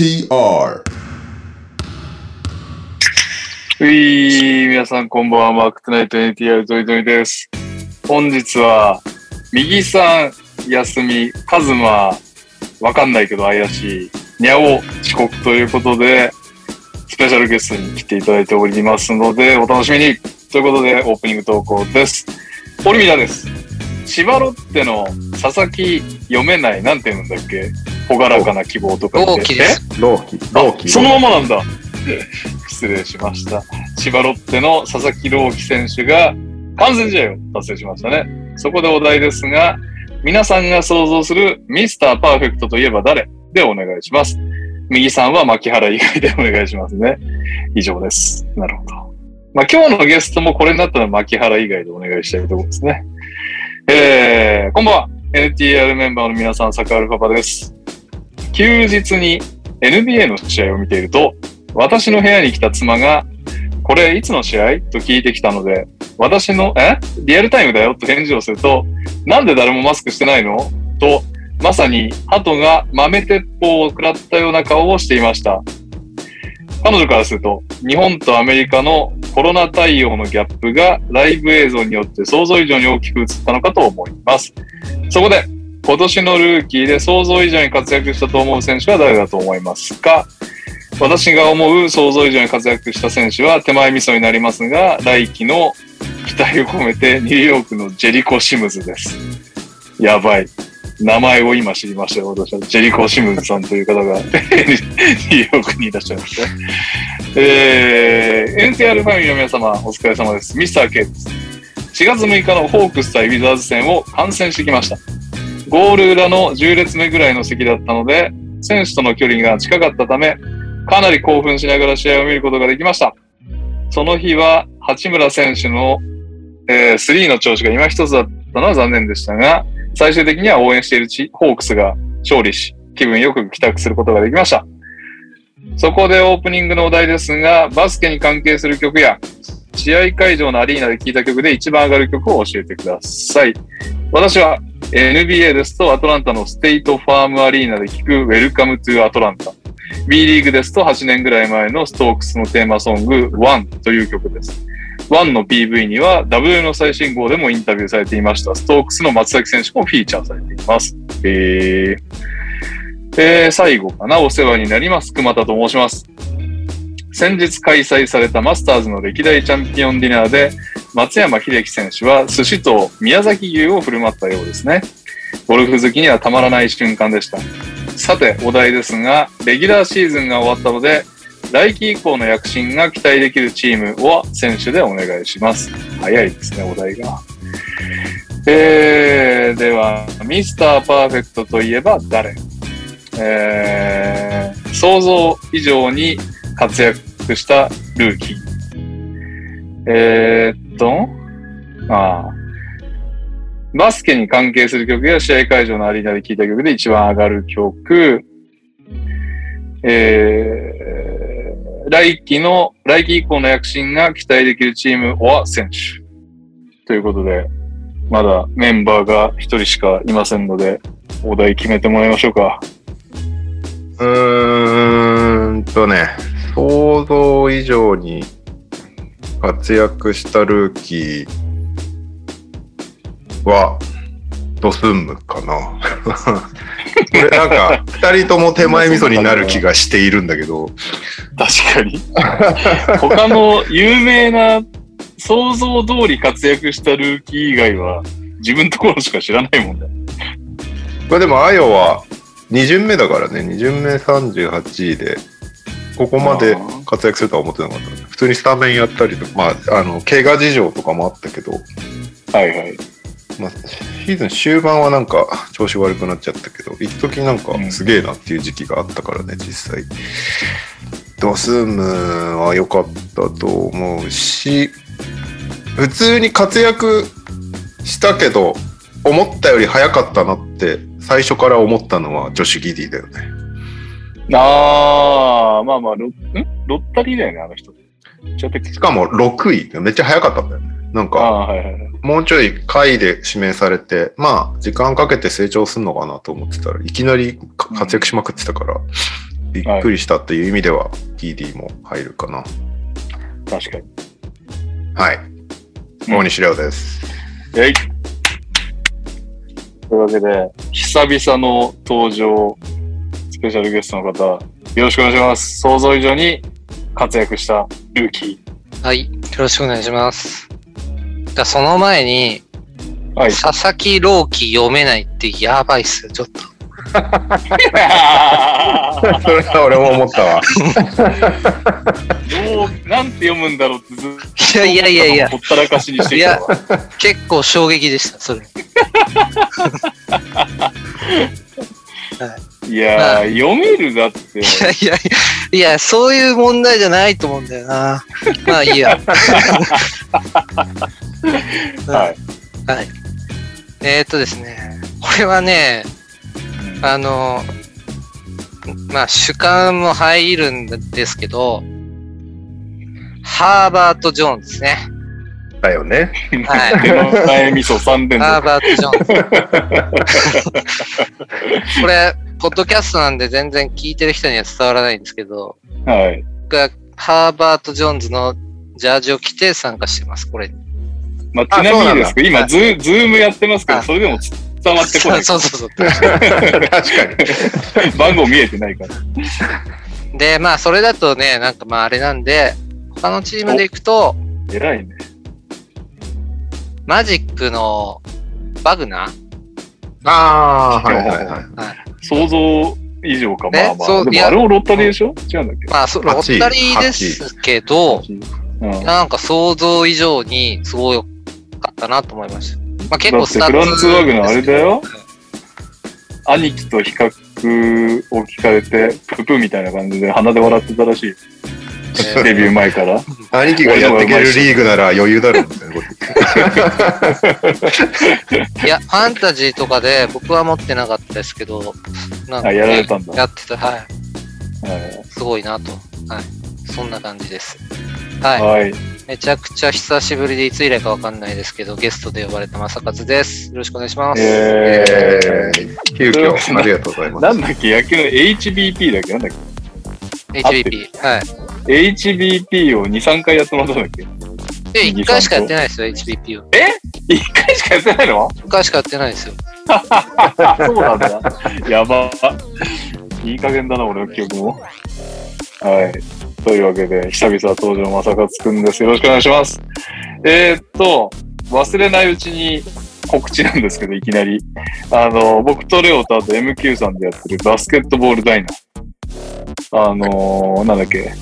NTR うい皆さんこんばんは、マークトゥナイト NTR トイトイです。本日は、右さん休み、カズマ、わかんないけど怪しい、ニャオ遅刻ということで、スペシャルゲストに来ていただいておりますので、お楽しみにということで、オープニング投稿です。オリミラです。千葉ロッテの佐々木読めない、なんて言うんだっけ？ほがらかな希望とかって。朗希ですえローキ、ローキ。そのままなんだ。失礼しました。千葉ロッテの佐々木朗希選手が完全試合を達成しましたね。そこでお題ですが、皆さんが想像するミスターパーフェクトといえば誰でお願いします。右さんは牧原以外でお願いしますね。以上です。なるほど。まあ今日のゲストもこれになったら牧原以外でお願いしたいところですね。えー、こんばんは。NTR メンバーの皆さん、坂アルパパです。休日に NBA の試合を見ていると、私の部屋に来た妻が、これいつの試合？と聞いてきたので、私の、え？リアルタイムだよと返事をすると、なんで誰もマスクしてないの？と、まさに鳩が豆鉄砲を食らったような顔をしていました。彼女からすると、日本とアメリカのコロナ対応のギャップがライブ映像によって想像以上に大きく映ったのかと思います。そこで、今年のルーキーで想像以上に活躍したと思う選手は誰だと思いますか？私が思う想像以上に活躍した選手は手前味噌になりますが、来季の期待を込めてニューヨークのジェリコ・シムズです。やばい。名前を今知りましたよ、私は。ジェリコ・シムズさんという方がニューヨークにいらっしゃいました。えー、NTR ファミリーの皆様、お疲れ様です。ミスター K です。4月6日のホークス対ウィザーズ戦を観戦してきました。ゴール裏の10列目ぐらいの席だったので、選手との距離が近かったため、かなり興奮しながら試合を見ることができました。その日は、八村選手の、えー、スリーの調子が今一つだったのは残念でしたが、最終的には応援しているチホークスが勝利し、気分よく帰宅することができました。そこでオープニングのお題ですが、バスケに関係する曲や、試合会場のアリーナで聴いた曲で一番上がる曲を教えてください。私は NBA ですとアトランタのステイトファームアリーナで聴く Welcome to アトランタ。B リーグですと8年ぐらい前のストークスのテーマソング One という曲です。One の PV には W の最新号でもインタビューされていましたストークスの松崎選手もフィーチャーされています。えーえー最後かな、お世話になります。熊田と申します。先日開催されたマスターズの歴代チャンピオンディナーで、松山英樹選手は寿司と宮崎牛を振る舞ったようですね。ゴルフ好きにはたまらない瞬間でした。さて、お題ですが、レギュラーシーズンが終わったので、来季以降の躍進が期待できるチームを選手でお願いします。早いですね、お題が。えー、では、ミスターパーフェクトといえば誰？えー、想像以上に活躍したルーキー。えー、っと、ああ。バスケに関係する曲や試合会場のアリーナで聴いた曲で一番上がる曲。えー、来季の、来季以降の躍進が期待できるチームは選手。ということで、まだメンバーが一人しかいませんので、お題決めてもらいましょうか。うーんとね、想像以上に活躍したルーキーは、ドスンムかな。これなんか、二人とも手前味噌になる気がしているんだけど、確かに。他の有名な想像通り活躍したルーキー以外は自分のところしか知らないもんだ。まあでも、アヨは2巡目だからね、2巡目38位で、ここまで活躍するとは思ってなかった、ね。普通にスタメンやったりとか、まあ、あの、怪我事情とかもあったけど、はいはい。まあ、シーズン終盤はなんか調子悪くなっちゃったけど、一時なんかすげえなっていう時期があったからね、実際。ドスームは良かったと思うし、普通に活躍したけど、思ったより早かったなって最初から思ったのはジョシュ・ギディだよね。あー、まあまあ、ロん？ロッタリーだよね、あの人。ちょっとしかも6位、めっちゃ早かったんだよね。なんか、ああ、はいはいはい。もうちょい下位で指名されて、まあ、時間かけて成長するのかなと思ってたらいきなり活躍しまくってたから、びっくりしたっていう意味では TD も入るかな。確かに。はい。うん大西亮です。えい。というわけで、久々の登場、スペシャルゲストの方、よろしくお願いします。想像以上に活躍したルーキはい。よろしくお願いします。じゃあその前に、ー。はい。佐々木朗希読めないってやばいっすよ、ちょっと。それは俺も思ったわ。どう、なんて読むんだろうってずっいやいやいやいやほ、ったらかしにしてきたわ。結構衝撃でした、それ。いやー、読めるだって。いやいやいや、そういう問題じゃないと思うんだよな。まあいいや。はい。はい。えー、っとですね、これはね、あの、まあ主観も入るんですけど、ハーバート・ジョーンズですね。だよね。はい。手の前味噌3連続。ハーバート・ジョーンズ。これ、ポッドキャストなんで全然聞いてる人には伝わらないんですけど、はい。僕はハーバート・ジョーンズのジャージを着て参加してます、これに。まあ、ちなみにですけど、今あズー、ズームやってますけど、あそれでも伝わってこない。そうそうそう。確かに。番号見えてないから。で、まあ、それだとね、なんかまあ、あれなんで、他のチームで行くと、偉いね。マジックのワグナーああ、はいはいはい。想像以上か。まねあまあ。でもあれもロッタリーでしょ？違うんだっけ？まあ、そロ8ッタリーですけど、うん。なんか想像以上にすごいかったなと思いました。まあ結構スタッツフランツワグナーあれだよ。兄貴と比較を聞かれて、ププみたいな感じで鼻で笑ってたらしい。え デビュー前から。兄貴がやっていけるリーグなら余裕だろうみたいなこと いや、ファンタジーとかで僕は持ってなかったですけど、なんかあ、ねやられたんだ。やってた、はい。はいすごいなと。はい。そんな感じです。はい。はい。めちゃくちゃ久しぶりでいつ以来かわかんないですけど、ゲストで呼ばれた正勝です。よろしくお願いします。ええー、急遽ありがとうございー、ます。なんだっけ野球の HBP だっけなんだっ HBP。はい。け ?HBP を2、3回やってもらったんだっけえ、1回しかやってないですよ、HBP を。?1 回しかやってないの？1回しかやってないですよ。そうなんだ。やば。いい加減だな、俺の記憶も。はい。というわけで、久々登場、まさかつくんです。よろしくお願いします。えー、っと、忘れないうちに告知なんですけど、いきなり。あの、僕とレオとあと MQ さんでやってるバスケットボールダイナー。あのーなんだっけ。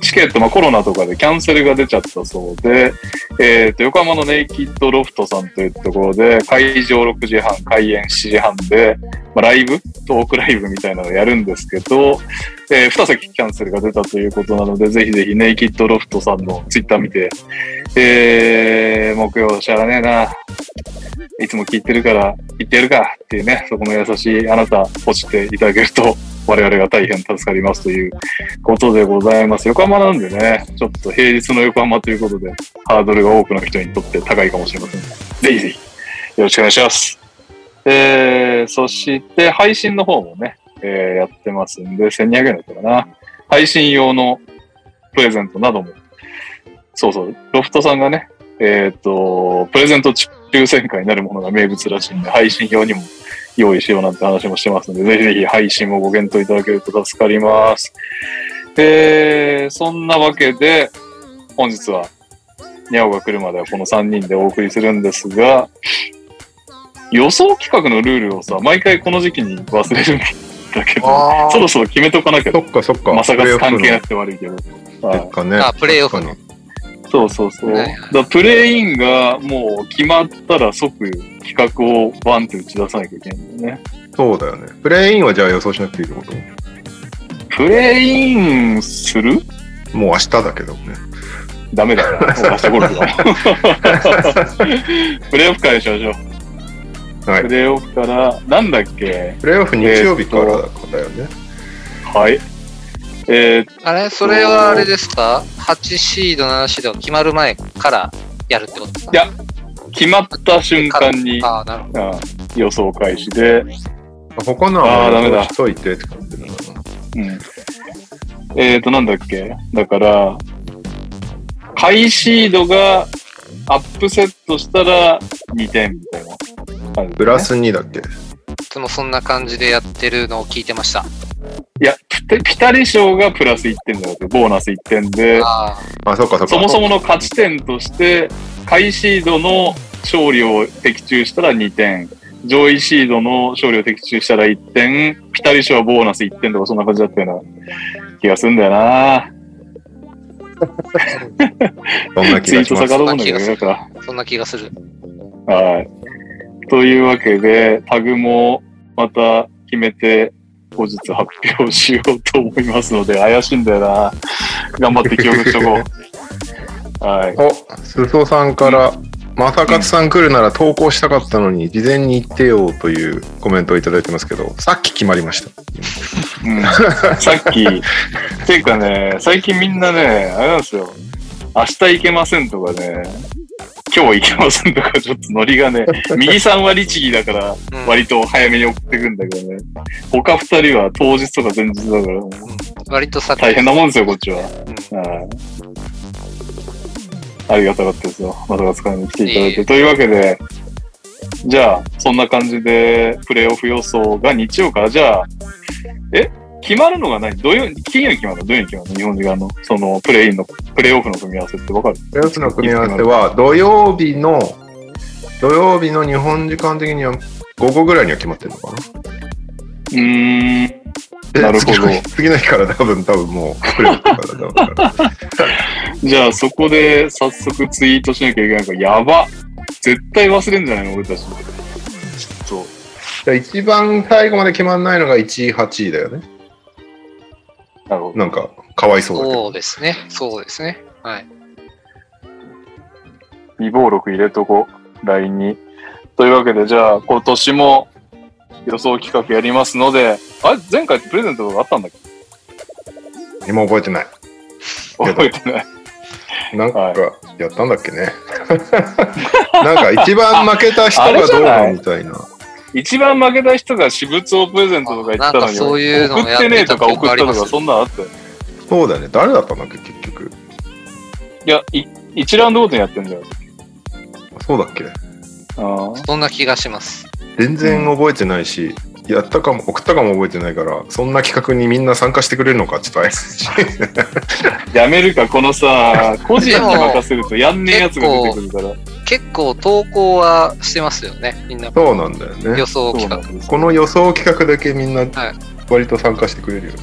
チケット、まあ、コロナとかでキャンセルが出ちゃったそうで、えっ、と、横浜のネイキッドロフトさんというところで、会場6時半、開演7時半で、まあ、ライブ、トークライブみたいなのをやるんですけど、えー、2席キャンセルが出たということなので、ぜひぜひネイキッドロフトさんのツイッター見て、えー、木曜しゃらねえな。いつも聞いてるから、言ってやるかっていうね、そこの優しいあなた、ポチっていただけると、我々が大変助かりますということでございます。横浜なんでね、ちょっと平日の横浜ということで、ハードルが多くの人にとって高いかもしれません。ぜひぜひ、よろしくお願いします。えー、そして、配信の方もね、えーやってますんで、1200円だったかな。配信用のプレゼントなども、そうそう、ロフトさんがね、えっ、と、プレゼント抽選会になるものが名物らしいんで、配信用にも用意しようなんて話もしてますので、ぜひぜひ配信もご検討いただけると助かります。えー、そんなわけで、本日は、ニャオが来るまではこの3人でお送りするんですが、予想企画のルールをさ、毎回この時期に忘れるんだけど、あそろそろ決めとかなきゃそ。っかそっか。まさか関係なプくて悪いけど。レーオフの結果ね。あプレーオフのそうそうそう。はいはいだプレイインがもう決まったら即企画をバンって打ち出さなきゃいけないんだよね。にそうだよね。プレイインはじゃあ予想しなくていいってこと？プレイインする？もう明日だけどね。ダメだよ。明日ゴルフだ。プレイオフからにしましょう。はいプレイオフから、なんだっけ？プレイオフ日曜日からだよね。はい。えー、あれ？それはあれですか ?8 シード、7シードが決まる前からやるってことですか？いや決まった瞬間に、ああ、なるほど。うん予想開始で、他のあーダメだはしといてって感じだな。うん。えっ、ー、と、なんだっけ？だから、ハイシードがアップセットしたら2点みたいな感じ、プラス2だっけ？いつもそんな感じでやってるのを聞いてました。いや、ピタピタリ賞がプラス1点だよボーナス1点で、ああ、そっかそっか。そもそもの勝ち点として、下位シードの勝利を的中したら2点、上位シードの勝利を的中したら1点、ピタリ賞はボーナス1点とかそんな感じだったような気がするんだよな。そんな気がす。遡るそんな気がする。はい。というわけで、タグもまた決めて、後日発表しようと思いますので、怪しいんだよな。頑張って記憶しとこう。はい。お、すそさんから、まさかつさん来るなら投稿したかったのに、事前に言ってよというコメントをいただいてますけど、さっき決まりました。うん、さっき、ていうかね、最近みんなね、あれなんですよ。明日行けませんとかね、今日行けませんとか、ちょっとノリがね、右3は律儀だから、うん割と早めに送ってくんだけどね。他2人は当日とか前日だから、割とさ大変なもんですよ、こっちは。ありがたかったですよ。まさか使いに来ていただいて。というわけで、じゃあ、そんな感じで、プレイオフ予想が日曜から、じゃあ、え決まるのが何？土曜、金曜に決まるの土曜に決まるの？日本時間の、その、プレイインの、プレイオフの組み合わせってわかる？プレーオフの組み合わせは、土曜日の、土曜日の日本時間的には午後ぐらいには決まってるのかな？うーん。でなるほど次の日次の日から多分、多分もう、プレーオフから多分。じゃあ、そこで早速ツイートしなきゃいけないから、やば絶対忘れんじゃないの？俺たち。ちょっと。一番最後まで決まんないのが1位、8位だよね。なるほど。なんか、かわいそうだけど。そうですね。そうですね。はい。微暴録入れとこう、LINE に。というわけで、じゃあ、今年も予想企画やりますので、あれ？前回ってプレゼントとかあったんだっけ？今覚えてない。覚えてない。なんかは、やったんだっけね。なんか一番負けた人がどうのみたいな。一番負けた人が私物をプレゼントとか言ってたのに、なんかそういうのを送ってねえとか送ったとか、そんなのあったよね。そうだよね。誰だったんだっけ、結局。いや、い1ラウンドごとにやってんだよ。そうだっけ？あーそんな気がします。全然覚えてないし、やったかも、送ったかも覚えてないから、そんな企画にみんな参加してくれるのか、ちょっと怪しいし。やめるか、このさ、個人に任せるとやんねえやつが出てくるから。結構投稿はしてますよね。みんなそうなんだよね予。想企画。なんですこの予想企画だけみんなはい割と参加してくれるよね。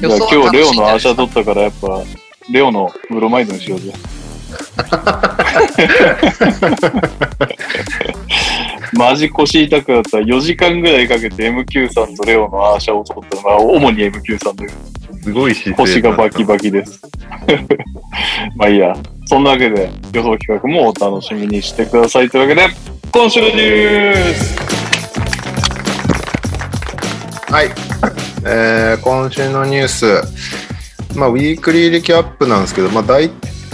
じゃあ今日レオのアーシャ取ったからやっぱ、レオのブロマイドにしようぜ。マジ腰痛くなったら4時間ぐらいかけて MQ さんとレオのアーシャを取ったのが、主に MQ さんですごい姿勢腰がバキバキです。まあいいや。そんなわけで予想企画もお楽しみにしてくださいというわけで、今週のニュースはい。えー今週のニュース、まあ、ウィークリーリキャップなんですけど、まあ、大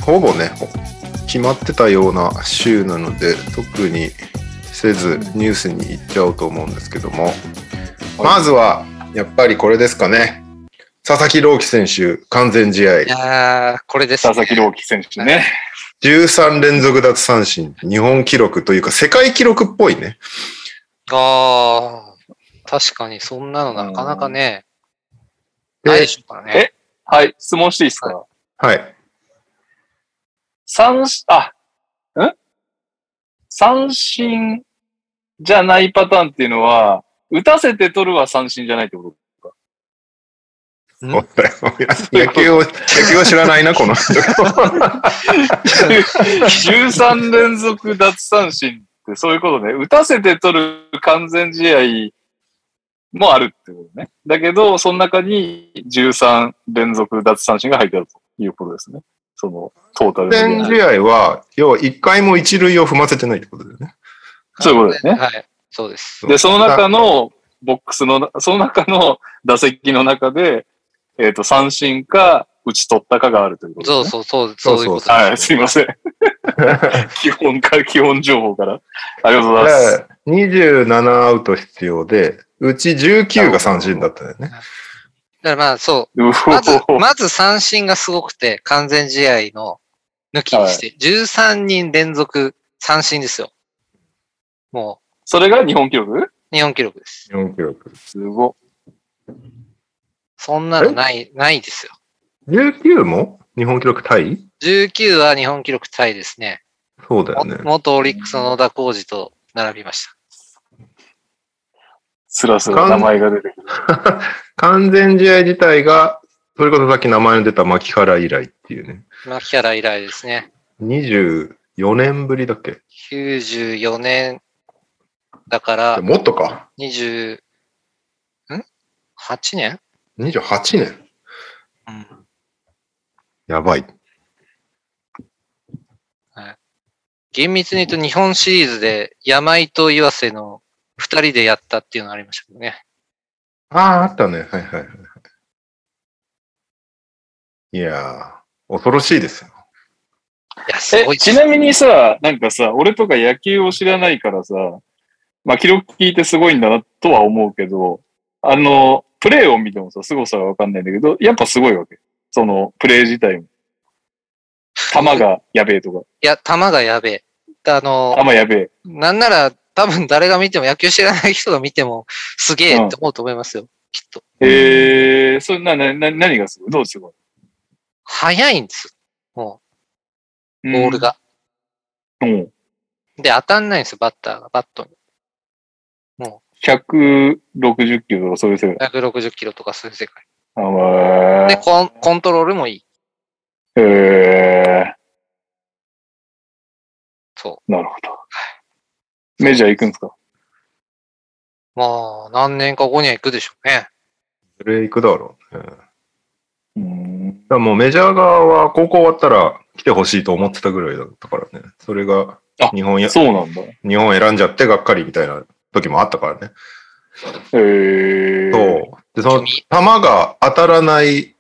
ほぼね、決まってたような週なので、特にせずニュースに行っちゃおうと思うんですけども、まずは、やっぱりこれですかね。佐々木朗希選手、完全試合い。やー、これです、ね。佐々木朗希選手ね。13連続奪三振、日本記録というか、世界記録っぽいね。ああ、確かにそんなのなかなかね、でないでしょうからね。え？はい、質問していいですか、はい。三し、あ、ん？三振じゃないパターンっていうのは、打たせて取るは三振じゃないってこんそうだよ野球を、野球を知らないな、この人。と ?13 連続奪三振ってそういうことね。打たせて取る完全試合もあるってことね。だけど、その中に13連続奪三振が入ってあるということですね。その、トータルで。完全試合は、要は一回も一塁を踏ませてないってことだよね。そういうことですね。はい。そうです。で、その中のボックスの、その中の打席の中で、えっ、と、三振か打ち取ったかがあるということです、ね。そうそう、そう、そういうことはい、ですすいません。基本から、基本情報から。ありがとうございます。27アウト必要で、うち19が三振だったんだよね。だからまあそう、う まず、おまず三振がすごくて、完全試合の抜きにして、13人連続三振ですよ。もそれが日本記録？う、日本記録です。日本記録。すご。そんなのない、ないですよ。19も？日本記録タイ？19は日本記録タイですね。もそうだよね。元オリックスの野田浩二と並びました。スラスラ名前が出てくる。完全試合自体が、それこそさっき名前の出た牧原以来っていうね。牧原以来ですね。24年ぶりだっけ？94年だから、もっとか？20、ん ?8 年？28年。うん。やばい。厳密に言うと日本シリーズで山井と岩瀬の二人でやったっていうのがありましたけどね。ああ、あったね。はいはいはいはい。いやー、恐ろしいですよ。いや、すごえ、いちなみにさ、なんかさ、俺とか野球を知らないからさ、まあ記録聞いてすごいんだなとは思うけど、あの、プレーを見てもさ、凄さはわかんないんだけど、やっぱすごいわけ。その、プレー自体も。球がやべえとか、いや、球がやべえ。あの、球やべえ。なんなら多分誰が見ても、野球知らない人が見ても、すげえって思うと思いますよ。きっと。えー、それな、な、な、何がすごい？どうすごい？速いんです。もう、ボール。が。うん。で、当たんないんですよ、バッターが、バットに。160キロとかそういう世界？160キロとかそういう世界。あまで、コンコントロールもいい。あ、えそー、なるほど。メジャー行くんですか？う。まあ、何年か後には行くでしょうね。それ行くだろうね。だかうん。らもうメジャー側は高校終わったら来てほしいと思ってたぐらいだったからね。それがあ日本や、そうなんだ。日本選んじゃってがっかりみたいな時もあったからね。えー。そう。で、その球が当たらない、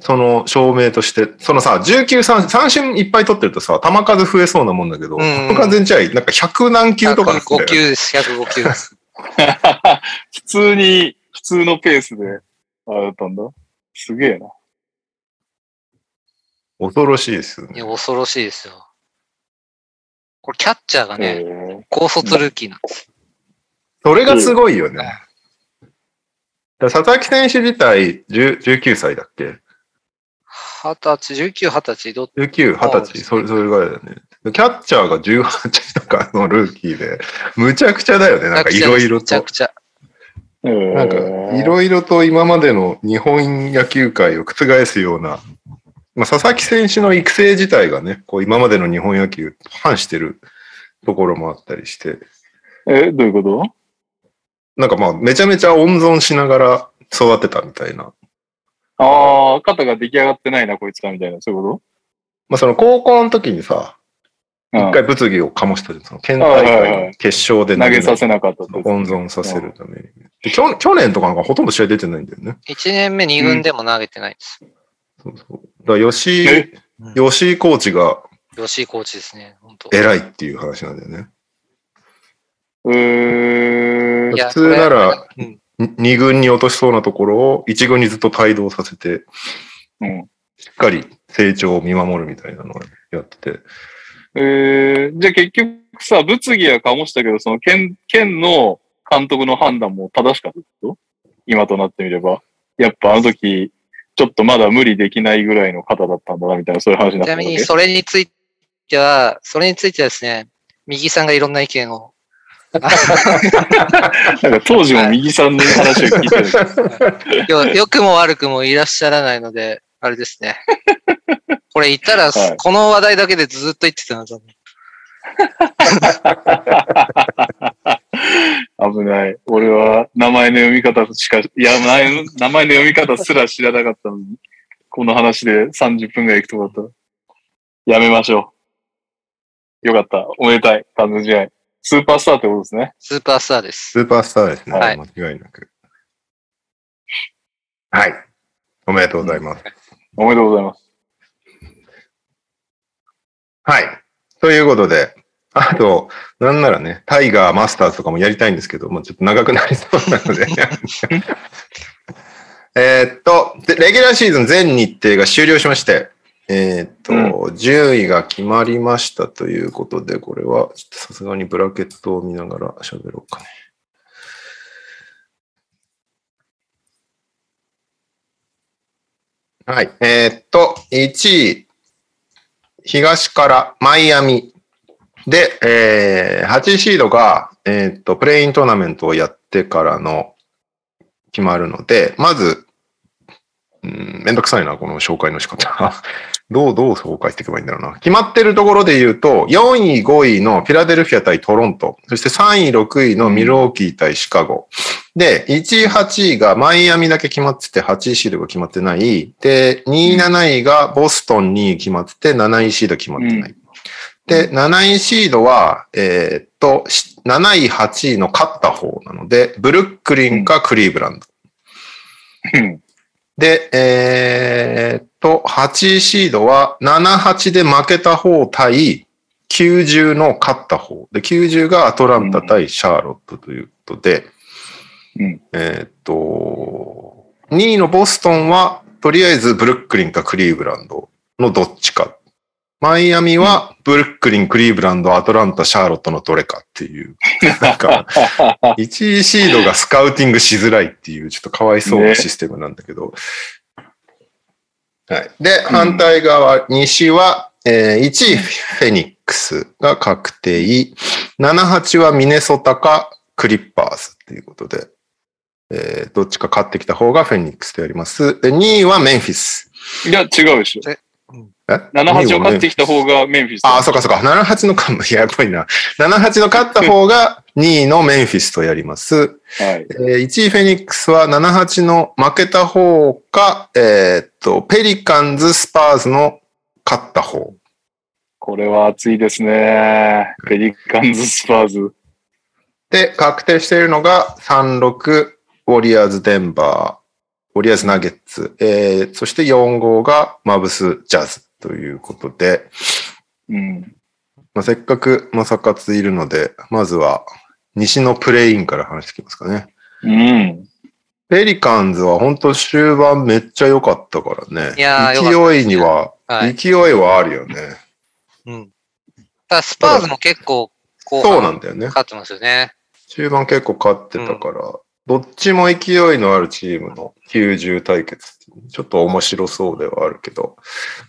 その証明として、そのさ、19三、三振いっぱい取ってるとさ、球数増えそうなもんだけど、んこの完全試合、なんか100何球とかなんだよ105球です、105球です。普通に、普通のペースで、あれだったんだ。すげえな。恐ろしいですよね。いや、恐ろしいですよ。これ、キャッチャーがね、え高卒ルーキーなんです。それがすごいよね。佐々木選手自体10 19歳だっけ？二十歳、19、二十歳、どっ ?19、20歳、それ、それぐらいだよね。キャッチャーが18とかのルーキーで、むちゃくちゃだよね。なんかいろいろとめちゃく。ちゃ。なんか、いろいろと今までの日本野球界を覆すような、まあ、佐々木選手の育成自体がね、こう今までの日本野球と反してるところもあったりして、え、どういうこと？なんかまあ、めちゃめちゃ温存しながら育てたみたいな。ああ、肩が出来上がってないな、こいつか、みたいな、そういうこまあ、その高校の時にさ、と一回物議を醸したじゃん。その県大会の決勝でうん投げさせなかったってやつ温存させるために。で去去年とかなんかほとんど試合出てないんだよね。1年目2軍でも投げてないです。そうそう。だから吉井え、吉井コーチが吉井コーチですね、本当。偉いっていう話なんだよね。うー。んい。や普通なら、うんに二軍に落としそうなところを一軍にずっと帯同させて、うん。しっかり成長を見守るみたいなのをやってて。えー、じゃあ結局さ、物議は醸したけど、その県、県の監督の判断も正しかったと？今となってみれば。やっぱあの時、ちょっとまだ無理できないぐらいの方だったんだな、みたいな、そういう話になったちなみに、それについては、それについてはですね、右さんがいろんな意見を。なんか当時も右さんの話を聞いてる。よ良くも悪くもいらっしゃらないので、あれですね。これ言ったら、はいこの話題だけでずっと言ってたの、多分危ない。俺は名前の読み方しか、いや、名前の名前の読み方すら知らなかったのに、この話で30分ぐらい行くとこだった。やめましょう。よかった。おめでたい。完全試合。スーパースターってことですね。スーパースターです。スーパースターですね。はい間違いなく。はい。おめでとうございます。おめでとうございます。はい。ということで、あと、なんならね、タイガー、マスターズとかもやりたいんですけど、もうちょっと長くなりそうなので。えーっと、でレギュラーシーズン全日程が終了しまして、えーっと、順位が決まりましたということで、これは、ちょっとさすがにブラケットを見ながら喋ろうかね。はい。えーっと、1位、東からマイアミ。で、えー、8位シードが、えーっと、プレイントーナメントをやってからの決まるので、まず、うん、めんどくさいな、この紹介の仕方。どう、どう紹介していけばいいんだろうな。決まってるところで言うと、4位、5位のフィラデルフィア対トロント、そして3位、6位のミルウォーキー対シカゴ。で、1位、8位がマイアミだけ決まってて、8位シードが決まってない。で、2位、7位がボストン2位決まってて、7位シード決まってない。で、7位シードは、えーっと、し7位、8位の勝った方なので、ブルックリンかクリーブランド。うんで、えーっと、8位シードは、7、8で負けた方対90の勝った方。で、90がアトランタ対シャーロットということで、うんえーっと、2位のボストンは、とりあえずブルックリンかクリーブランドのどっちか。マイアミはブルックリン、クリーブランド、アトランタ、シャーロットのどれかっていう。なんか、1位シードがスカウティングしづらいっていう、ちょっとかわいそうなシステムなんだけど。はい。で、反対側、西は、えー1位フェニックスが確定。7、8はミネソタかクリッパーズっていうことで、えーどっちか勝ってきた方がフェニックスとやります。で、2位はメンフィス。いや、違うでしょ。え78を勝ってきた方がメンフィス。ああ、そっかそっか。78のか、いや、やっぱりな。78の勝った方が2位のメンフィスとやります。はい。えー1位フェニックスは78の負けた方か、えーっと、ペリカンズ、スパーズの勝った方。これは熱いですね。ペリカンズ・スパーズ。で、確定しているのが36、ウォリアーズ・デンバー、ウォリアーズ・ナゲッツ、えー、そして4号がマブス・ジャズということで、うん。まあ、せっかくマサカツいるので、まずは西のプレインから話していきますかね。うん。ペリカンズは本当終盤めっちゃ良かったからね。いや勢いには、はい。勢いはあるよね。うん。ただ、スパーズも結構、後そうな半んだよね。勝ってますよね。中盤結構勝ってたから、どっちも勢いのあるチームの9、10対決ってちょっと面白そうではあるけど、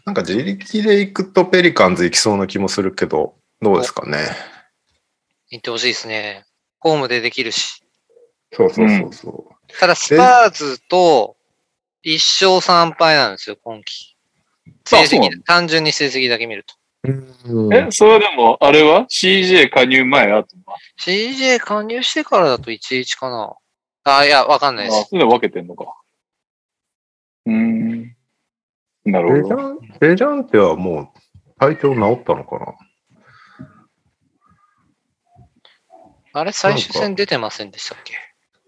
なんか地力で行くとペリカンズ行きそうな気もするけど、どうですかね？行ってほしいですね。ホームでできるし。そうそうそうそう。ただ、スパーズと1勝3敗なんですよ、今季。成績単純に成績だけ見ると。うんえ、それはでも、あれは ?CJ 加入前あとは CJ 加入してからだと1-1かな。あ、いや、わかんないであ、す。それで分けてんのか。うーん。なレるほど。ジャン、レジャンテはもう体調治ったのかな？あれ、最終戦出てませんでしたっけ？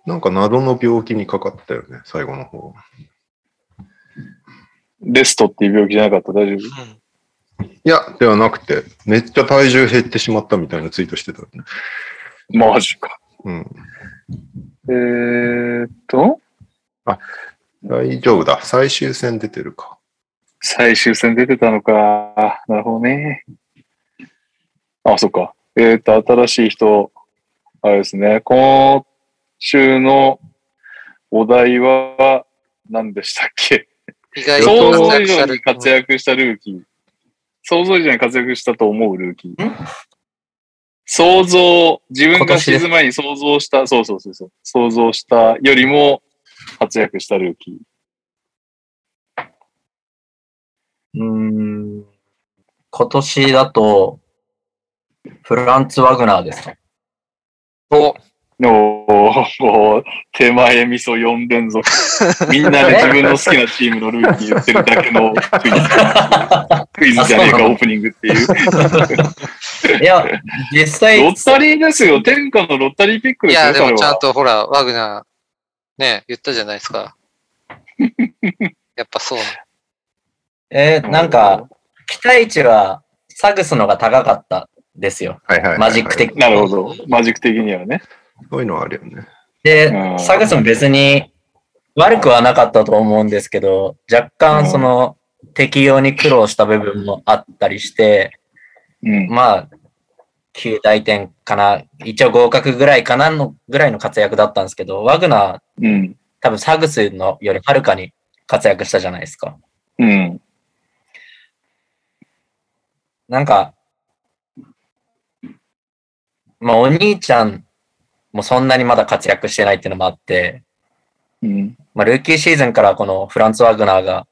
なんか謎の病気にかかったよね、最後の方。レストっていう病気じゃなかった？大丈夫？うん。いや、ではなくて、めっちゃ体重減ってしまったみたいなツイートしてたよね。マジか。うん。えーっと、大丈夫だ。最終戦出てるか。最終戦出てたのか。なるほどね。あ、そっか。えーっと、新しい人、あれですね。今週のお題は何でしたっけ？意外想と像以上に活躍したルーキー。想像以上に活躍したと思うルーキー。想像、自分が沈む前に想像した、そうそうそうそう、想像したよりも活躍したルーキー。うーん。今年だと、フランツ・ワグナーですか？お、おう手前味噌4連続。みんなで自分の好きなチームのルーキー言ってるだけのクイズ。クイズじゃねえか、オープニングっていう。いや、実際、ロッタリーですよ。天下のロッタリーピックいですよ、や、でもちゃんとほら、ワグナー、ね、言ったじゃないですか。やっぱそう。えーなんか、期待値はサグスのが高かったですよ。はいはいはいはいマジック的に。なるほど。マジック的にはね。そういうのはあるよね。でう、んサグスも別に悪くはなかったと思うんですけど、若干その適用に苦労した部分もあったりして、うん。まあ、9大点かな、一応合格ぐらいかなのぐらいの活躍だったんですけど、ワグナーうん。多分サグスのよりはるかに活躍したじゃないですか。うん。なんか、まあお兄ちゃんもそんなにまだ活躍してないっていうのもあって、うん。まあルーキーシーズンからこのフランツ・ワグナーが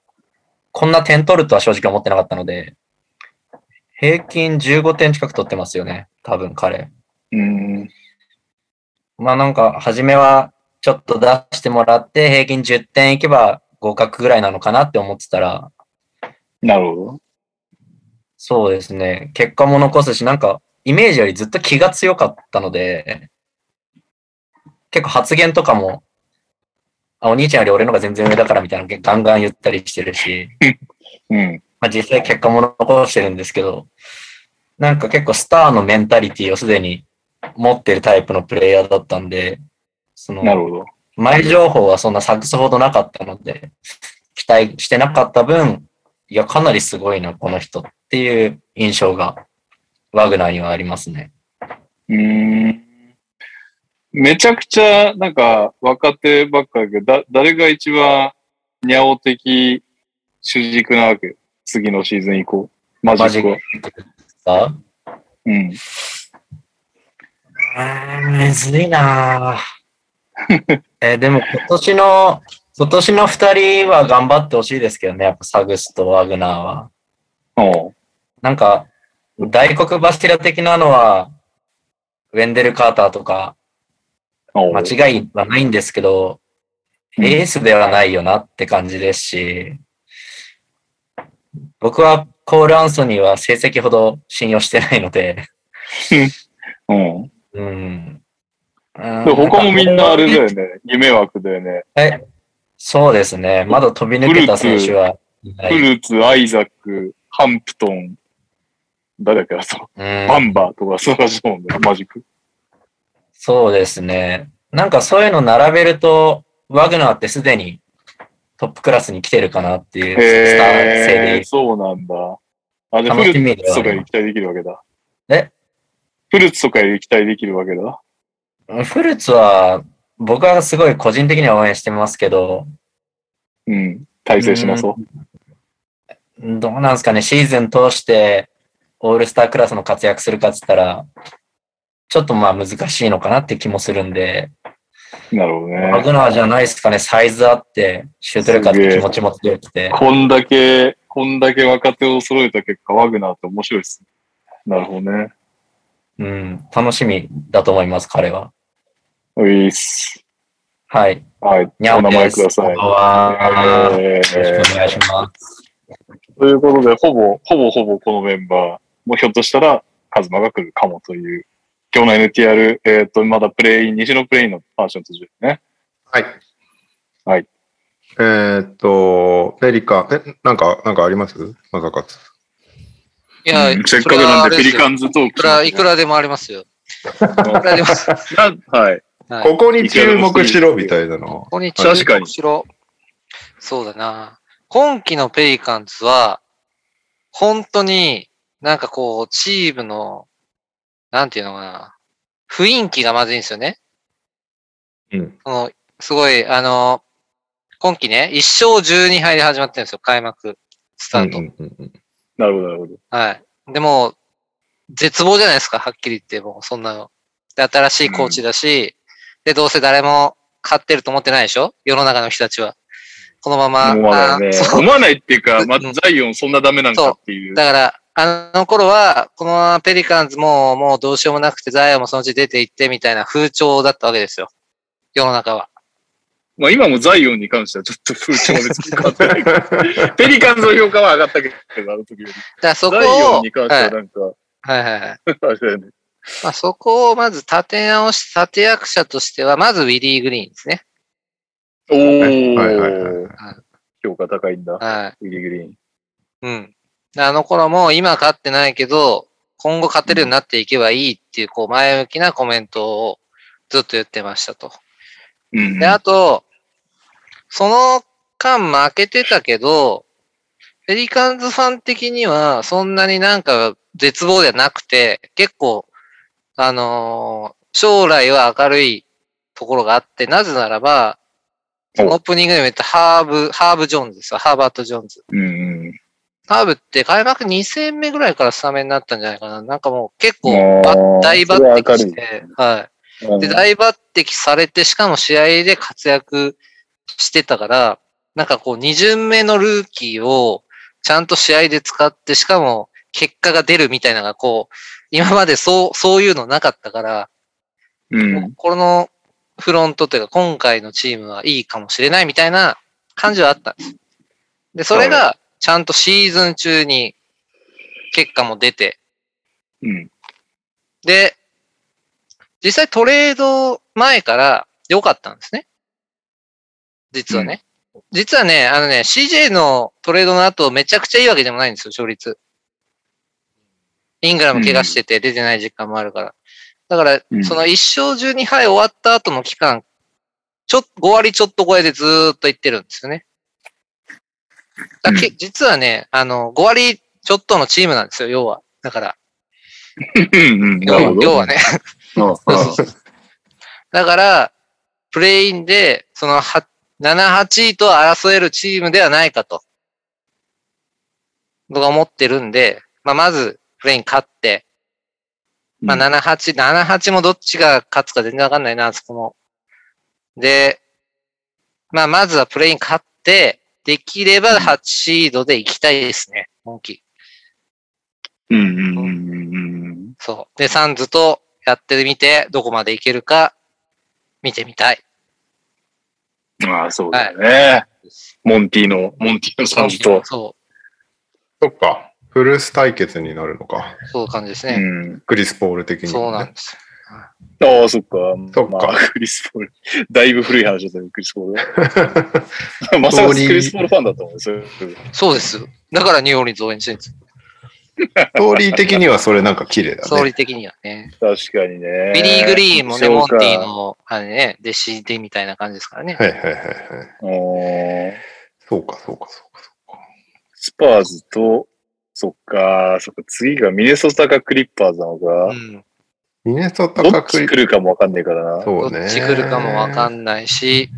こんな点取るとは正直思ってなかったので、平均15点近く取ってますよね。多分彼。うん。まあなんか、初めはちょっと出してもらって、平均10点いけば合格ぐらいなのかなって思ってたら、なるほど。そうですね。結果も残すし、なんか、イメージよりずっと気が強かったので、結構発言とかも、あ、お兄ちゃんより俺のが全然上だからみたいなのガンガン言ったりしてるし、うん。まあ実際結果も残してるんですけど、なんか結構スターのメンタリティをすでに持ってるタイプのプレイヤーだったんで、その、なるほど。前情報はそんなサクスほどなかったので、期待してなかった分、いや、かなりすごいな、この人っていう印象が、ワグナーにはありますね。うーん。めちゃくちゃ、なんか、若手ばっかだけど、だ、誰が一番、ニャオ的主軸なわけ？次のシーズン以降。マジックは。さうん。あーむずいなぁ えーでも今年の、今年の二人は頑張ってほしいですけどね、やっぱサグスとワグナーは。おうなんか、大黒柱的なのは、ウェンデル・カーターとか、間違いはないんですけど、うんエースではないよなって感じですし、僕はコール・アンソニーは成績ほど信用してないので、うん。うん。で他もみんなあれだよね。夢枠だよね。え、そうですね。まだ飛び抜けた選手は。フルーツ、アイザック、ハンプトン、誰だっけあと、うんバンバーとか、そうだもんね、マジック。そうですね。なんかそういうの並べると、ワグナーってすでにトップクラスに来てるかなっていうスター性で。そうなんだ。あ、じゃあフルーツとかではありますより期待できるわけだ。え？フルーツとかより期待できるわけだ。フルーツは僕はすごい個人的には応援してますけど、うん。大成しなそう。どうなんですかね、シーズン通してオールスタークラスの活躍するかっつったら、ちょっとまあ難しいのかなって気もするんで、なるほどワグね。ナーじゃないですかね、サイズあって、シュート力あって気持ちも強くて。こんだけ、こんだけ若手を揃えた結果、ワグナーって面白いです。なるほどね。うん、楽しみだと思います、彼は。ういっす。はい。はい。にゃお名前。ください。はえよろしーくお願いします。ということで、ほぼ、ほぼほぼこのメンバー、もうひょっとしたら、カズマが来るかもという、今日の NTR、えっ、と、まだプレイン、西のプレインの話の途中ですね。はい。はい。えーっと、ペリカン、え、なんか、なんかあります？まさかつ。いや、うんせっかくなんでペリカンズトークいくら、いくらでもありますよ。いくらでも。なはい。はいここに注目しろみたいなの。ここに確かにしろ。そうだな。今季のペリカンズは、本当になんかこう、チームの、なんていうのかな。雰囲気がまずいんですよね。うん。その、すごい、あの、今季ね、1勝12敗で始まってるんですよ、開幕、スタート。うんうんうんなるほど、なるほど。はい。でも、絶望じゃないですか、はっきり言って、もう、そんなの。で、新しいコーチだし、で、どうせ誰も勝ってると思ってないでしょ？世の中の人たちは。このまま。思わないね。思わないっていうか、まあ、うんザイオンそんなダメなんかっていう。だから、あの頃は、このままペリカンズも、もうどうしようもなくて、ザイオンもそのうち出ていってみたいな風潮だったわけですよ。世の中は。まあ今もザイオンに関してはちょっと風潮別に変わってないけど。ペリカンズの評価は上がったけど、あの時より。だからそこザイオを、ンに関しては、はいなんか、はいはいはい。あれだよね。まあ、そこをまず立て直し、立て役者としては、まずウィリー・グリーンですね。おー、はいはいはいはい評価高いんだ。はウィリー・グリーン。い。うん。あの頃も今勝ってないけど、今後勝てるようになっていけばいいっていう、こう前向きなコメントをずっと言ってましたと。うんで、あと、その間負けてたけど、ペリカンズファン的にはそんなになんか絶望ではなくて、結構、あのー将来は明るいところがあって、なぜならば、オープニングでも言ったハーブ、ハーブ・ジョーンズですよ。ハーバート・ジョーンズ。うんうん。ハーブって開幕2戦目ぐらいからスタメンになったんじゃないかな。なんかもう結あ構大抜擢して、はい。うんで、大抜擢されて、しかも試合で活躍してたから、なんかこう、二巡目のルーキーをちゃんと試合で使って、しかも結果が出るみたいなのがこう、今までそう、そういうのなかったから、うん。このフロントというか、今回のチームはいいかもしれないみたいな感じはあったんです。で、それが、ちゃんとシーズン中に結果も出て、うん。で、実際トレード前から良かったんですね。実はね。実はね、あのね、CJ のトレードの後めちゃくちゃいいわけでもないんですよ、勝率。イングラム怪我してて出てない時間もあるから。だからう、んその1勝12敗終わった後の期間、ちょっ5割ちょっと超えでずーっといってるんですよね。だけ実はね、あの、5割ちょっとのチームなんですよ、要は。だから、うん。要はね。だから、プレインで、そのは7、8位と争えるチームではないかと。僕は思ってるんで、まあ、まず、プレイン勝って、まあ、7、8、7、8もどっちが勝つか全然わかんないな、あそこも。で、まあ、まずはプレイン勝って、できれば8シードで行きたいですね、本気。うんうんうんうんそう。で、サンズとやってみて、どこまでいけるか、見てみたい。うん。ああ、そうだよね。モンティの、モンティのサンズと。そそっか。古巣対決になるのか。う、そういう感じですうね。ん。クリス・ポール的に、ね。そうなんです。ああ、そっか。そっかまあ、クリス・ポール。だいぶ古い話だったよ、クリス・ポール。まさかクリス・ポールファンだったもんね、それ。そうです。だからニューオーリンズ応援してるんです。ストーリー的にはそれなんか綺麗だね。ストーリー的にはね。確かにね。ビリー・グリーンもね、モンティの、あれね、弟子でみたいな感じですからね。はいはいはいはい。そうかそうかそうかそうか。スパーズと、そっか、そっか、次がミネソタかクリッパーズなのうか。ん。ミネソタどっち来るかもわかんないからな。そうね。どっち来るかもわかんないし、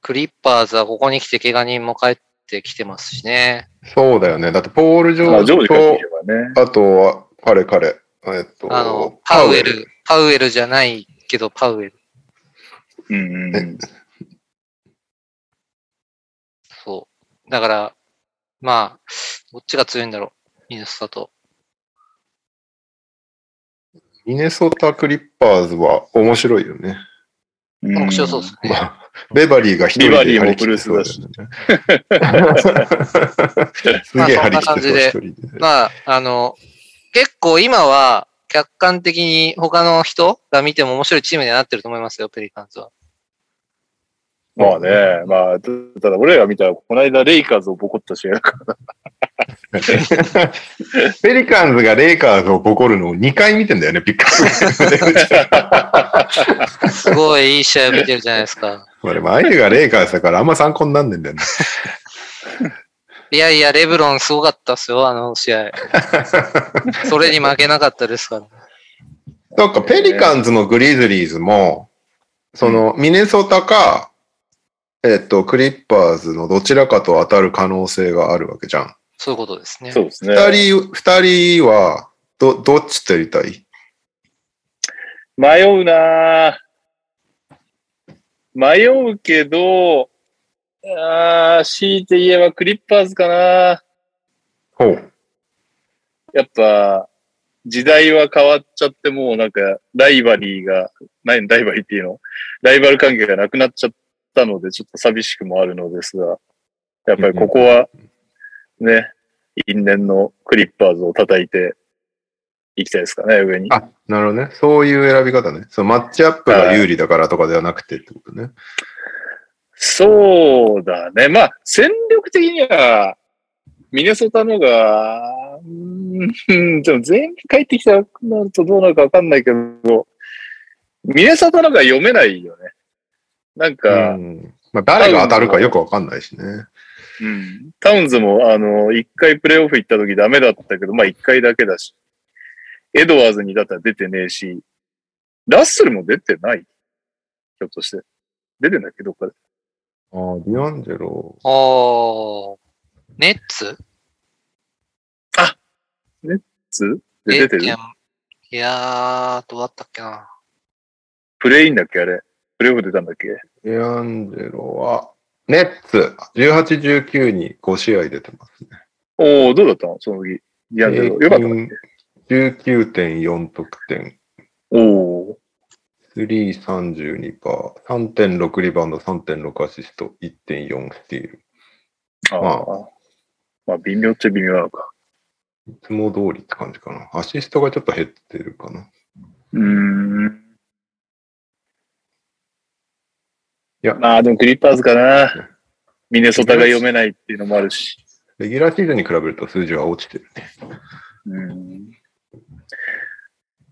クリッパーズはここに来て怪我人も帰ってきてますしね。そうだよね。だってポール・ジョまあ、ーズジときればね。あとは、彼彼。えっと、あの、パウエル、パウエルじゃないけど、パウエル。うんうんうん。そう。だから、まあ、どっちが強いんだろう。ミネソタと。ミネソタ・クリッパーズは面白いよね。面白そうですね。まあ、ベバリーが一人でベバリーも張り切ってそうだよね。すげえ張り切ってそう、一人で。まあ、あの、結構今は客観的に他の人が見ても面白いチームにはなってると思いますよ、ペリカンズは。まあね、まあ、たただ俺らが見たら、この間レイカーズをボコった試合だから。ペリカンズがレイカーズをボコるのを2回見てんだよね、ピックアップ。すごいいい試合を見てるじゃないですか。まあでも相手がレイカーズだからあんま参考になんねんだよね。いやいや、レブロンすごかったっすよ、あの試合。それに負けなかったですから。そっか、ペリカンズのグリズリーズも、その、ミネソタか、えっと、クリッパーズのどちらかと当たる可能性があるわけじゃん。そういうことですね。そうですね。二人、二人は、ど、どっちとやりたい？迷うなぁ迷うけど、あー強いて言えばクリッパーズかなほう。やっぱ、時代は変わっちゃって、もうなんか、ライバリーが、何ライバリーっていうの？ライバル関係がなくなっちゃったので、ちょっと寂しくもあるのですが、やっぱりここは、ね、因縁のクリッパーズを叩いていきたいですかね、上に。あ、なるほどね。そういう選び方ね。そのマッチアップが有利だからとかではなくてってことね。そうだね。まあ、戦力的には、ミネソタのが、うーん、でも全員帰ってきたらなるとどうなるかわかんないけど、ミネソタのが読めないよね。なんうか、ん。まあ、誰が当たるかよくわかんないしね。うん。タウンズも、あの、一回プレイオフ行った時ダメだったけど、まあ一回だけだし。エドワーズにだったら出てねえし、ラッセルも出てないひょっとして。出てんだっけ？どっかで。ああ、ディアンジェロ。おー。ネッツ？つで出てる？えいやいやー、どうだったっけな。プレインだっけあれ。プレイオフ出たんだっけ？ディアンジェロは、ネッツ、18、19に5試合出てますね。おおどうだった？のその時。ディアンジェロ。よかったんだっけ19.4得点、おお3、32%、3.6リバウンド、3.6アシスト、1.4スティール。あまあ。まあ、微妙っちゃ微妙なのか。いつも通りって感じかな。アシストがちょっと減ってるかな。うーん。いやまあ、でもクリッパーズかな。ミネソタが読めないっていうのもあるし。レギュラーシーズンに比べると数字は落ちてるね。うん。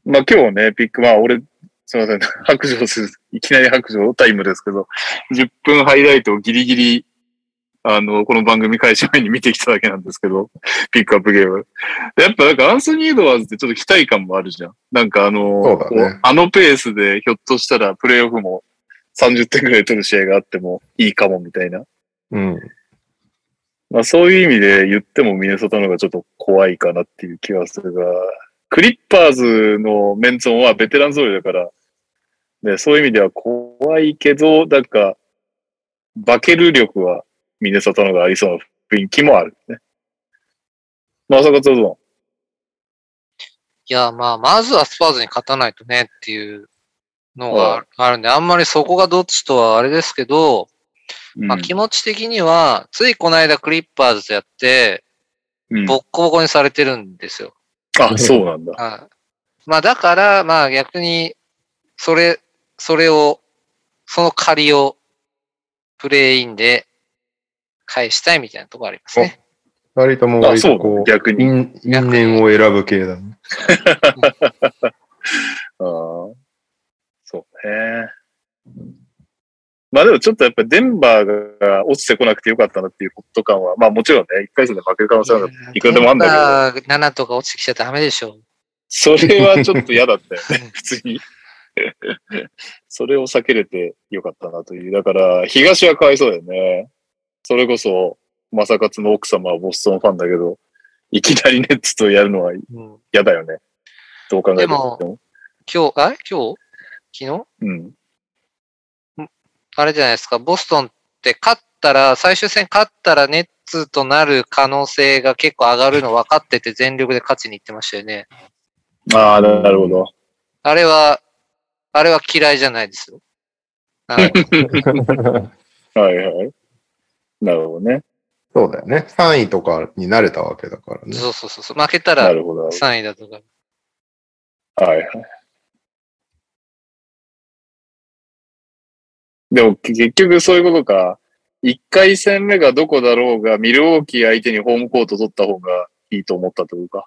まあ今日ね、ピック、まあ俺、すいません、白状する、いきなり白状タイムですけど、10分ハイライトをギリギリ、あの、この番組開始前に見てきただけなんですけど、ピックアップゲーム。やっぱなんかアンソニー・エドワーズってちょっと期待感もあるじゃん。なんかあの、ねこあのペースでひょっとしたらプレイオフも30点ぐらい取る試合があってもいいかもみたいな。うん。まあそういう意味で言ってもミネソタの方がちょっと怖いかなっていう気はするが、クリッパーズのメンツォンはベテラン揃いだから、でそういう意味では怖いけど、なんか、化ける力はミネソタの方がありそうな雰囲気もあるね。まさかつどいや、まあ、まずはスパーズに勝たないとねっていうのがあるんで、あんまりそこがどっちとはあれですけど、うまあ気持ち的には、ついこの間クリッパーズとやって、うんボッコボコにされてるんですよ。あ、そうなんだ。はい。まあだから、まあ逆に、それ、それを、その借りを、プレイインで返したいみたいなところありますね。二人とも割とこう、逆に。因因縁を選ぶ系だね。ああそうね。まあでもちょっとやっぱりデンバーが落ちてこなくてよかったなっていうホット感は、まあもちろんね、一回戦で負ける可能性はいくらでもあるんだけど、けど。7とか落ちてきちゃダメでしょ。それはちょっと嫌だったよね、普通に。それを避けれてよかったなという。だから、東はかわいそうだよね。それこそ、まさかつの奥様はボストンファンだけど、いきなりネッツとやるのはうん、嫌だよね。どう考えても。で今日、あ今日？昨日？うん。あれじゃないですか、ボストンって勝ったら、最終戦勝ったらネッツとなる可能性が結構上がるの分かってて全力で勝ちに行ってましたよね。ああ、なるほど。あれは、あれは嫌いじゃないですよ。はい。はいはい。なるほどね。そうだよね。3位とかになれたわけだからね。そうそうそうそう。負けたらなるほど。はい3位だとか。はい。でも結局そういうことか。一回戦目がどこだろうが、ミルウォーキー相手にホームコート取った方がいいと思ったというか。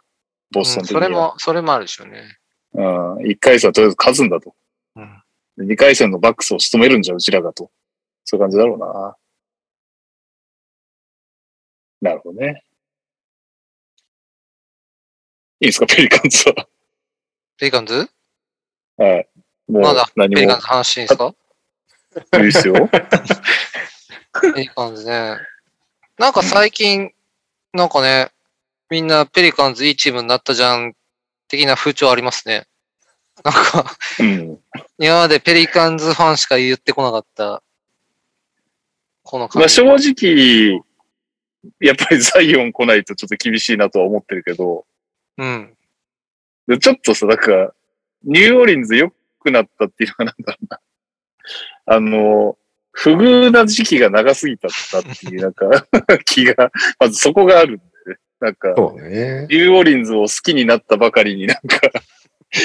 ボストンうん的には。それも、それもあるでしょうね。うん。一回戦はとりあえず勝つんだと。うん。で二回戦のバックスを仕留めるんじゃ、うちらがと。そういう感じだろうな。なるほどね。いいですか、ペリカンズは。ペリカンズ？はい。もうまだペリカンズ話していいですか？いいですよ。ペリカンズね。なんか最近、なんかね、みんなペリカンズいいチームになったじゃん、的な風潮ありますね。なんか、うん。今までペリカンズファンしか言ってこなかった、この感じ。まあ正直、やっぱりザイオン来ないとちょっと厳しいなとは思ってるけど、うん。でちょっとさ、なんか、ニューオーリンズ良くなったっていうのがなんだろうな。あの、不遇な時期が長すぎたっていう、なんか、気が、まずそこがあるんでね。なんか、そうね。ニューオーリンズを好きになったばかりになんか、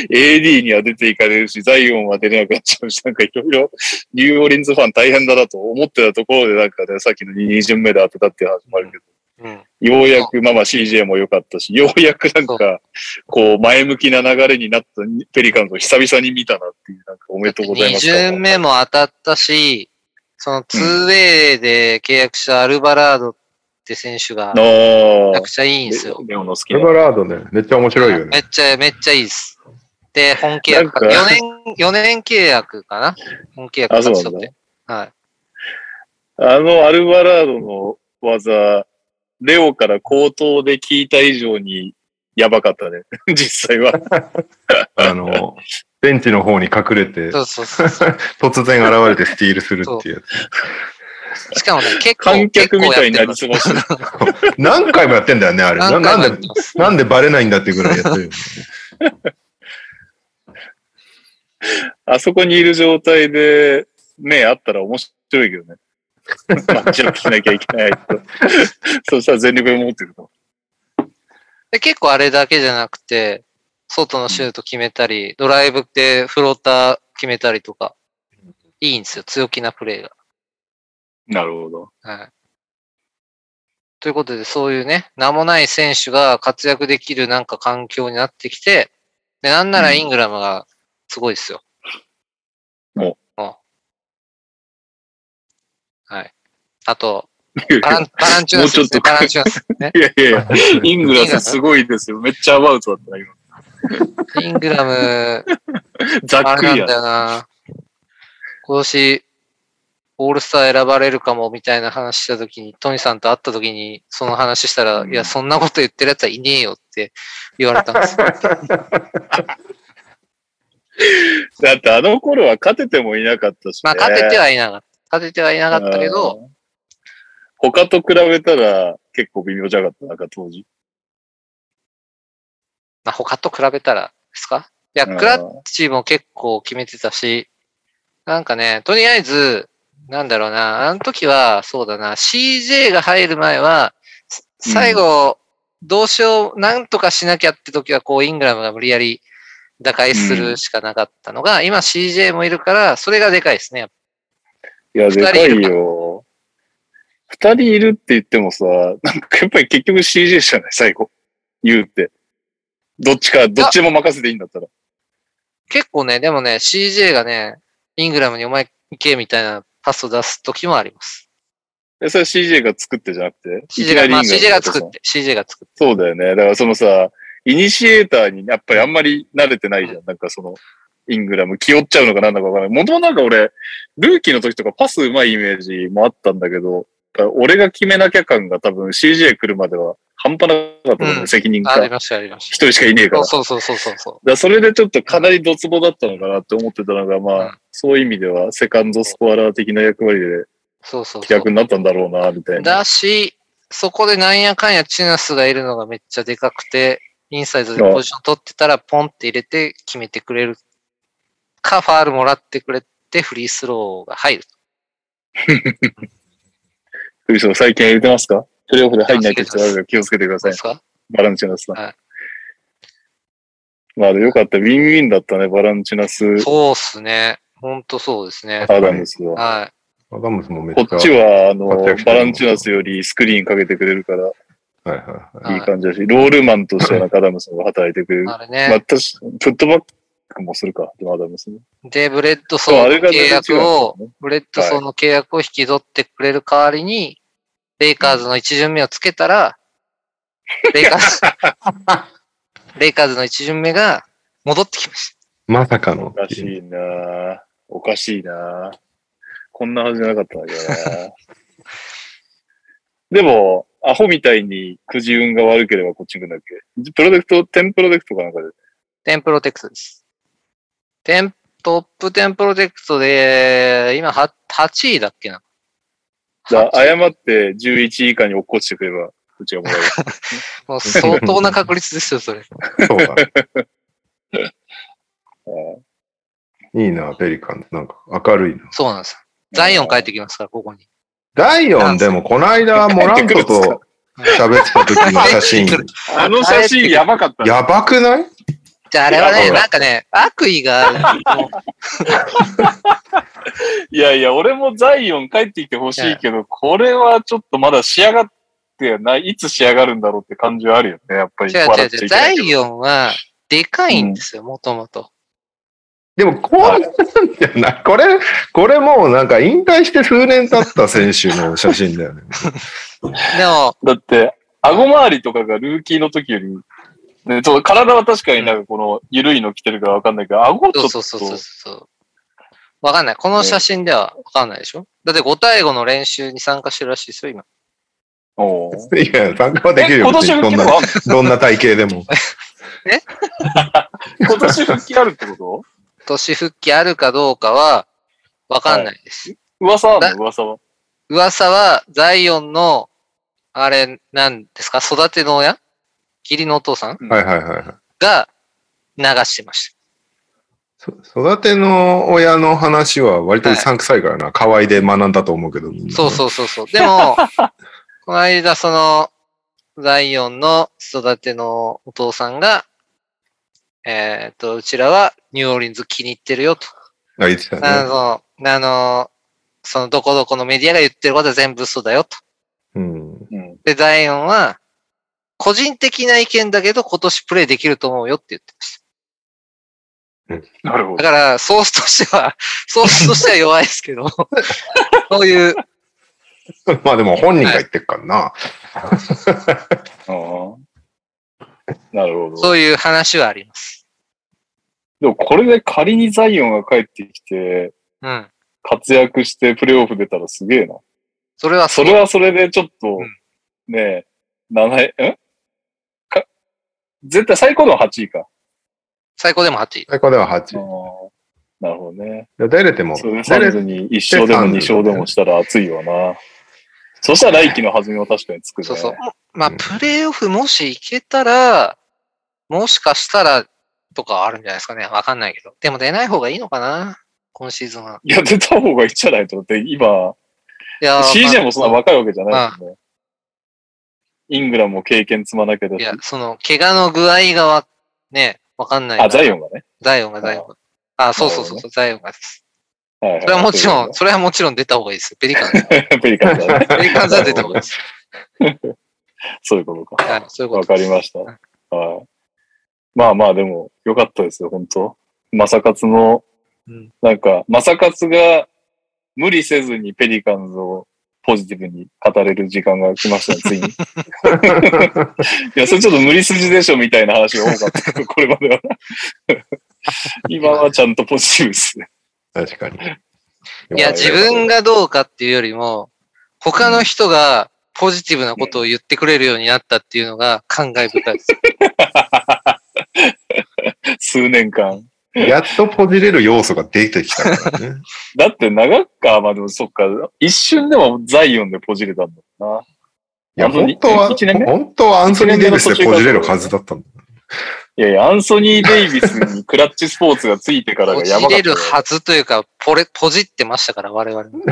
AD には出ていかれるし、ザイオンは出れなくなっちゃうし、なんかいろいろニューオーリンズファン大変だなと思ってたところで、なんかね、さっきの2巡目で当てたっていう話もあるけど、うん。ようやく、まあまあ CJ も良かったし、ようやくなんか、こう前向きな流れになったペリカンズを久々に見たなっていう、なんかおめでとうござい2ます。巡目も当たったし、その 2way で契約したアルバラードって選手が、あめちゃくちゃいいんですよ。レオの好きレな。バラードね、めっちゃ面白いよね。めっちゃ、めっちゃいいです。で、本契約か、なんか4年、4年契約かな？本契約あそう。はい。あのアルバラードの技、レオから口頭で聞いた以上にやばかったね。実際は。あの、ベンチの方に隠れて、そうそうそうそう。突然現れてスティールするっていうやしかもね、結構、観客みたいになり結過ごしてる。つ。何回もやってんだよね、あれ。ななんで、なんでバレないんだってぐらいやってる。あそこにいる状態で目あったら面白いけどね。マッチアップしなきゃいけないと。そしたら全力で持ってると。で結構あれだけじゃなくて、外のシュート決めたり、ドライブでフローター決めたりとか、いいんですよ。強気なプレーが。なるほど。はい。ということで、そういうね、名もない選手が活躍できるなんか環境になってきて、で、なんならイングラムがすごいですよ。おおはい。あと、バランバランチュナスもうちょっとバランチュナス。ね。いやいやいや、イングラスすごいですよ。めっちゃアバウトだったな、今。イングラム、ざっくりやなんだ。よな。今年、オールスター選ばれるかもみたいな話したときに、トニーさんと会ったときに、その話したら、うんいや、そんなこと言ってるやつはいねえよって言われたんですよ。だってあの頃は勝ててもいなかったし、ね。まあ、勝ててはいなかった。勝ててはいなかったけど、うん。他と比べたら結構微妙じゃなかった、なんか当時。まあ、他と比べたらですか？いや、うんクラッチも結構決めてたし、なんかね、とりあえず、なんだろうな、あの時は、そうだな、CJ が入る前は、す最後、どうしよう、なんとかしなきゃって時は、こう、イングラムが無理やり打開するしかなかったのが、今 CJ もいるから、それがでかいですね。いや、でかいよ。二人いるって言ってもさ、なんかやっぱり結局 CJ じゃない、最後。言うって。どっちか、どっちでも任せていいんだったら。結構ね、でもね、CJ がね、イングラムにお前行けみたいなパスを出す時もあります。え、それは CJ が作ってじゃなくて？CJ が、まあ、CJ が作って、CJ が作って。そうだよね。だからそのさ、イニシエーターにやっぱりあんまり慣れてないじゃん。なんかその、イングラム気負っちゃうのかなんだかわからない。もともとなんか俺、ルーキーの時とかパス上手いイメージもあったんだけど、俺が決めなきゃ感が多分 CJ 来るまでは半端なかったと思うね、うん責任が。一ありました、ありました。人しかいねえから。そうそうそうそうそう。だそれでちょっとかなりドツボだったのかなって思ってたのが、まあ、うんそういう意味ではセカンドスコアラー的な役割でそうそうそう。逆になったんだろうな、みたいな。だし、そこでなんやかんやチナスがいるのがめっちゃでかくて、インサイドでポジション取ってたらポンって入れて決めてくれる。か、ファールもらってくれてフリースローが入る。フリースロー最近入れてますか？プレイオフで入んないと人あるから気をつけてくださいそうで。すか？バランチナスさん。はいまあ、よかった。ウィンウィンだったね、バランチナス、そうっすね。ほんとそうですね。アダムスは。はアダムスもめっちゃ。こっちは、あのバランチナスよりスクリーンかけてくれるから、はいはいはい。はいいい感じだし、ロールマンとしてはアダムスの方が働いてくれい。る。あれまあ、ね。確かプットバックもするか、でもアダムスね。で、ブレッドソそう、ーのあれが契約を、ねブレッドソーの契約を引き取ってくれる代わりに、レイカーズの一巡目をつけたら、レイカーズ、レイカーズの一巡目が戻ってきましまさかのおかしいなぁおかしいなぁこんなはずじゃなかったんだけどな でも、アホみたいにくじ運が悪ければこっち行くんだっけ？プロジェクト、テンプロジェクトかなんかで。た。テンプロテクトです。テン、トップテンプロテクトで、今は8位だっけな？だ8位誤って11位以下に落っこちてくれば、うちがもらえる。もう相当な確率ですよ、それ。そうだ。うんいいな、ペリカンズ。なんか明るいな。そうなんですよ。ザイオン帰ってきますから、ここに。ダイオン？でもこの間モラントと喋ってた時の写真、あの写真やばかったね。やばくない？じゃああれはいね、やなんかね、悪意が、いやいや、俺もザイオン帰ってきてほしいけど、これはちょっとまだ仕上がってない、いつ仕上がるんだろうって感じはあるよね、やっぱり。違う違う違う。ザイン。オンは、でかいんですよ、もともと。でも、こうなんだよな。これ、これもうなんか引退して数年経った選手の写真だよね。でも、だって、顎周りとかがルーキーの時より、ね、そう体は確かになんかこの緩いの着てるからわかんないけど、顎ちょっそうそうそうそうと、そう。わかんない。この写真ではわかんないでしょ？だって5対5の練習に参加してるらしいですよ、今。おーいや、参加はできるえ、よ。今年復どんなどんな体型でも。今年復帰あるってこと？年復帰あるかどうかはわかんないです。噂あだるの？噂は？噂は、ザイオンの、あれ、なんですか？育ての親？義理のお父さんはいはいはいはい。が流してましそ育ての親の話は割とうさんくさいからな。可愛いで学んだと思うけど。みんなた。そうそうそうそう。でも、この間、その、ザイオンの育てのお父さんが、えっ、と、うちらはニューオーリンズ気に入ってるよと。あ、言ってたあね。の、あの、そのどこどこのメディアが言ってることは全部嘘だよと。うん。うん。で、ザイオンは、個人的な意見だけど今年プレイできると思うよって言ってましなるほた。だから、ソースとしては、ソースとしては弱いですけど、そういう、まあでも本人が言ってっからな。ああなるほど。そういう話はあります。でもこれで仮にザイオンが帰ってきて、うん。活躍してプレイオフ出たらすげえな。それはそれはそれでちょっとうん、ねえ、7位、ん？か、絶対最高でも8位か。最高でも8位。最高ではああ8。なるほどね。出れても、それでサンズに1勝でも2勝でもしたら熱いわな。そしたら来季の弾みは確かにつくね。そうそう。まあ、うんプレイオフもし行けたら、もしかしたら、とかあるんじゃないですかね。わかんないけど。でも出ない方がいいのかな今シーズンは。いや、出た方がいいんじゃないと。だって今、いやー CJ もそんな若いわけじゃないまですね。イングラムも経験積まなきゃだしいや、。その、怪我の具合がわ、ね、わかんない。あ、ザイオンがね。ザイオンが、ザイオンが。あ、そうそうそうそう、ザイオンがです。はいはい。それはもちろん、そそれはもちろん出た方がいいですよ。ペリカン ペリカン。ペリカンズは出た方がいいです。そういうことか。はい、そういうこわとです。かりました。はい。まあまあでも、よかったですよ、本当マサカツの、うんなんか、マサカツが無理せずにペリカンズをポジティブに語れる時間が来ましたね、ついに。いや、それちょっと無理筋でしょみたいな話が多かったけど、これまでは。今はちゃんとポジティブですね。確かに。いや、自分がどうかっていうよりも、他の人がポジティブなことを言ってくれるようになったっていうのが感慨深いです。数年間。やっとポジれる要素が出てきたからね。だって長くか、まあでもそっか、一瞬でもザイオンでポジれたんだな。いや、本当は、本当はアンソニー・デイビスでポジれるはずだったんだ。いやいや、アンソニー・デイビスにクラッチスポーツがついてから ポジがやばかったよ。れるはずというか、ポレ、ポジってましたから、我々も。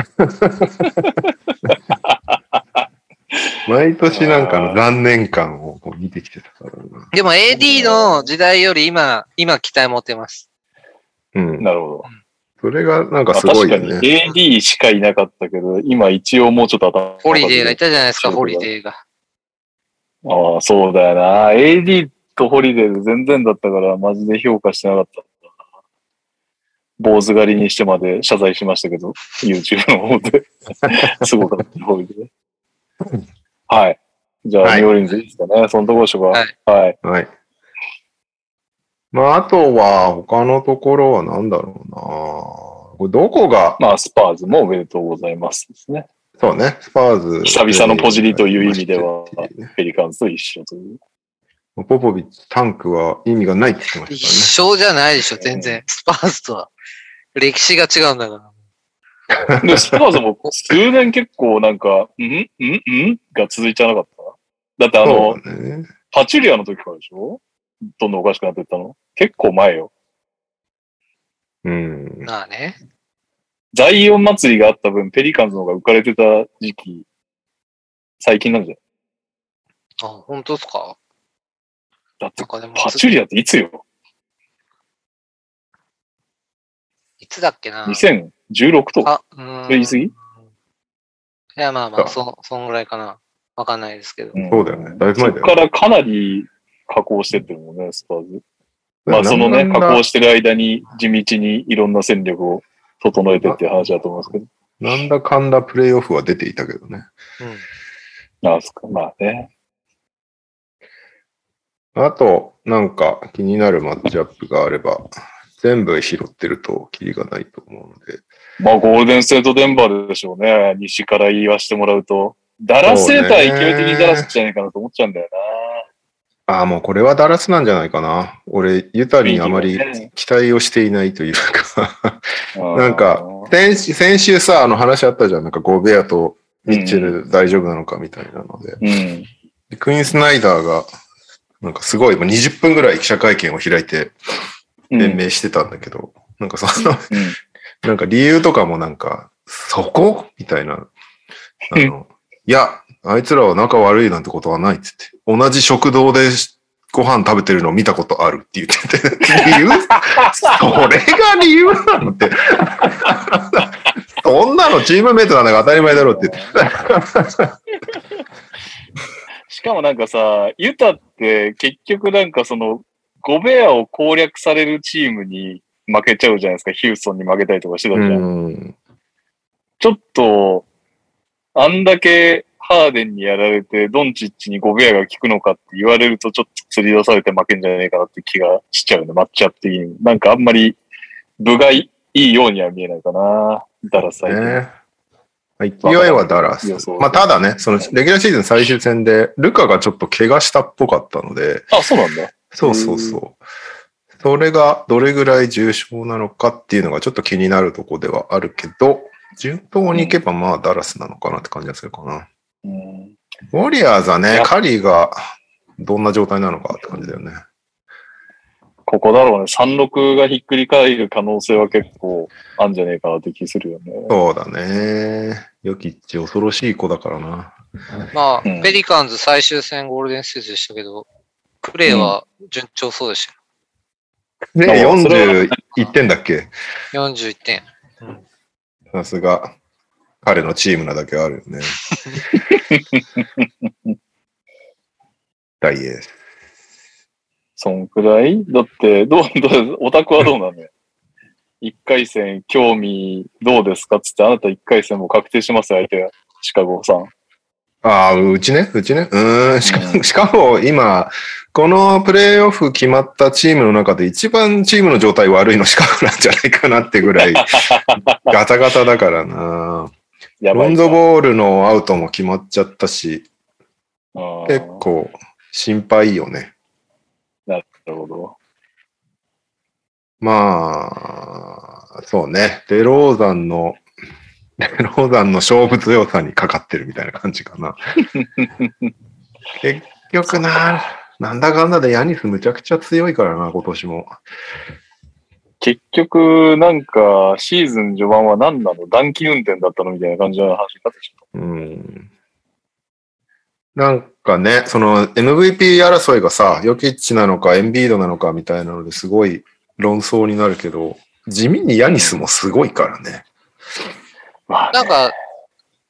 毎年なんかの残念感をこう見てきてたからな。でも AD の時代より今、今期待持てます。うん。なるほど。それがなんかまあすごい確かによね。AD しかいなかったけど、今一応もうちょっと頭ホリデーがいたじゃないですか、ホリデーが。ああ、そうだよな。AD とホリデーで全然だったから、マジで評価してなかった。坊主刈りにしてまで謝罪しましたけど、YouTube の方で。すごかった、ホリデー。はい。じゃあ、はいニューオーリンズいいですかね。そのところでしょうか。はいはい。はい。まあ、あとは、他のところは何だろうな。これどこが、まあ、スパーズもおめでとうございますですね。そうね、スパーズ。久々のポジリという意味ではペリカンズと一緒という。ポポビッチ、タンクは意味がないって言ってま一し緒じゃないでしょ、全然。スパーズとは。歴史が違うんだから。で、スパーズも数年結構なんか、んんんんが続いちゃわなかった？だってあたね。の、ね。パチュリアの時からでしょ？どんどんおかしくなってったの？結構前よ。うん。まあね。ザイオン祭りがあった分、ペリカンズの方が浮かれてた時期、最近なんじゃあ、本当ですか？だってなん、かでも、パチュリアっていつよ？いつだっけな ?2016 とか。あ、うーん。それ言い過ぎ？いや、まあまあ、あそ、そんぐらいかな。わかんないですけど。んそうだよね。だいぶ前だよね。そっからかなり加工してってるもんね、スパーズ。まあそのね、なんだ加工してる間に地道にいろんな戦力を整えてっていう話だと思うんですけど。なんだかんだプレイオフは出ていたけどね。うん。なんすか、まあね。あと、なんか気になるマッチアップがあれば、全部拾ってるとキリがないと思うので。まあゴールデンステートデンバーでしょうね。西から言わしてもらうと。ダラスセーター勢い的にダラスじゃないかなと思っちゃうんだよああ、もうこれはダラスなんじゃないかな。俺、ユタにあまり期待をしていないというかな。なんか先週、先週さ、あの話あったじゃん。なんかゴベアとミッチェル大丈夫なのかみたいなので。うん。でクイーン・スナイダーが、なんかすごい、もう20分ぐらい記者会見を開いてうん。弁明してたんだけど、なんかその、うんなんか理由とかもなんか、そこ？みたいな。あの、いや、あいつらは仲悪いなんてことはないって言って、同じ食堂でご飯食べてるのを見たことあるって言ってて、理由？それが理由なのって。そんなのチームメイトなんだから当たり前だろうって言って。しかもなんかさ、ユタって結局なんかその、ゴベアを攻略されるチームに負けちゃうじゃないですか。ヒューストンに負けたりとかしてたじゃん。うん。ちょっと、あんだけハーデンにやられて、ドンチッチにゴベアが効くのかって言われると、ちょっと釣り出されて負けんじゃねえかなって気がしちゃうね。マッチアップ的に。なんかあんまり、部がいいようには見えないかな。ダラス最近。ね。勢いはダラスまあ、ただね、その、レギュラーシーズン最終戦で、ルカがちょっと怪我したっぽかったので、あ、そうなんだ。そうそうそう。それがどれぐらい重症なのかっていうのがちょっと気になるとこではあるけど、順当にいけばまあダラスなのかなって感じがするかな。うん。ウォリアーズはいねや、カリーがどんな状態なのかって感じだよね。ここだろうね。36がひっくり返る可能性は結構あんじゃねえかなって気するよね。そうだね。ヨキッチ恐ろしい子だからな。まあ、うんペリカンズ最終戦ゴールデンステージでしたけど、プレーは順調そうでしたで、あそれは41点だっけ？よ。41点。さすが、彼のチームなだけあるよね。大エース。そんくらい？だって、どう、どう、オタクはどうなのよ？一回戦、興味どうですかっつって、あなた一回戦も確定しますよ、相手は。シカゴさん。ああ、うちね、うちね？うーん、しかうんしかも今、このプレイオフ決まったチームの中で一番チームの状態悪いのシカゴなんじゃないかなってぐらい、ガタガタだからな。やばい。ロンドボールのアウトも決まっちゃったし、結構心配よね。なるほど。まあ、そうね。デローザンの、デローザンの勝負強さにかかってるみたいな感じかな。結局な、なんだかんだでヤニスむちゃくちゃ強いからな、今年も。結局、なんか、シーズン序盤は何なの？暖気運転だったのみたいな感じの話になってきた。うん。なんかね、その MVP 争いがさ、ヨキッチなのかエンビードなのかみたいなのですごい論争になるけど、地味にヤニスもすごいからね。まあ、なんか、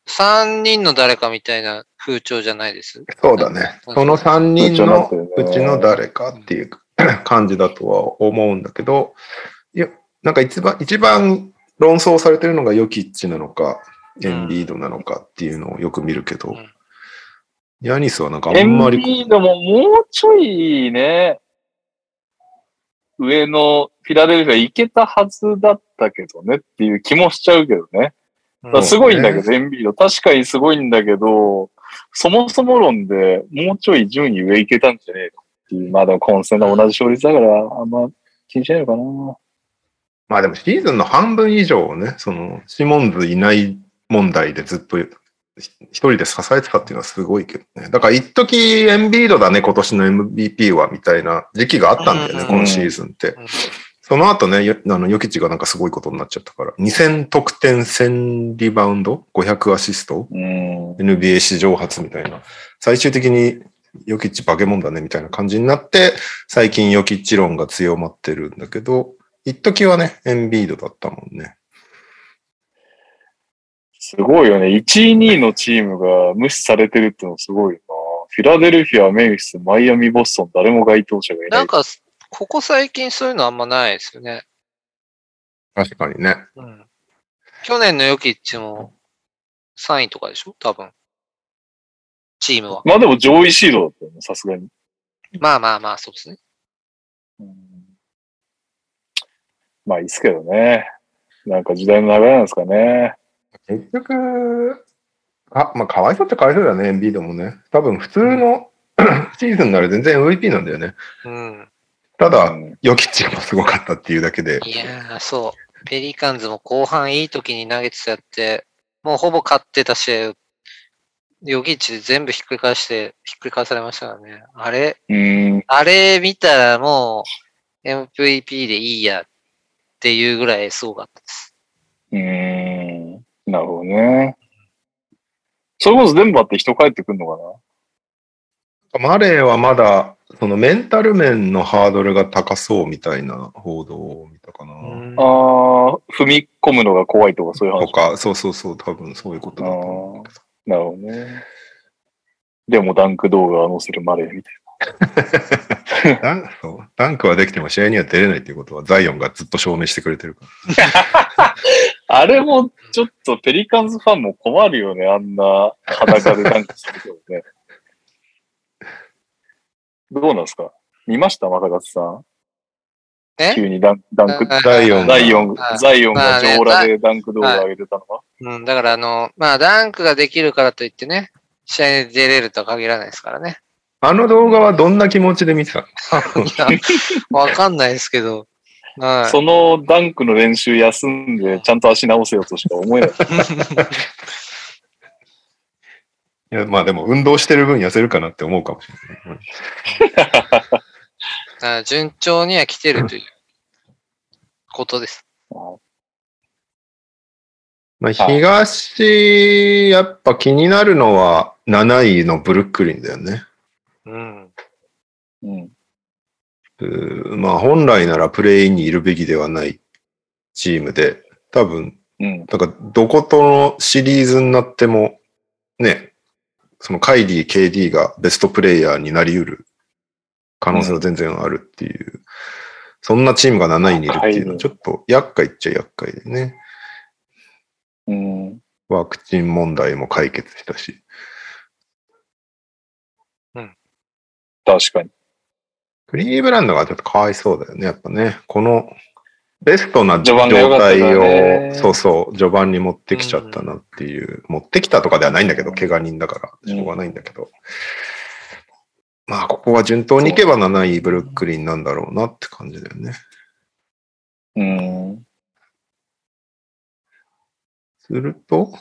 3人の誰かみたいな風潮じゃないです？そうだね。その3人のうちの誰かっていう 感じだとは思うんだけど、いや、なんか一番、一番論争されてるのがヨキッチなのか、エンビードなのかっていうのをよく見るけどうん、ヤニスはなんかあエンんまり、ビードももうちょいね、上のフィラデルフィア行けたはずだったけどねっていう気もしちゃうけどね。すごいんだけど、エンビード。確かにすごいんだけど、そもそも論でもうちょい順位上行けたんじゃねえのっていう。まあでも混戦の同じ勝率だから、あんま気にしないのかな。まあでもシーズンの半分以上をね、その、シモンズいない問題でずっと一人で支えてたっていうのはすごいけどね。だから一時エンビードだね、今年の MVP はみたいな時期があったんだよね、うんこのシーズンって。うんその後ね、よあの、ヨキチがなんかすごいことになっちゃったから、2000得点、1000リバウンド、500アシスト、うん。NBA 史上初みたいな。最終的にヨキッチ化け物だねみたいな感じになって、最近ヨキッチ論が強まってるんだけど、一時はね、エンビードだったもんね。すごいよね。1位、2位のチームが無視されてるってのすごいな。フィラデルフィア、メイフィス、マイアミ、ボストン、誰も該当者がいない。なんか、ここ最近そういうのあんまないですよね。確かにね。うん。去年のヨキッチも3位とかでしょ？多分。チームは。まあでも上位シードだったよね、さすがに。まあまあまあ、そうですね。うんまあいいっすけどね。なんか時代の流れなんですかね。結局、あ、まあ、かわいそうってかわいそうだよね、エンビードもね。多分、普通の シーズンになら全然 MVP なんだよね。うん。ただう、んヨキッチがすごかったっていうだけで、いやー、そう。ペリカンズも後半いい時に投げてたって、もうほぼ勝ってた試合を、ヨキッチで全部ひっくり返して、ひっくり返されましたからね。あれ、うん。あれ見たらもう MVP でいいやっていうぐらいすごかったです。うん。なるほどね。それこそデンバーって人帰ってくんのかな？マレーはまだ、そのメンタル面のハードルが高そうみたいな報道を見たかな。ああ、踏み込むのが怖いとかそういう話？とか、そうそうそう、多分そういうことだと思うけど。なるほどね。でもダンク動画を載せるマレーみたい ダンそうダンクはできても試合には出れないっていうことは、ザイオンがずっと証明してくれてるから。な。あれもちょっとペリカンズファンも困るよね。あんな裸でダンクするけどね。どうなんですか？見ました正勝さん？え？急にダンダンク、ザイオンがザイオンあ、ザイオンまあねが上裸でダンク動画上げてたのは。うん、だからあの、まあダンクができるからといってね、試合に出れるとは限らないですからね。あの動画はどんな気持ちで見てたの？わかんないですけど。はい。そのダンクの練習休んで、ちゃんと足直せよとしか思えない。いや、まあでも運動してる分痩せるかなって思うかもしれない。あ 順調には来てるということです。まあ、東、やっぱ気になるのは7位のブルックリンだよね。うん。うん。まあ本来ならプレインにいるべきではないチームで、多分、うん。なんかどことのシリーズになっても、ね、そのカイリー、KD がベストプレイヤーになり得る可能性は全然あるっていう、そんなチームが7位にいるっていうのはちょっと厄介っちゃ厄介でね。うん。ワクチン問題も解決したし。確かに。クリーブランドがちょっとかわいそうだよね、やっぱね。このベストな状態からねを、そうそう、序盤に持ってきちゃったなっていう、持ってきたとかではないんだけど、怪我人だから、しょうがないんだけど。まあ、ここは順当にいけば7位ブルックリンなんだろうなって感じだよね。うん。すると、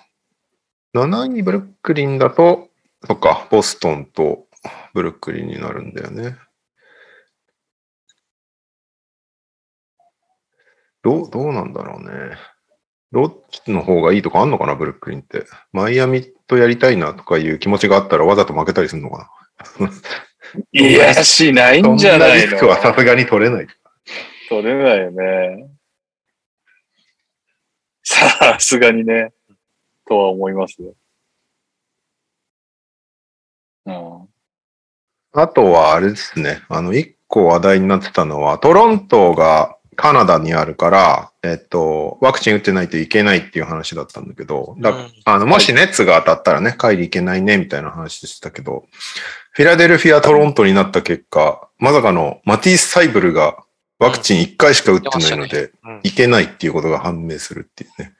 7位ブルックリンだと、そっか、ボストンとブルックリンになるんだよね。どう、どうなんだろうね。どっちの方がいいとかあんのかな、ブルックリンって。マイアミとやりたいなとかいう気持ちがあったらわざと負けたりするのか いや、しないな。んじゃないのそんなリスクはさすがに取れない。取れないよね。さすがにね。とは思いますよ。うん。あとはあれですね。あの、一個話題になってたのは、トロントがカナダにあるから、えっと、ワクチン打ってないといけないっていう話だったんだけど、だうんあの、もし熱が当たったらね、帰り行けないね、みたいな話でしたけど、フィラデルフィア、トロントになった結果、まさかのマティス・サイブルがワクチン1回しか打ってないので、うん。いけないっていうことが判明するっていうね。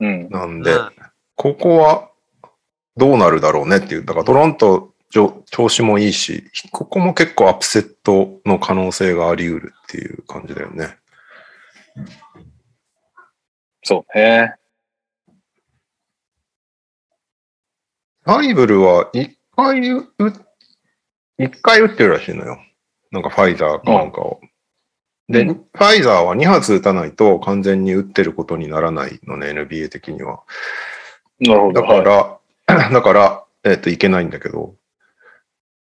うん。なんで、うんここはどうなるだろうねっていう。だからトロント調子もいいし、ここも結構アップセットの可能性があり得るっていう感じだよね。そうね。サイブルは1回打、一回打ってるらしいのよ。なんかファイザーかなんかを。で、うんファイザーは2発打たないと完全に打ってることにならないのね、NBA 的には。なるほど。だかはら、だから、えっと、いけないんだけど、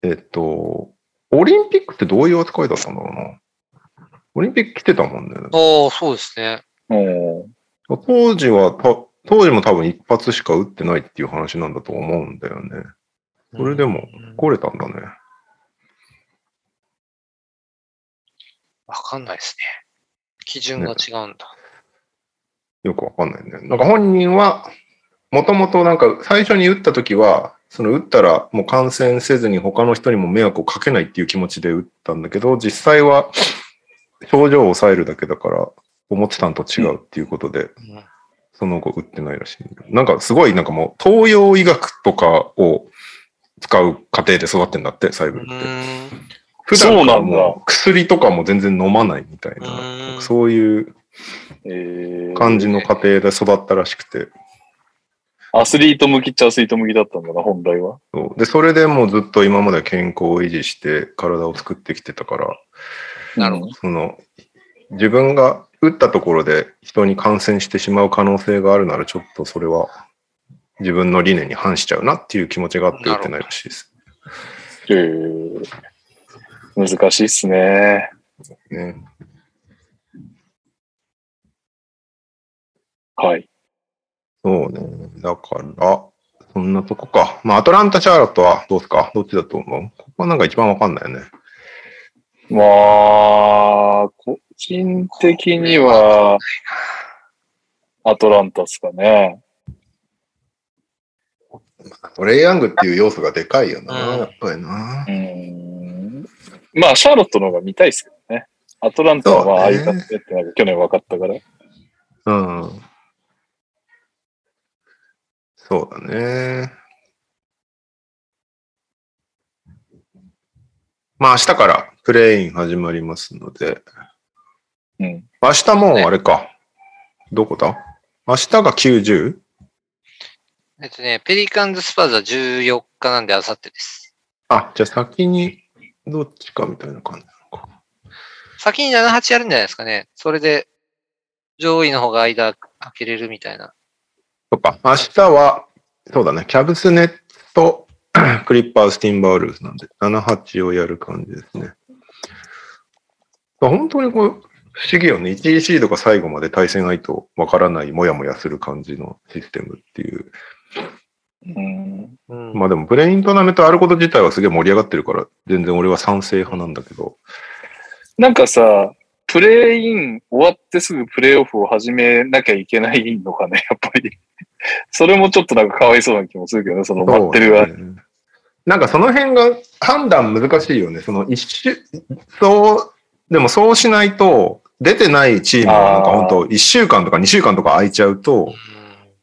えっと、オリンピックってどういう扱いだったんだろうな。オリンピック来てたもんね。おー、そうですね。当時はた、当時も多分一発しか打ってないっていう話なんだと思うんだよね。それでもうん来れたんだね。わかんないですね。基準が違うんだ。よくわかんないね。なんか本人は、もともとなんか最初に打った時は、その打ったらもう感染せずに他の人にも迷惑をかけないっていう気持ちで打ったんだけど、実際は症状を抑えるだけだから、思ってたのと違うっていうことで、うんその後打ってないらしい。なんかすごいなんかもう東洋医学とかを使う過程で育ってんだって、細う部って。普段からもう薬とかも全然飲まないみたいな、うんそういうえー感じの過程で育ったらしくて。アスリート向きっちゃアスリート向きだったんだな、本来は。そうで、それでもうずっと今まで健康を維持して体を作ってきてたから、なるほど。その、自分が打ったところで人に感染してしまう可能性があるなら、ちょっとそれは自分の理念に反しちゃうなっていう気持ちがあって打ってないらしいです。えー難しいっすね。ね。はい。そうね。だから、そんなとこか。まあ、アトランタ・シャーロットはどうですか？どっちだと思う？ここはなんか一番わかんないよね。まあ、個人的には、アトランタっすかね。トレイヤングっていう要素がでかいよな、うんやっぱりなう。ん。まあ、シャーロットの方が見たいですけどね。アトランタはまあ、ああいう感じってなんか去年分かったから。うん。そうだね。まあ明日からプレイン始まりますので、うん。明日もうあれか。どこだ？明日が 90? えっとね、ペリカンズスパーズは14日なんであさってです。あ、じゃあ先にどっちかみたいな感じなのか。先に7-8やるんじゃないですかね。それで、上位の方が間開けれるみたいな。そっか。明日は、そうだね。キャブスネット、クリッパースティンバールーズなんで、7-8をやる感じですね。本当にこう、不思議よね。1位シードが最後まで対戦相手をわからない、もやもやする感じのシステムっていう。うん。うんまあでも、プレイントーナメントあること自体はすげえ盛り上がってるから、全然俺は賛成派なんだけど。なんかさ、プレイン終わってすぐプレイオフを始めなきゃいけないのかね、やっぱり。それもちょっとなんかかわいそうな気もするけどね、その待ってる側。なんかその辺が判断難しいよね。その一週、そう、でもそうしないと、出てないチームがなんか本当1週間とか2週間とか空いちゃうと、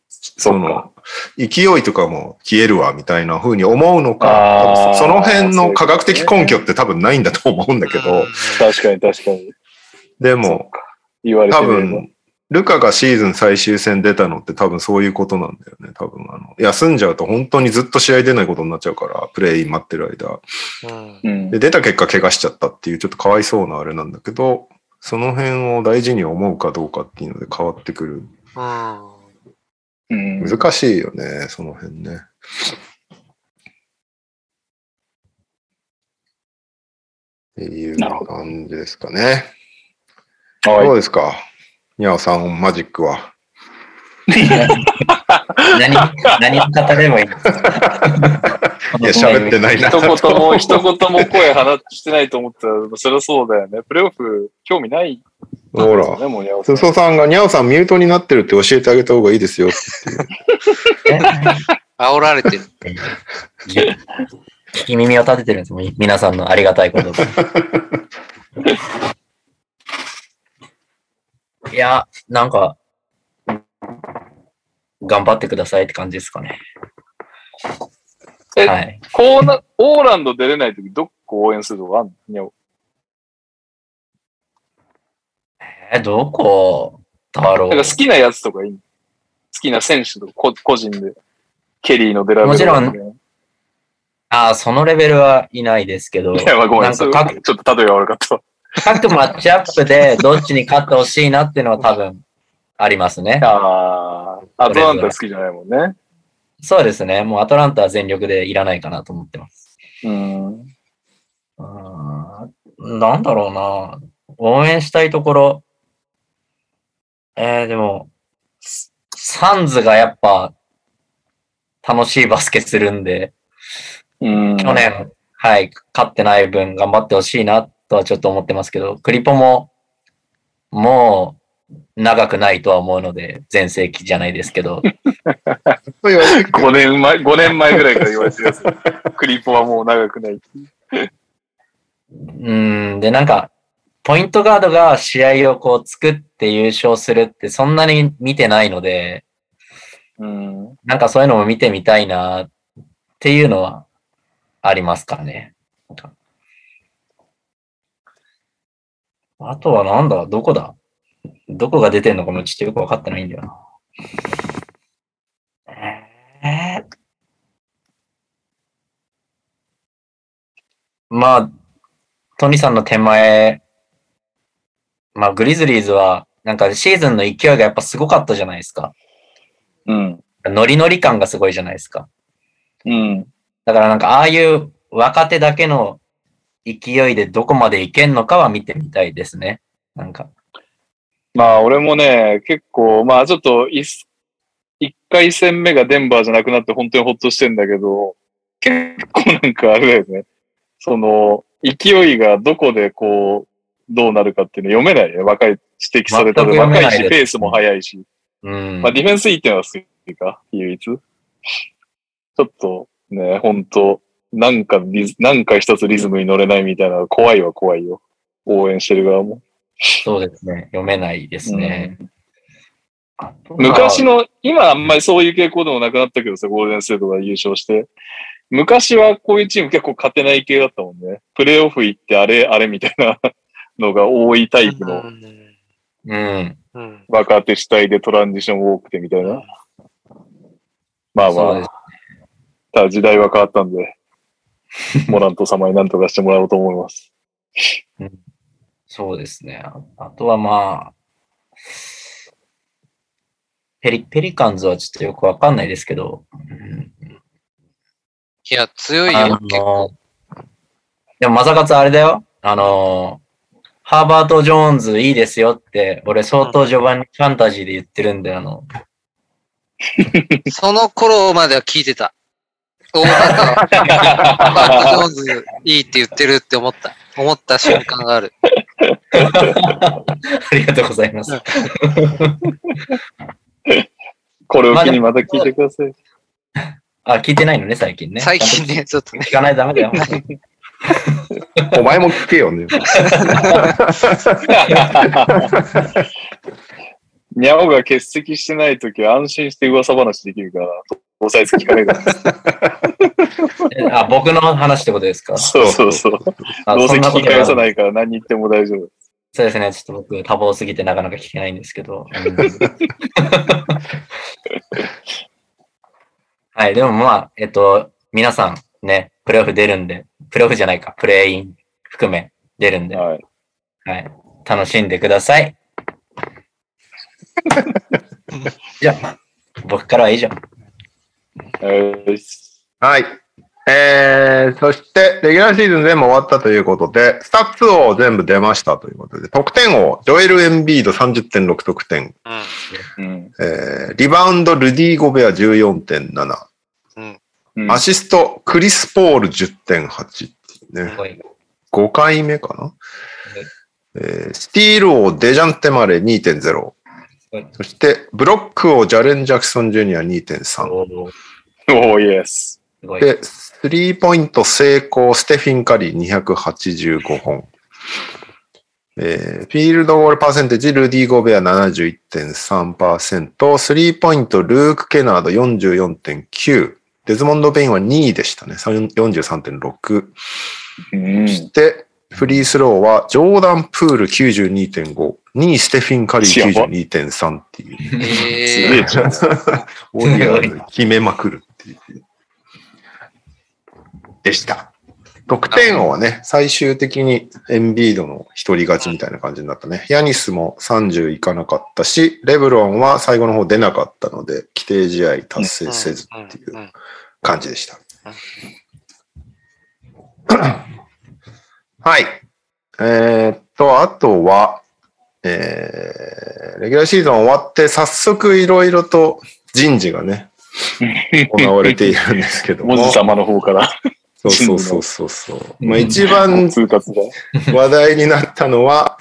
その、勢いとかも消えるわ、みたいな風に思うのか、その辺の科学的根拠って多分ないんだと思うんだけど、確かに確かに。そでもっ、か。言われて多分、ルカがシーズン最終戦出たのって多分そういうことなんだよね。多分あの、休んじゃうと本当にずっと試合出ないことになっちゃうから、プレイ待ってる間。うんうんで、出た結果怪我しちゃったっていうちょっとかわいそうなあれなんだけど、その辺を大事に思うかどうかっていうので変わってくる。うんうん難しいよね、その辺ね。っていう感じですかね。はいどうですか？ニャオさん、マジックは。何、何を語ればいいんですかいや、喋ってないな。一言も、一言も声放してないと思ったら、そりゃそうだよね。プレイオフ、興味ないほら。すそさんが、ニャオさんミュートになってるって教えてあげた方がいいですよって煽られてる。聞き耳を立ててるんですもん皆さんのありがたいことで。いや、なんか、頑張ってくださいって感じですかね。えはい。こうな、オーランド出れないとき、どこ応援するとかあんの？え、どこ？だろう。なんか好きなやつとかいいの？好きな選手とかこ個人で。ケリーのデラベルもちろん。ああ、そのレベルはいないですけど、いや、まあごめん、なんかそれちょっと例えが悪かったわ。各マッチアップでどっちに勝ってほしいなっていうのは多分ありますね。ああ、アトランタ好きじゃないもんね。そうですね。もうアトランタは全力でいらないかなと思ってます。うん。なんだろうな。応援したいところ。えー、でも、スサンズがやっぱ楽しいバスケするんで、うん。去年、はい、勝ってない分頑張ってほしいなっとはちょっと思ってますけど、クリポも、もう、長くないとは思うので、全盛期じゃないですけど、そう言われてきて5年前、5年前ぐらいから言われてるやつ。クリポはもう長くない。うん、で、なんか、ポイントガードが試合をこう作って優勝するってそんなに見てないので、うん。なんかそういうのも見てみたいなっていうのはありますかね。あとはなんだ？どこだ？どこが出てんの？かもちょっとよくわかってないんだよな。えーまあ、トニさんの手前、まあ、グリズリーズは、なんかシーズンの勢いがやっぱすごかったじゃないですか。うん。ノリノリ感がすごいじゃないですか。うん。だからなんかああいう若手だけの勢いでどこまでいけんのかは見てみたいですね。なんか。まあ、俺もね、結構、まあ、ちょっと一、一回戦目がデンバーじゃなくなって本当にほっとしてんだけど、結構なんかあれだよね。その、勢いがどこでこう、どうなるかっていうの読めないね。若い、指摘されたで全く読め若いし、ペースも速いし。うん。まあ、ディフェンスいいっていうのは好きか、唯一。ちょっとね、本当なんかリズ、なんか一つリズムに乗れないみたいな、怖いは怖いよ。応援してる側も。そうですね。読めないですね。あとは昔の、今あんまりそういう傾向でもなくなったけどさ、ゴールデンステートが優勝して。昔はこういうチーム結構勝てない系だったもんね。プレイオフ行ってあれ、あれみたいな のが多いタイプのうん。うん。若手主体でトランジション多くてみたいな。まあそうですまあ、ただ時代は変わったんで、モラント様に何とかしてもらおうと思います。そうですね。ああとはまあ、ペリ、ペリカンズはちょっとよくわかんないですけど、うんいや、強いあよ、結構。の、でもまさかつあれだよ。あの、ハーバート・ジョーンズいいですよって、俺相当序盤にファンタジーで言ってるんで、あの、その頃までは聞いてた。おなんか、バット・ジョーンズいいって言ってるって思った。思った瞬間がある。ありがとうございます。これを機にまた聞いてください。あ、聞いてないのね、最近ね。最近ね、ちょっとね聞。かないとダメだよ。お前も聞けよね。にゃおが欠席してないときは安心して噂話できるから、押さえつき聞かね えから。あ、僕の話ってことですか？そうそうそう。あどうせ聞き返さないから何言っても大丈夫。そうですね。ちょっと僕、多忙すぎてなかなか聞けないんですけど。う んはい。でもまあ、えっと、皆さんね、プレイオフ出るんで、プレイオフじゃないか、プレイイン含め出るんで、ははい。い。楽しんでください。じゃあ、僕からは以上。えーはい。えー、そして、レギュラーシーズン全部終わったということで、スタッツ王全部出ましたということで、得点王、ジョエル・エンビード30.6得点、うん。うん。えー、リバウンド、ルディ・ゴベア14.7、うん。うんアシスト、クリス・ポール10.8っていうねす、ごい。5回目かな。えースティール王、デジャンテ・マレー2.0。はいそして、ブロック王、ジャレン・ジャクソン・ジュニア2.3。おーおー、イエス。で、スリーポイント成功、ステフィン・カリー285本。えーフィールドゴールパーセンテージ、ルディ・ゴベア71.3%、スリーポイント、ルーク・ケナード44.9%、デズモンド・ベインは2位でしたね、43.6%。うんそして、フリースローは、ジョーダン・プール92.5、2位、ステフィン・カリー92.3っていう。ええじゃん。オーディアで決めまくるっていう。でした。得点王はね、最終的にエンビードの一人勝ちみたいな感じになったね。ヤニスも30いかなかったし、レブロンは最後の方出なかったので、規定試合達成せずっていううん感じでした。はい。えーっと、あとは、えー、レギュラーシーズン終わって、早速いろいろと人事がね、行われているんですけども。文字様の方から。そうそうそうそう。まあ一番通達だ。話題になったのは、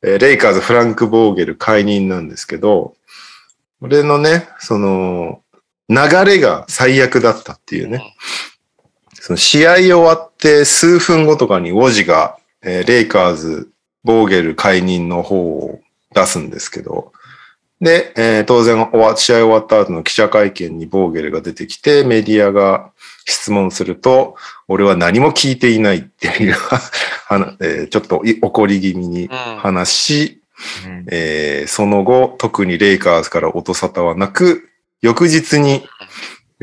えーレイカーズフランク・ボーゲル解任なんですけど、俺のね、その、流れが最悪だったっていうね。その試合終わって数分後とかにウォジが、えーレイカーズ、ボーゲル解任の方を出すんですけど、で、えー当然試合終わった後の記者会見にボーゲルが出てきて、メディアが質問すると、俺は何も聞いていないっていうえーちょっとい怒り気味に話し、えーその後、特にレイカーズから音沙汰はなく、翌日に、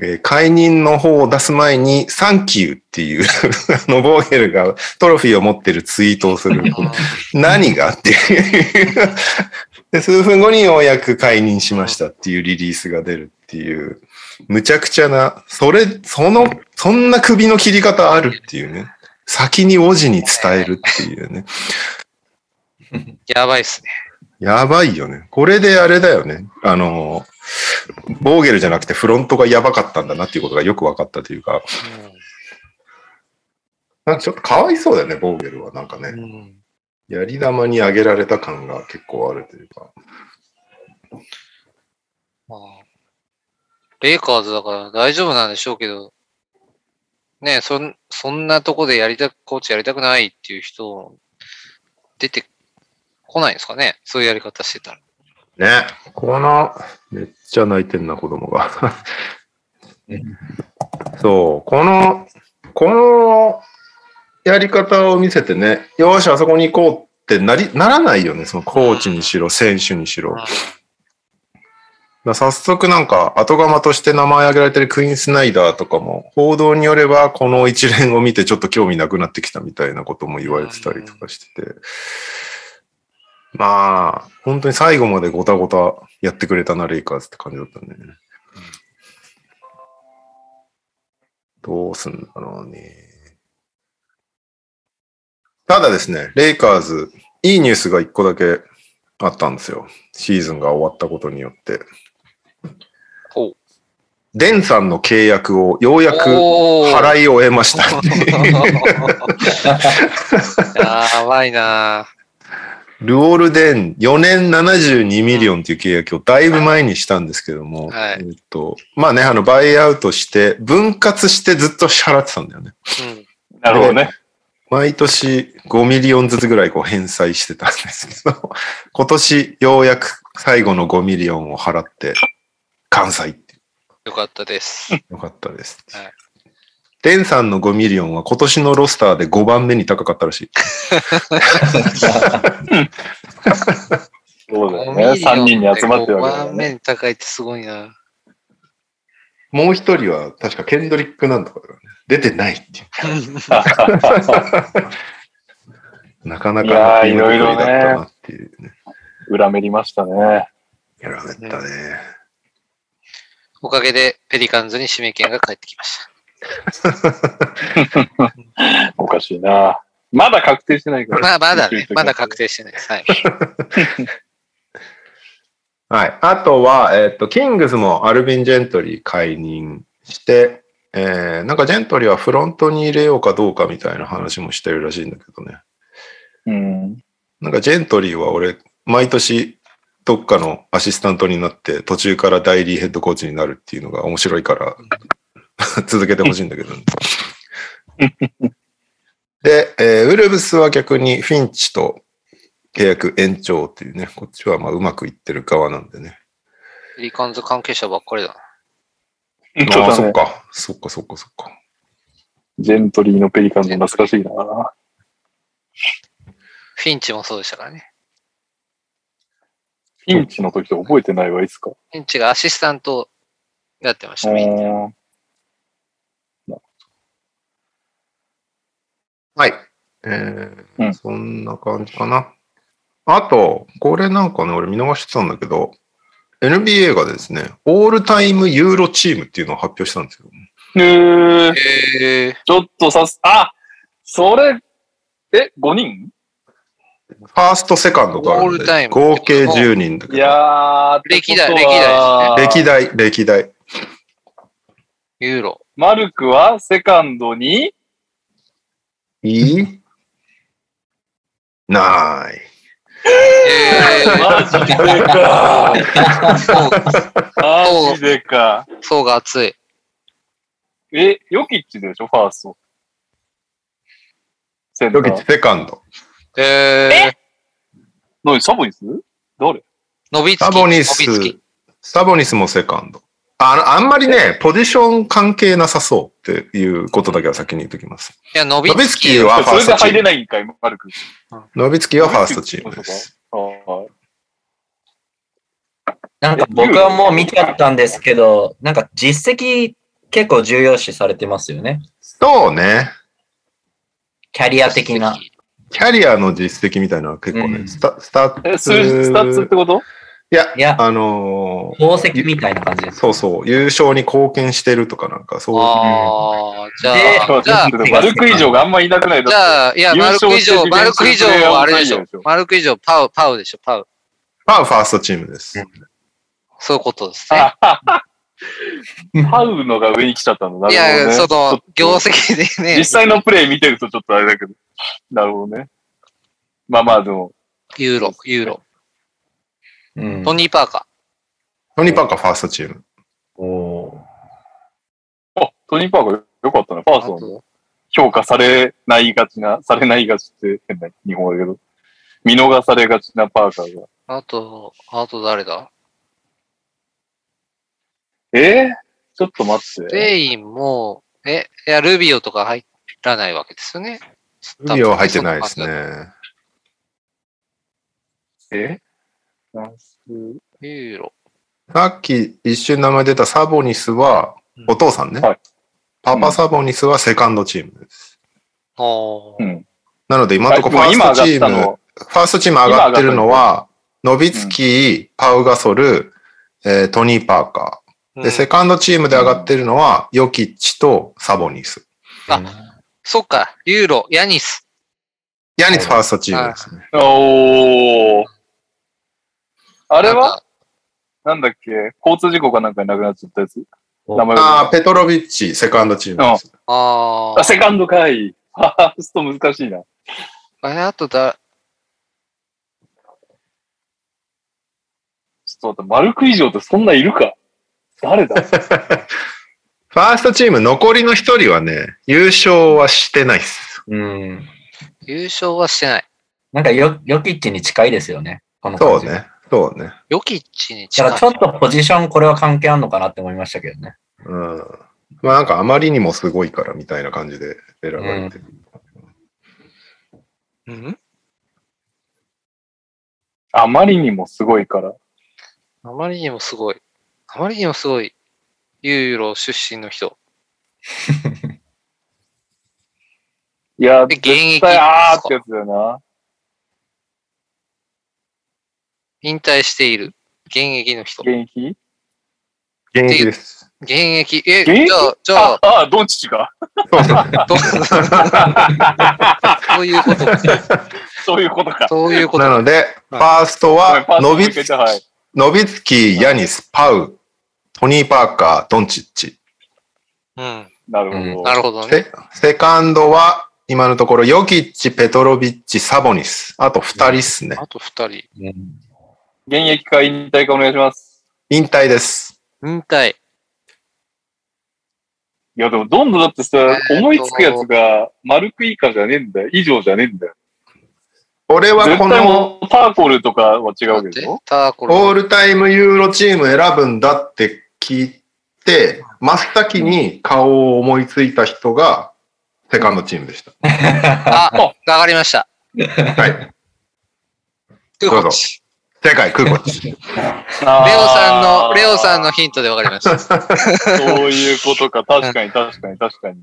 えー解任の方を出す前に、サンキューっていう、あの、ボーゲルがトロフィーを持ってるツイートをする。何がっていう。で、数分後にようやく解任しましたっていうリリースが出るっていう、むちゃくちゃな、それ、その、そんな首の切り方あるっていうね。先にオジに伝えるっていうね。やばいっすね。やばいよね。これであれだよね。あの、ボーゲルじゃなくてフロントがやばかったんだなっていうことがよく分かったというか、なんかちょっとかわいそうだよね、ボーゲルは。なんかね。うんやり玉にあげられた感が結構あるというか。まあレイカーズだから大丈夫なんでしょうけど、ねそん、そんなとこでやりたく、コーチやりたくないっていう人、出てこないんですかねそういうやり方してたら。ね。この、めっちゃ泣いてんな、子供が。そう、この、このやり方を見せてね、よし、あそこに行こうってなり、ならないよね、そのコーチにしろ、選手にしろ。早速なんか、後釜として名前挙げられてるクイーン・スナイダーとかも、報道によれば、この一連を見てちょっと興味なくなってきたみたいなことも言われてたりとかしてて。まあ、本当に最後までごたごたやってくれたな、レイカーズって感じだったね。どうすんだろうね。ただですね、レイカーズ、いいニュースが一個だけあったんですよ。シーズンが終わったことによって。デンさんの契約をようやく払い終えました。やばいなルオールデン4年72ミリオンっていう契約をだいぶ前にしたんですけども、はいえっと、まあね、あの、バイアウトして、分割してずっと支払ってたんだよね。うん。なるほどね。毎年5ミリオンずつぐらいこう返済してたんですけど、今年ようやく最後の5ミリオンを払って、完済ってよかったです。よかったです。はいデンさんの5ミリオンは今年のロスターで5番目に高かったらしい。そうだよね。3人に集まってるわけだ5よね。番目に高いってすごいな。もう一人は確かケンドリックなんとかだからね。出てないっていう。なかなかいやーのチーム作りだったなっていうね。裏目りましたね。やられたね。おかげでペリカンズに指名権が返ってきました。おかしいな。まだ確定してないから。まあ、まだね、まだ確定してないです。はい。はい。あとは、えっ、と、キングスもアルビン・ジェントリー解任して、えー、なんかジェントリーはフロントに入れようかどうかみたいな話もしてるらしいんだけどね。うん。なんかジェントリーは俺、毎年どっかのアシスタントになって途中から代理ヘッドコーチになるっていうのが面白いから 続けてほしいんだけど、ね。で、えーウルブスは逆にフィンチと契約延長っていうね、こっちはまあうまくいってる側なんでね。ペリカンズ関係者ばっかりだな。ああ、ね、そっか。そっかそっかそっか。ジェントリーのペリカンズ懐かしいな。フィンチもそうでしたからね。ピンチの時と覚えてないわ、いつか。フィンチがアシスタントやってました、メインで。うんはい。えーうんそんな感じかな。あと、これなんかね、俺見逃してたんだけど、NBA がですね、オールタイムユーロチームっていうのを発表したんですよ。へーえー、ちょっとさす、あそれ、え、5人？ファースト、セカンドとあるんでオールタイム合計10人だけいど。やー、歴代ってことは歴代、歴代。ユーロ。マルクはセカンドに、いい？ない。えマジでか。ー、そう、マジでか。そうが熱い。え、ヨキッチでしょ？ファースト。センタヨキッチー。セカンド。えー、何サボニス？誰？サボニスサボニスもセカンド。あのあんまりね、ポジション関係なさそうっていうことだけは先に言っときます。いや、伸びノビつき。ツキーはファそれで入れーストチーム。ないんかい、マルク。ノビツキーはファーストチームです。なんか僕はもう見ちゃったんですけど、なんか実績結構重要視されてますよね。そうね。キャリア的な。キャリアの実績みたいなのは結構ね、うんスタスタッえ、数字、スタッツってこと？いや、いや、あのー功績みたいな感じです。そうそう、優勝に貢献してるとかなんか、そうああ、じゃであ、じゃあ、マルク・ガソルがあんまいなくないじゃあ、いや、優マルク・ガソル、マルク・ガソルはあれでしょ。マルク・ガソル、パウ、パウでしょ、パウ。まあ、ファーストチームです。そういうことですね。パウのが上に来ちゃったんだ。いや、なるほどねその、業績でとね実、際のプレイ見てるとちょっとあれだけど。なるほどね。まあまあでも、ユーロ、ユーロ。うんトニー・パーカトニー・パーカーファーストチーム。おーあ、トニー・パーカーよかったね。ファーー。スト評価されないがちな、されないがちって変な日本語だけど、見逃されがちなパーカーが。あと、あと誰だ？えー、ちょっと待って。スペインも、え、いや、ルビオとか入らないわけですよね。ルビオは入ってないですね。え？フランスユーロ。さっき一瞬名前出たサボニスはうん、お父さんね。はいパパサボニスはセカンドチームです。うん。なので今のところファー今ストチーム、上がったの、ファーストチーム上がってるのは、ノビツキー、パウガソル、えートニー・パーカー。で、セカンドチームで上がってるのは、ヨキッチとサボニス。あそっか、ユーロ、ヤニス。ヤニスファーストチームですね。おー。あれは？なんかなんだっけ？交通事故かなんかに亡くなっちゃったやつ？お名前ああ、が。ペトロビッチ、セカンドチームです。ああ、セカンドかい。ファースト難しいな。あ。え、あとだ、ちょっと待って、マルク以上ってそんないるか？誰だ？ファーストチーム残りの一人はね、優勝はしてないっす。うん。優勝はしてない。なんかヨヨキッチに近いですよね。この感じ。そうね。そうね。ヨキッチにだ近い。からちょっとポジションこれは関係あるのかなって思いましたけどね。うん。まあなんかあまりにもすごいからみたいな感じで選ばれてる。うん？あまりにもすごいから。あまりにもすごい。あまりにもすごい。ユーロ出身の人。いや、で現役絶対あーってやつだよな。引退している。現役の人。現役？現役です。現役。え、じゃあ、じゃああ、、あ、ドンチチか。そういうこと。そういうことか。そういうこと。なので、フはいァーストはノビもう一回言ってはい。ノビツキー、ヤニス、パウ、トニー・パーカー、ドンチッチ。うん。なるほど。なるほどね。セセカンドは、今のところ、ヨキッチ、ペトロビッチ、サボニス。あと二人っすね。あと二人。うん。現役か引退かお願いします。引退です。引退。いや、でも、どんどんだってさ、えーと思いつくやつが、丸く以下じゃねえんだよ。以上じゃねえんだよ。俺は絶この対もう、ターコルとかは違うわけでしょ？ターコル。オールタイムユーロチーム選ぶんだって聞いて、真っ先に顔を思いついた人が、セカンドチームでした。あ、わかりました。はい。クーコッチ。正解、クーコッチ。レオさんの、レオさんのヒントでわかりました。そういうことか。確かに、確かに、確かに。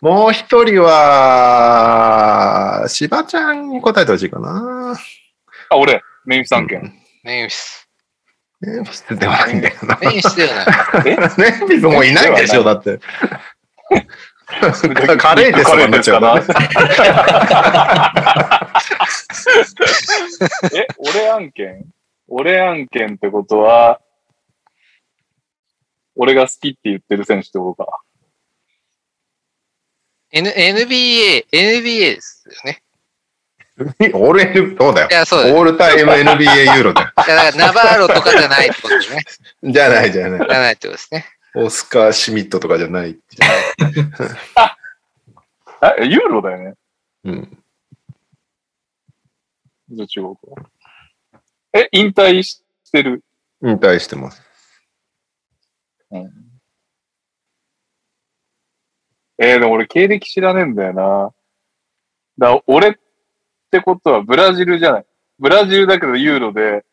もう一人は、しばちゃんに答えてほしいかな。あ、俺、メンフィス案件。メンフィス。メンフィスではないんだよな。メンフィスではない。えメンフィスもういないでしょ、だって。カレーですかな。え、俺案件？俺案件ってことは、俺が好きって言ってる選手ってことか。N、NBA、NBA ですよね。オール N、そうだよい。や、そう。オールタイム NBA ユーロだよ。いやだからナバーロとかじゃないってことですね。じゃないじゃない。じゃないってことですね。オスカー・シュミットとかじゃない。あ、ユーロだよね。うん。じゃあ違うか。え、引退してる？引退してます。えー、でも俺経歴知らねえんだよな。だ俺ってことはブラジルじゃない。ブラジルだけどユーロで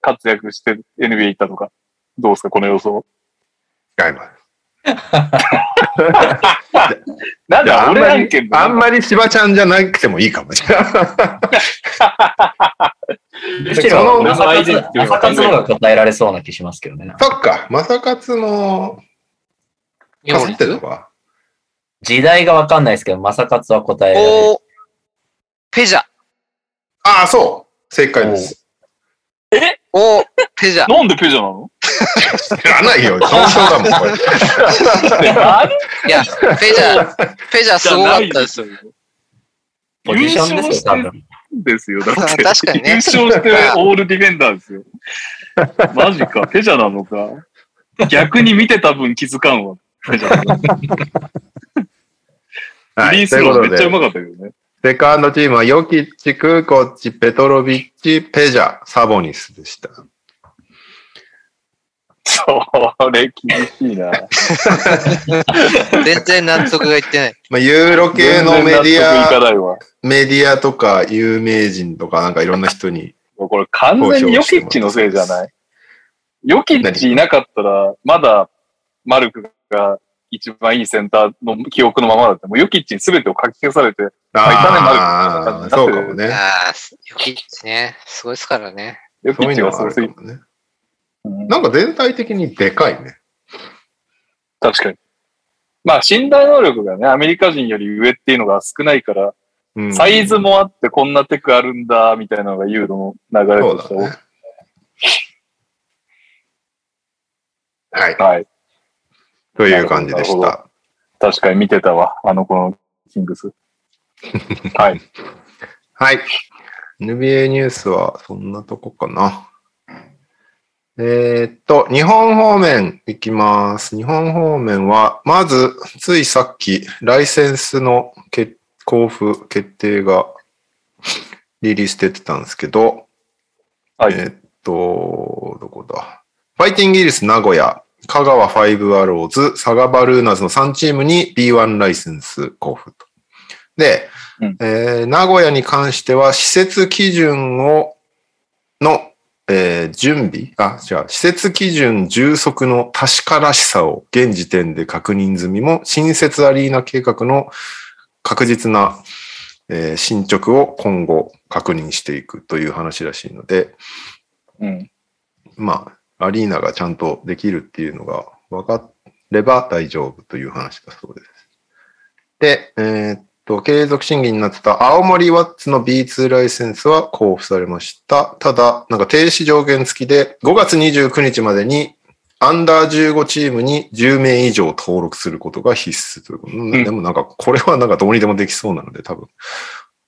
活躍して NBA 行ったとか。どうですか、この予想。違います。なんだ、俺あんまり案件、あんまり芝ちゃんじゃなくてもいいかもしれない。むしろ、その朝活、朝活の方が答えられそうな気しますけどね。そっか、正勝のかすってるのか。時代がわかんないですけど、正勝は答えられる。おペジャ。ああ、そう。正解です。おペジャ。なんでペジャなの？知らないよ。本当だもん、これ。いや、ペジャ、ペジャすごかったですよ。ポジションですよ、多分。ですよ。だって。確かにね優勝してオールディフェンダーですよ。マジか。ペジャなのか。逆に見てた分気づかんわ。ペジャ。はい。フリースということでローめっちゃう、まかったけどね。セカンドチームはヨキッチ、クーコッチ、ペトロビッチ、ペジャ、サボニスでした。それ厳しいな。全然納得がいってない。まあ、ユーロ系のメディア。メディアとか有名人とかなんかいろんな人に、これ完全にヨキッチのせいじゃない？ヨキッチいなかったら、まだマルクが一番いいセンターの記憶のままだった。もうヨキッチに全てを書き消されて、ああ、そうかもね。ヨキッチね。すごいですからね。ヨキッチすごすぎね。うんなんか全体的にでかいね。確かに。まあ、身体能力がね、アメリカ人より上っていうのが少ないから、うんサイズもあってこんなテクあるんだ、みたいなのがユーロの流れそうとしてだね。はい。はい。という感じでした。確かに見てたわ、あの子のキングス。はい。はい。NBA ニュースはそんなとこかな。えーっと、日本方面行きます。日本方面は、まず、ついさっき、ライセンスの決交付決定がリリース出てたんですけど、はいえーっと、どこだ。ファイティングイギリス名古屋、香川ファイブアローズ、佐賀バルーナーズの3チームに B1 ライセンス交付と。で、うんえー名古屋に関しては施設基準を、の、えー準備？あ、じゃあ、施設基準充足の確からしさを現時点で確認済みも、新設アリーナ計画の確実な、えー進捗を今後確認していくという話らしいので、うん。まあ、アリーナがちゃんとできるっていうのが分かれば大丈夫という話だそうです。で、えーっと、継続審議になってた青森ワッツの B2 ライセンスは交付されました。ただ、なんか停止条件付きで5月29日までにアンダー15チームに10名以上登録することが必須ということ。んでもなんか、これはなんかどうにでもできそうなので、多分、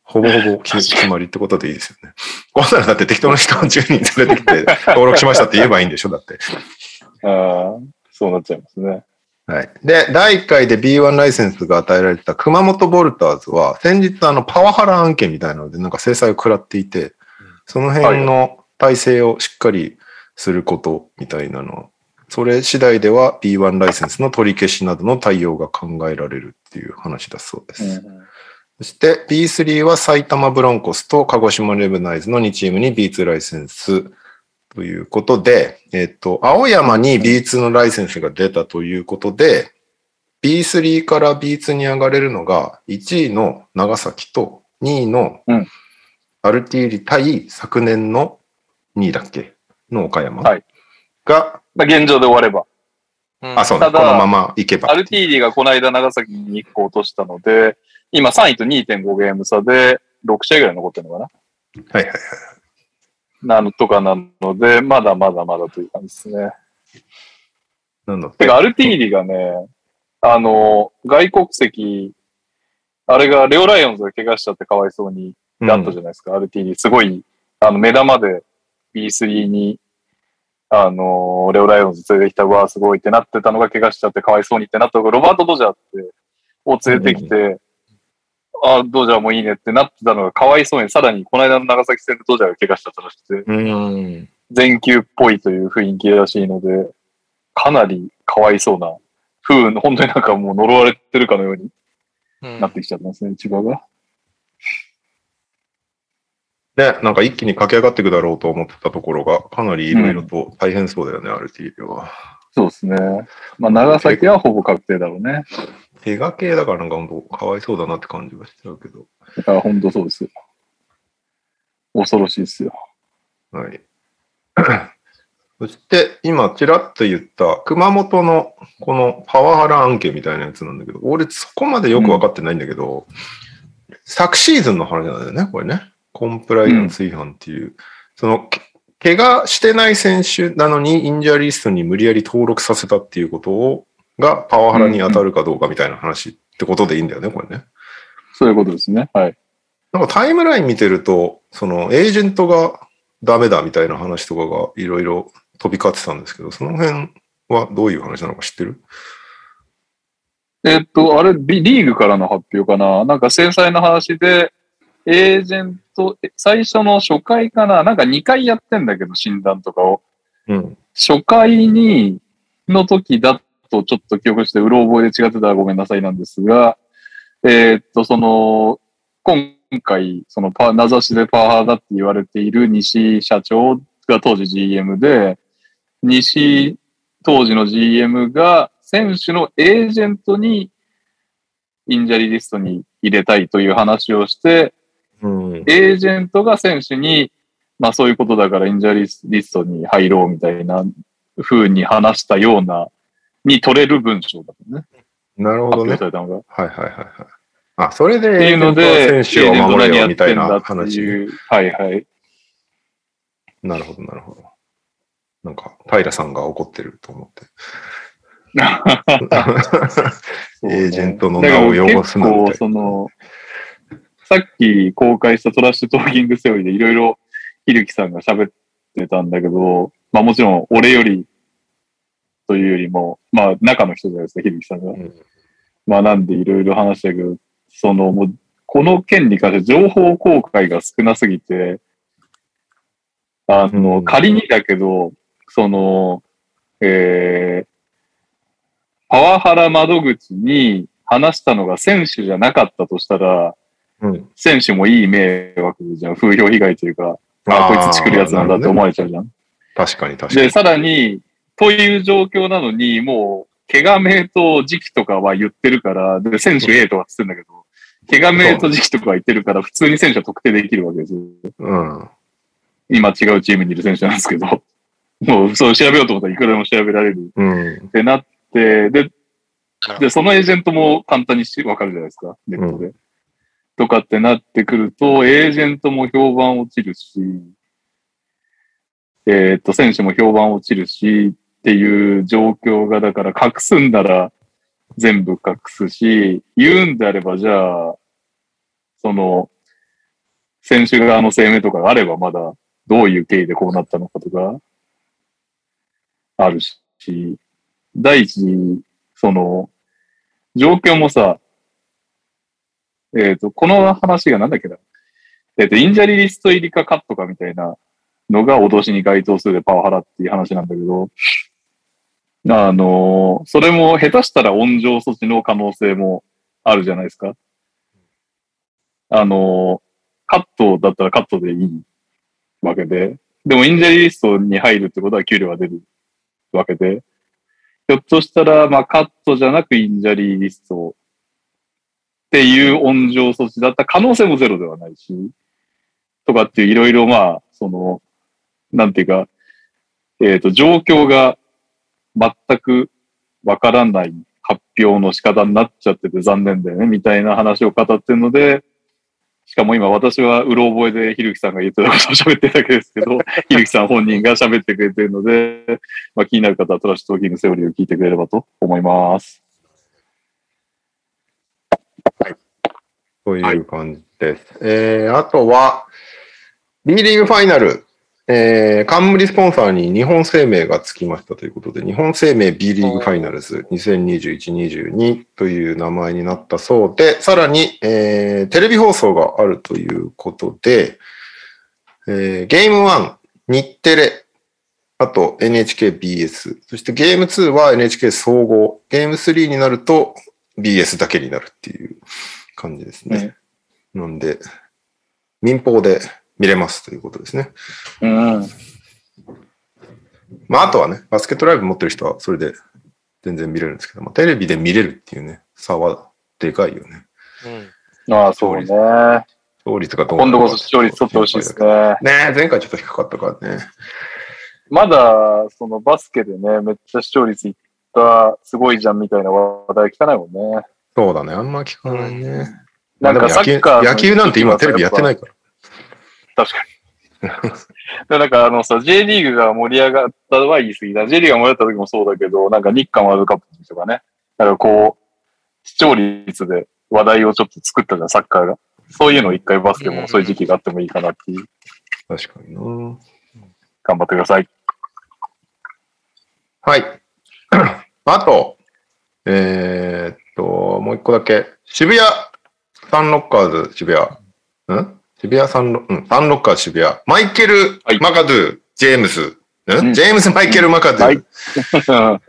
ほぼほぼ決決まりってことでいいですよね。こんなのだって適当な人を10人連れてきて登録しましたって言えばいいんでしょだって。ああ、そうなっちゃいますね。はい。で、第1回で B1 ライセンスが与えられた熊本ボルターズは、先日あのパワハラ案件みたいなのでなんか制裁を食らっていて、その辺の体制をしっかりすることみたいなの、それ次第では B1 ライセンスの取り消しなどの対応が考えられるっていう話だそうです。うんそして B3 は埼玉ブロンコスと鹿児島レブナイズの2チームに B2 ライセンスということで、えっと、青山に B2 のライセンスが出たということで、B3 から B2 に上がれるのが1位の長崎と2位のうん。アルティーリ対昨年の2位だっけ？の岡山。はい。が、まあ、現状で終われば。うん。あ、そうだ、ただこのままいけば。ア。ルティーリがこの間長崎に1個落としたので、今3位と2.5ゲーム差で6試合ぐらい残ってるのかな。はいはいはい。なのとかなので、まだまだまだという感じですね。なので、て？か、アルティーリがね、あの、外国籍あれがレオライオンズが怪我しちゃってかわいそうにだったじゃないですか、RTD。すごい、あの、目玉で B3 に、あの、レオライオンズ連れてきた、うわ、すごいってなってたのが怪我しちゃってかわいそうにってなったのが、ロバート・ドジャーって、を連れてきて、あ、ドジャーもいいねってなってたのがかわいそうに、さらにこの間の長崎戦でドジャーが怪我しちゃったらしくて、うん。全球っぽいという雰囲気らしいので、かなりかわいそうな風の、本当になんかもう呪われてるかのようにうんなってきちゃってますね、千葉が。ね、なんか一気に駆け上がっていくだろうと思ってたところが、かなりいろいろと大変そうだよね、RT は。そうですね。まあ、長崎はほぼ確定だろうね。怪我系だからなんか本当かわいそうだなって感じはしちゃうけど。だから本当そうですよ。恐ろしいですよ。はい。そして、今、ちらっと言った、熊本のこのパワハラ案件みたいなやつなんだけど、俺そこまでよく分かってないんだけど、昨シーズンの話なんだよね、これね。コンプライアンス違反っていう。その、け怪我してない選手なのに、インジャーリストに無理やり登録させたっていうことを、がパワハラに当たるかどうかみたいな話ってことでいいんだよね、これね。そういうことですね。はい。なんかタイムライン見てると、そのエージェントがダメだみたいな話とかがいろいろ飛び交ってたんですけど、その辺はどういう話なのか知ってる？えっと、あれ、リリーグからの発表かな？なんか繊細な話で、エージェント、え最初の初回かな？なんか2回やってんだけど、診断とかを。うん。初回に、の時だとちょっと記憶して、うろ覚えで違ってたらごめんなさいなんですが、えーっと、その、今回、そのパ、名指しでパワハラだって言われている西社長が当時 GM で、西当時の GM が選手のエージェントにインジャリーリストに入れたいという話をして、うん。エージェントが選手に、まあそういうことだからインジャリーリストに入ろうみたいな風に話したような、に取れる文章だったね。なるほどねはいはいはいはい。あ、それでていうので、選手を守れよみたいな話。はいはい。なるほどなるほど。なんか、平さんが怒ってると思って。エージェントの名を汚すなみたいなだから結構、その、さっき公開したトラッシュトーキングセオリーでいろいろひるきさんが喋ってたんだけど、まあもちろん俺よりというよりも、まあ中の人じゃないですか、ひるきさんが。うんまあなんでいろいろ話したけど、そのもう、この件に関して情報公開が少なすぎて、あの、うん仮にだけど、その、えー、パワハラ窓口に話したのが選手じゃなかったとしたら、うん。選手もいい迷惑じゃん。風評被害というか、あこいつ作るやつなんだって思われちゃうじゃん。確かに確かで、に。さらに、という状況なのに、もう、怪我名と時期とかは言ってるから、で、選手 A とかって言ってんだけど、怪我名と時期とかは言ってるから、普通に選手は特定できるわけですよ。うん。今違うチームにいる選手なんですけど、もう、そう調べようと思ったらいくらでも調べられるうん。ってなって、で、で、そのエージェントも簡単にしわかるじゃないですか、ネットで。とかってなってくると、エージェントも評判落ちるし、えーっと、選手も評判落ちるし、っていう状況が、だから隠すんなら全部隠すし、言うんであれば、じゃあ、その、選手側の声明とかがあれば、まだどういう経緯でこうなったのかとか、あるし、第一、その、状況もさ、えっ、と、この話がなんだっけな。えっ、と、インジャリリスト入りかカットかみたいなのが脅しに該当するパワハラっていう話なんだけど、あのそれも下手したら温情措置の可能性もあるじゃないですか。あのカットだったらカットでいいわけで、でもインジャリーリストに入るってことは給料が出るわけで、ひょっとしたら、まあ、カットじゃなくインジャリーリストっていう温情措置だった可能性もゼロではないし、とかっていういろいろまあ、その、なんていうか、えっ、と、状況が全くわからない発表の仕方になっちゃってて残念だよね、みたいな話を語ってるので、しかも今私はうろ覚えでひるきさんが言ってたことを喋ってるだけですけど、ひるきさん本人が喋ってくれてるので、まあ、気になる方はトラッシュトーキングセオリーを聞いてくれればと思います。という感じです。えー、あとは、B リーグファイナル、えー、冠スポンサーに日本生命がつきましたということで、日本生命 B リーグファイナルズ2021-22という名前になったそうで、さらに、えー、テレビ放送があるということで、えー、ゲーム1、日テレ、あと NHKBS、そしてゲーム2は NHK 総合、ゲーム3になると BS だけになるっていう感じですね。なんで、民放で見れますということですね。うん。まあ、あとはね、バスケットライブ持ってる人はそれで全然見れるんですけど、まあ、テレビで見れるっていうね、差はでかいよね。うん。ああ、そうね。勝率がどうな今度こそ視聴率取ってほしいですね。ね前回ちょっと低かったからね。まだ、そのバスケでね、めっちゃ視聴率いった、すごいじゃんみたいな話題聞かないもんね。そうだね、あんま聞かないね。なんかサッカーの野球なんて今テレビやってないから。確かに。でなんかあのさ、J リーグが盛り上がったは言い過ぎだ。J リーグが盛り上がった時もそうだけど、なんか日韓ワールドカップとかね。なんかこう、視聴率で話題をちょっと作ったじゃん、サッカーが。そういうのを一回バスケもそういう時期があってもいいかなっていう。確かにな。頑張ってください。はい。あと、えーっと、もう一個だけ。渋谷サンロッカーズ渋谷。ん？渋谷サンロ、うん、サンロッカーズ渋谷。マイケル・はい。マカドゥ、ジェームス。ん？うん。ジェームス・マイケル・マカドはい。ゥ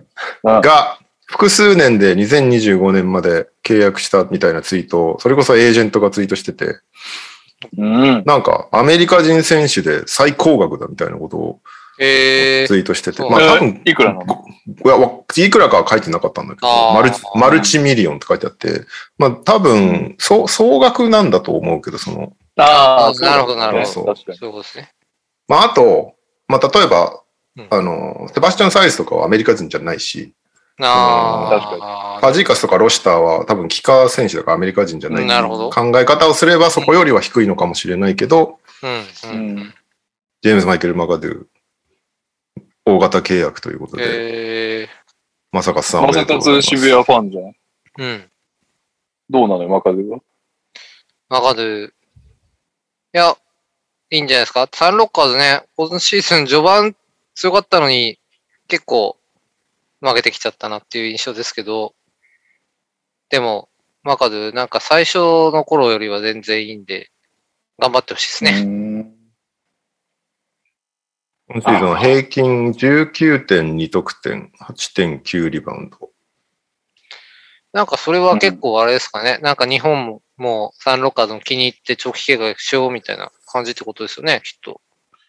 が複数年で2025年まで契約したみたいなツイートを、それこそエージェントがツイートしてて、うん。なんかアメリカ人選手で最高額だみたいなことをえー、ツイートしてて、そうまあ多分えーいくらなの？いや、わいくらかは書いてなかったんだけど、マルチマルチミリオンって書いてあって、まあ多分、総総額なんだと思うけど、その、ああなるほどなるほど確かに。そういうことですね。まああと、まあ例えばうん、あの、セバスチャン・サイズとかはアメリカ人じゃないし、ああ、ファジーカスとかロシターは多分キカー選手だからアメリカ人じゃないなるほど考え方をすればそこよりは低いのかもしれないけど、うん、ううん。ん。ジェームズ・マイケル・マカドゥ、大型契約ということで、えまさかさんまさかつ渋谷ファンじゃん。ー、うん。どうなのよ、マカドゥは？マカドゥ。いや、いいんじゃないですか？サンロッカーズね、今シーズン序盤強かったのに、結構負けてきちゃったなっていう印象ですけど、でも、マカドゥ、なんか最初の頃よりは全然いいんで、頑張ってほしいですね。ね。今シーズンは平均19.2得点、8.9リバウンド。なんかそれは結構あれですかね。なんか日本ももうサンロッカーズも気に入って長期契約しようみたいな感じってことですよね、きっと。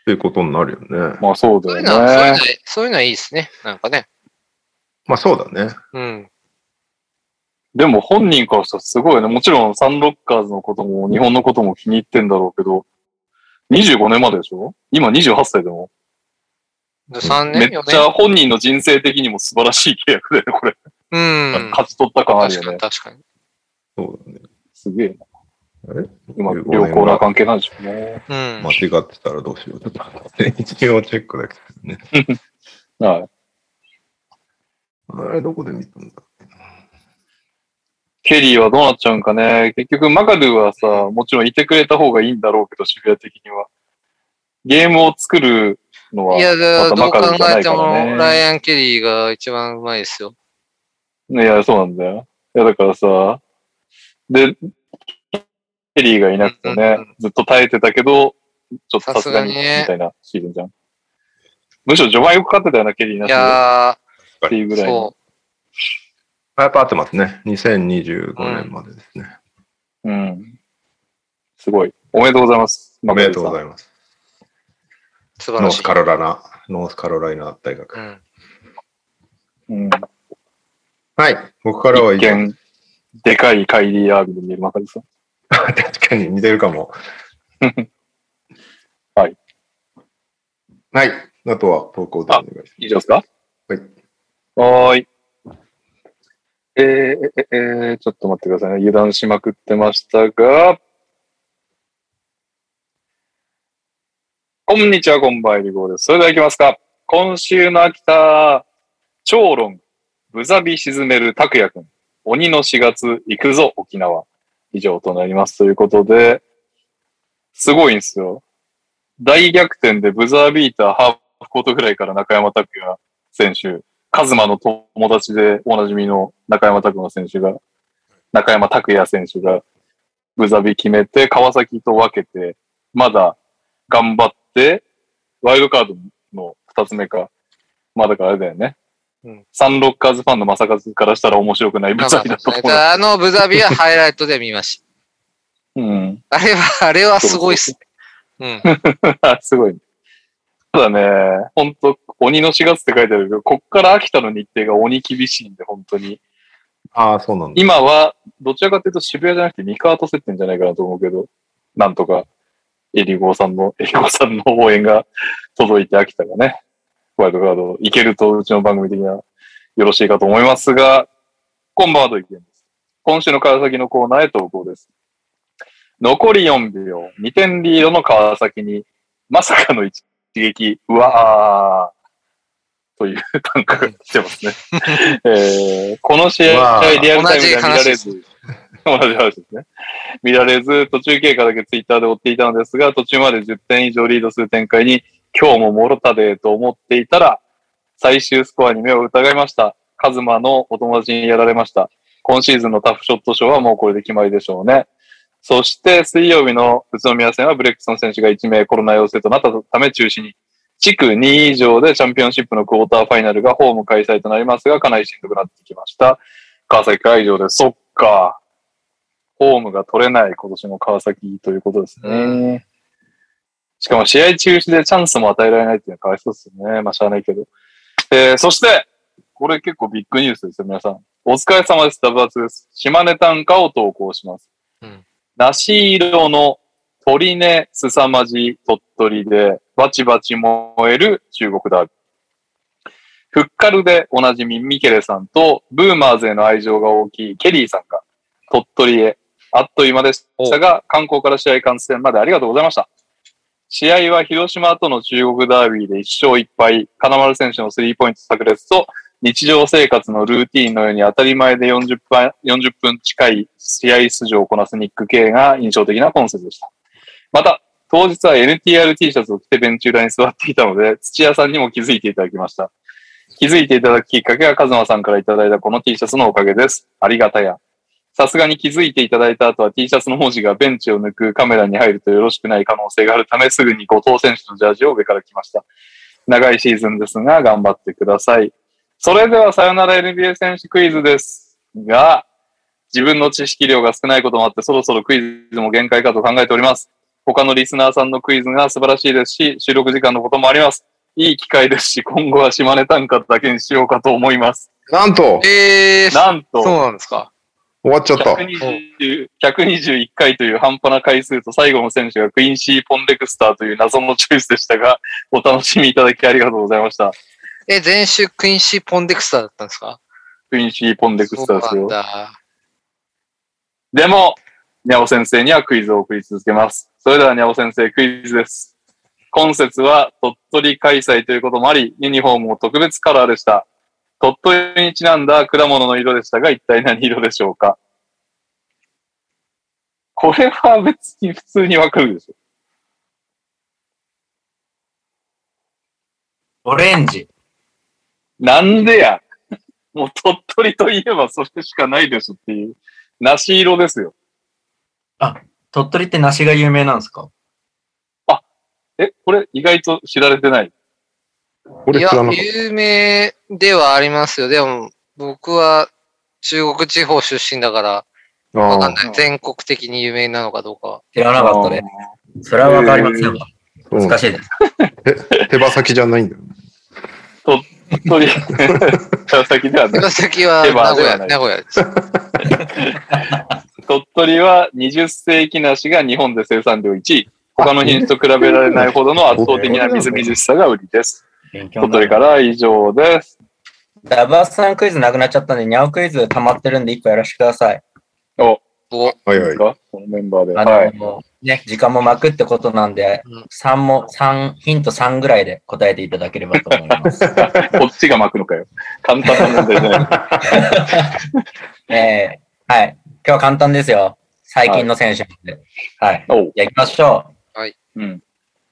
っていうことになるよね。まあそうだうのは、そういうのよね。はそういうのはいいですね。なんかね。まあそうだね。うん。でも本人からしたらすごいね。もちろんサンロッカーズのことも日本のことも気に入ってんだろうけど、25年まででしょ？今28歳でも。で3め年、4っちゃ年？本人の人生的にも素晴らしい契約だよね、これ。うん。勝ち取った感ある確かに、よね。確かに。そうだね。すげえな。あれ今、15良年好な関係なんでしょうね。うん。間違ってたらどうしよう。ちょっと待って一応チェックだけどね。はい。あれ、どこで見たんだケリーはどうなっちゃうんかね。結局、マカドゥはさ、もちろんいてくれた方がいいんだろうけど、渋谷的には。ゲームを作るのは、いや、だまたどう考マカドゥじゃなえても、いからねライアン・ケリーが一番うまいですよ。いや、そうなんだよ。いや、だからさ、で、ケリーがいなくてね、うんうんずっと耐えてたけど、ちょっとさすがに、みたいなシーズンじゃん。むしろ序盤よく勝ってたよな、ケリーないしでやっていうぐー、らいやっぱ合ってますね。2025年までですね。うん。すごい。おめでとうございます。おめでとうございいます。う。素晴らしい。ノースカロライナ、ノースカロライナ大学。うん。うん。はい。僕からは以一上。見、でかいカイリー・アービンで見える中でさ。確かに似てるかも。はい。はい。あとは投稿でお願いします。以上ですか？はい。はーい。えー、えー、えー、ちょっと待ってくださいね。油断しまくってましたが、こんにちは、こんばんは、リゴーです。それでは行きますか。今週の秋田、超論、ブザビ沈める拓也くん。鬼の4月、行くぞ、沖縄。以上となります。ということで、すごいんですよ。大逆転でブザービーター、ハーフコートぐらいから中山拓也選手、カズマの友達でおなじみの中山拓也選手が、中山拓也選手がブザービ決めて、川崎と分けて、まだ頑張って、ワイルドカードの二つ目か。まだからあれだよね。うんサンロッカーズファンの正和からしたら面白くないブザビだと思う。あのブザビはハイライトで見ましうん。た。あれは、あれはすごいっすね。うん。すごい。ただね、本当鬼の4月って書いてあるけど、こっから秋田の日程が鬼厳しいんで、本当に。ああ、そうなんだ。今は、どちらかというと渋谷じゃなくて三河と競ってんじゃないかなと思うけど、なんとか、エリゴーさんの、エリゴーさんの応援が届いて秋田がね、ワイルドカードいけるとうちの番組的にはよろしいかと思いますが、こんばんはと意見です。今週の川崎のコーナーへ投稿です。残り4秒、2点リードの川崎に、まさかの一撃、うわー、という単価が来てますね。えーこの試合、まあリアルタイムでは見られず、同じ話ですね。見られず、途中経過だけツイッターで追っていたのですが、途中まで10点以上リードする展開に、今日ももろたでと思っていたら、最終スコアに目を疑いました。カズマのお友達にやられました。今シーズンのタフショット賞はもうこれで決まりでしょうね。そして水曜日の宇都宮戦はブレックソン選手が1名コロナ陽性となったため中止に。地区2位以上でチャンピオンシップのクォーターファイナルがホーム開催となりますが、かなりしんどくなってきました。川崎会場で、そっか。ホームが取れない今年の川崎ということですね。しかも試合中止でチャンスも与えられないっていうのはかわいそうですよね。まあ、しゃあないけど。えー、そして、これ結構ビッグニュースですよ、皆さん。お疲れ様です。ダブアツです。島根短歌を投稿します。うん梨色の鳥根すさまじ鳥取でバチバチ燃える中国ダービー。フッカルでおなじみミケレさんとブーマーズへの愛情が大きいケリーさんが鳥取へあっという間でしたが、観光から試合観戦までありがとうございました。試合は広島との中国ダービーで1勝1敗、金丸選手のスリーポイント炸裂と日常生活のルーティーンのように当たり前で40分 ,40 分近い試合出場をこなすニック・ケイが印象的なコンセプトでした。また、当日は NTRT シャツを着てベンチ裏に座っていたので、土屋さんにも気づいていただきました。気づいていただくきっかけは、カズマさんからいただいたこの T シャツのおかげです。ありがたや。さすがに気づいていただいた後は T シャツの文字がベンチを抜くカメラに入るとよろしくない可能性があるため、すぐに後藤選手のジャージを上から着ました。長いシーズンですが、頑張ってください。それでは、さよなら NBA 選手クイズです。が、自分の知識量が少ないこともあって、そろそろクイズも限界かと考えております。他のリスナーさんのクイズが素晴らしいですし、収録時間のこともあります。いい機会ですし、今後は島根短歌だけにしようかと思います。なんとえー、なんと、そうなんですか。終わっちゃった。120 121回という半端な回数と最後の選手がクインシー・ポンデクスターという謎のチョイスでしたが、お楽しみいただきありがとうございました。え、前週クインシー・ポンデクスターだったんですか？クインシー・ポンデクスターですよ。でも、にゃお先生にはクイズを送り続けます。それではにゃお先生クイズです。今節は鳥取開催ということもあり、ユニフォームも特別カラーでした。鳥取にちなんだ果物の色でしたが、一体何色でしょうか？これは別に普通にわかるでしょ。オレンジ。なんでや？もう鳥取といえばそれしかないでしょっていう。梨色ですよ。鳥取って梨が有名なんですか？え、これ意外と知られてない。いや俺知らなかっ、有名ではありますよ。でも、僕は中国地方出身だから、わかんない。全国的に有名なのかどうかは。知らなかったね。それはわかりませんわ。うん難しいです。手羽先じゃないんだよ。鳥取、川崎ではない手羽先は手羽名古屋、名古屋です。鳥取は20世紀梨が日本で生産量1位。他の品種と比べられないほどの圧倒的なみずみずしさが売りです。勉強になる鳥取から以上です。ダバースさんクイズなくなっちゃったんで、ニャオクイズ溜まってるんで一個やらせてください。お、お、はいはいこのメンバーで。あの、はい。ね、時間も巻くってことなんで、うん3も、三ヒント3ぐらいで答えていただければと思います。こっちが巻くのかよ。簡単な問題じゃない。えーはい。今日は簡単ですよ。最近の選手なんで。はい。おう。じゃあ行きましょう。うん。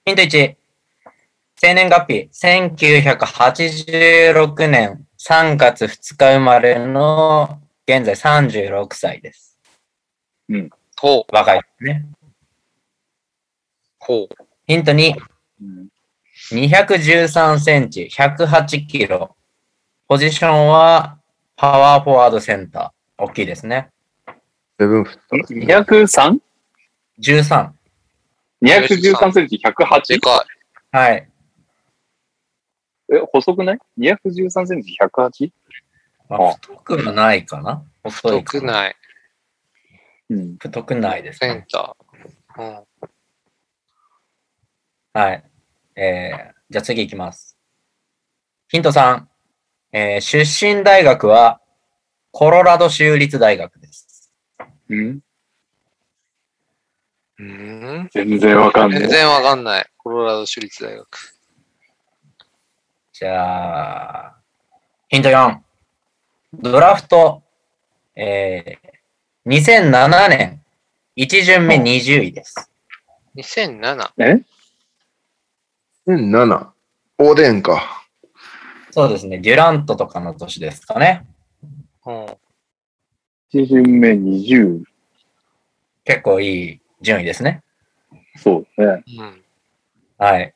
ヒント1。生年月日、1986年3月2日生まれの現在36歳です。ほう、若いですね。ほう。ヒント2。うん213センチ、108キロ。ポジションはパワーフォワードセンター。大きいですね。セブンフット。203?213 13。センチで 108? かはい。え、細くない ?213 センチ 108? まあ、太くはないかな。太くない。うん。太くないですね。センター。うん。はい。えー、じゃあ次行きます。ヒント3。えー、出身大学はコロラド州立大学です。うん？うん？全然わかんない。全然わかんない。コロラド州立大学。じゃあ、ヒント4。ドラフト、えー、2007年、1巡目20位です。2007。え？7。おでんか。そうですね。デュラントとかの年ですかね。うん。1巡目20。結構いい順位ですね。そうね。うん。はい。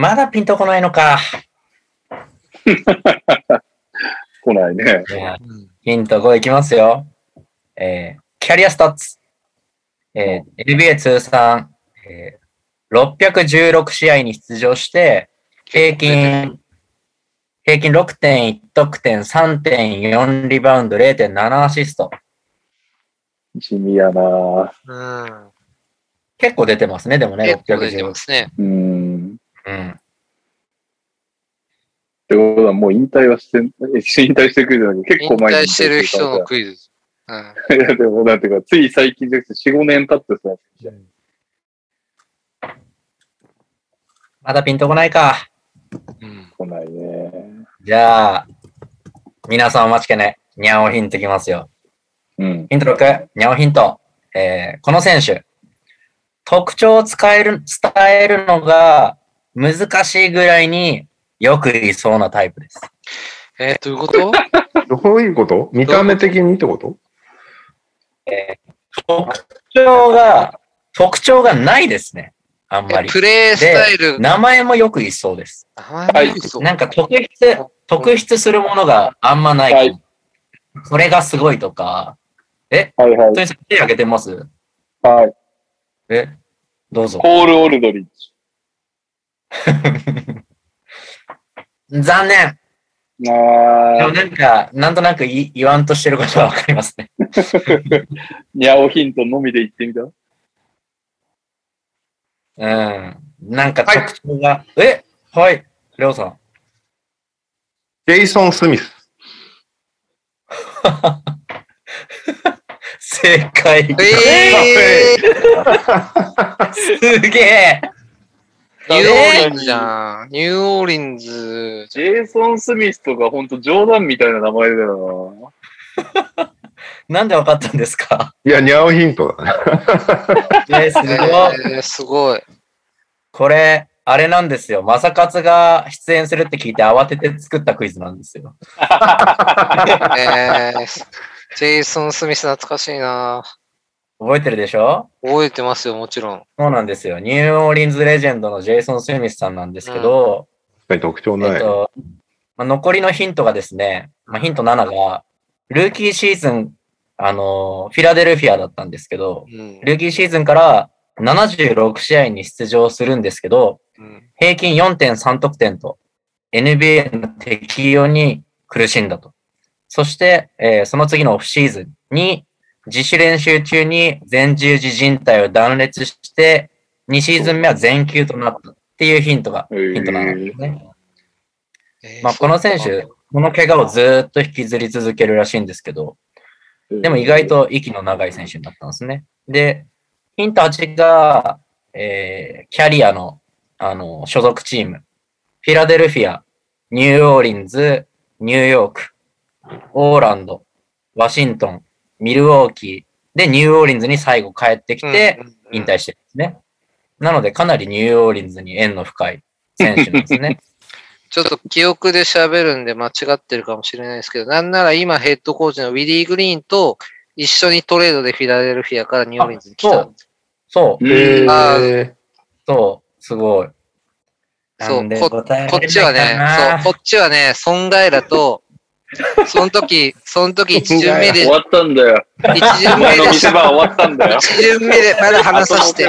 まだピンとこないのか。来ないね。うんヒント5いきますよ。えーキャリアスタッツ。えー NBA 通算、えー616試合に出場して、平均、平均6.1得点、3.4リバウンド、0.7アシスト。地味やなうん。結構出てますね、でもね、結構出てま616。すね。うん。うん。ってことはもう引退はして引退してくるのに結引構前に退してる人のクイズ。うん。いや、でもなんていうか、つい最近じゃなくて4、5年経ってさ、まだピンとこないか。うん。来ないね。じゃあ、皆さんお待ちかね。ニャオヒントきますよ。うん。ヒント6、ニャオヒント。えーこの選手、特徴を使える、伝えるのが難しいぐらいによくいそうなタイプです。えー、どういうこと？どういうこと？見た目的にってこと？えー特徴が、特徴がないですね。あんまり。えプレイスタイル。名前もよくいそうです。はいそうなんか特筆、特筆するものがあんまない。はいそれがすごいとか。え、はいはい。手挙げてます？はい。え、どうぞ。ポール・オルドリッジ。残念。であもなんか、なんとなく言い言わんとしてることはわかりますね。ー、ニャオヒントのみで言ってみた？うん。なんか特徴が、え？はい、レオさん。ジェイソン・スミス。正解。えすげえ。ー、ニューオーリンズじゃん。ニューオーリンズ。ジェイソン・スミスとかほんと冗談みたいな名前だよな んでわかったんですか？いや、ニャオヒントだね。えー、すごい。えー、すごい。これ、あれなんですよ。マサカツが出演するって聞いて慌てて作ったクイズなんですよ。えー、ジェイソン・スミス懐かしいな覚えてるでしょ？覚えてますよ、もちろん。そうなんですよ。ニューオーリンズレジェンドのジェイソン・スミスさんなんですけど、特徴ない。えっと、まあ、残りのヒントがですね、まあ、ヒント7が、ルーキーシーズン、あのーフィラデルフィアだったんですけど、うん。ルーキーシーズンから76試合に出場するんですけど、うん平均4.3得点と NBA の適用に苦しんだと。そして、えーその次のオフシーズンに自主練習中に前十字靭帯を断裂して、2シーズン目は全休となったっていうヒントが、ヒントなんですね。えーまあ、この選手、この怪我をずーっと引きずり続けるらしいんですけど、でも意外と息の長い選手になったんですね。で、ヒント8が、えーキャリアの、あの、所属チーム。フィラデルフィア、ニューオーリンズ、ニューヨーク、オーランド、ワシントン、ミルウォーキーでニューオーリンズに最後帰ってきてうんうんうん引退してるんですね。なのでかなりニューオーリンズに縁の深い選手なんですね。ちょっと記憶で喋るんで間違ってるかもしれないですけど、なんなら今ヘッドコーチのウィリー・グリーンと一緒にトレードでフィラデルフィアからニューオーリンズに来た。そう、うんあーそう、すごい。そうここっちはねそう、こっちはね、ソンガイラと、その時、その時一巡目で終、わったんだよ。一巡目で、見せ場終わったんだよ。一巡目でまだ話させて。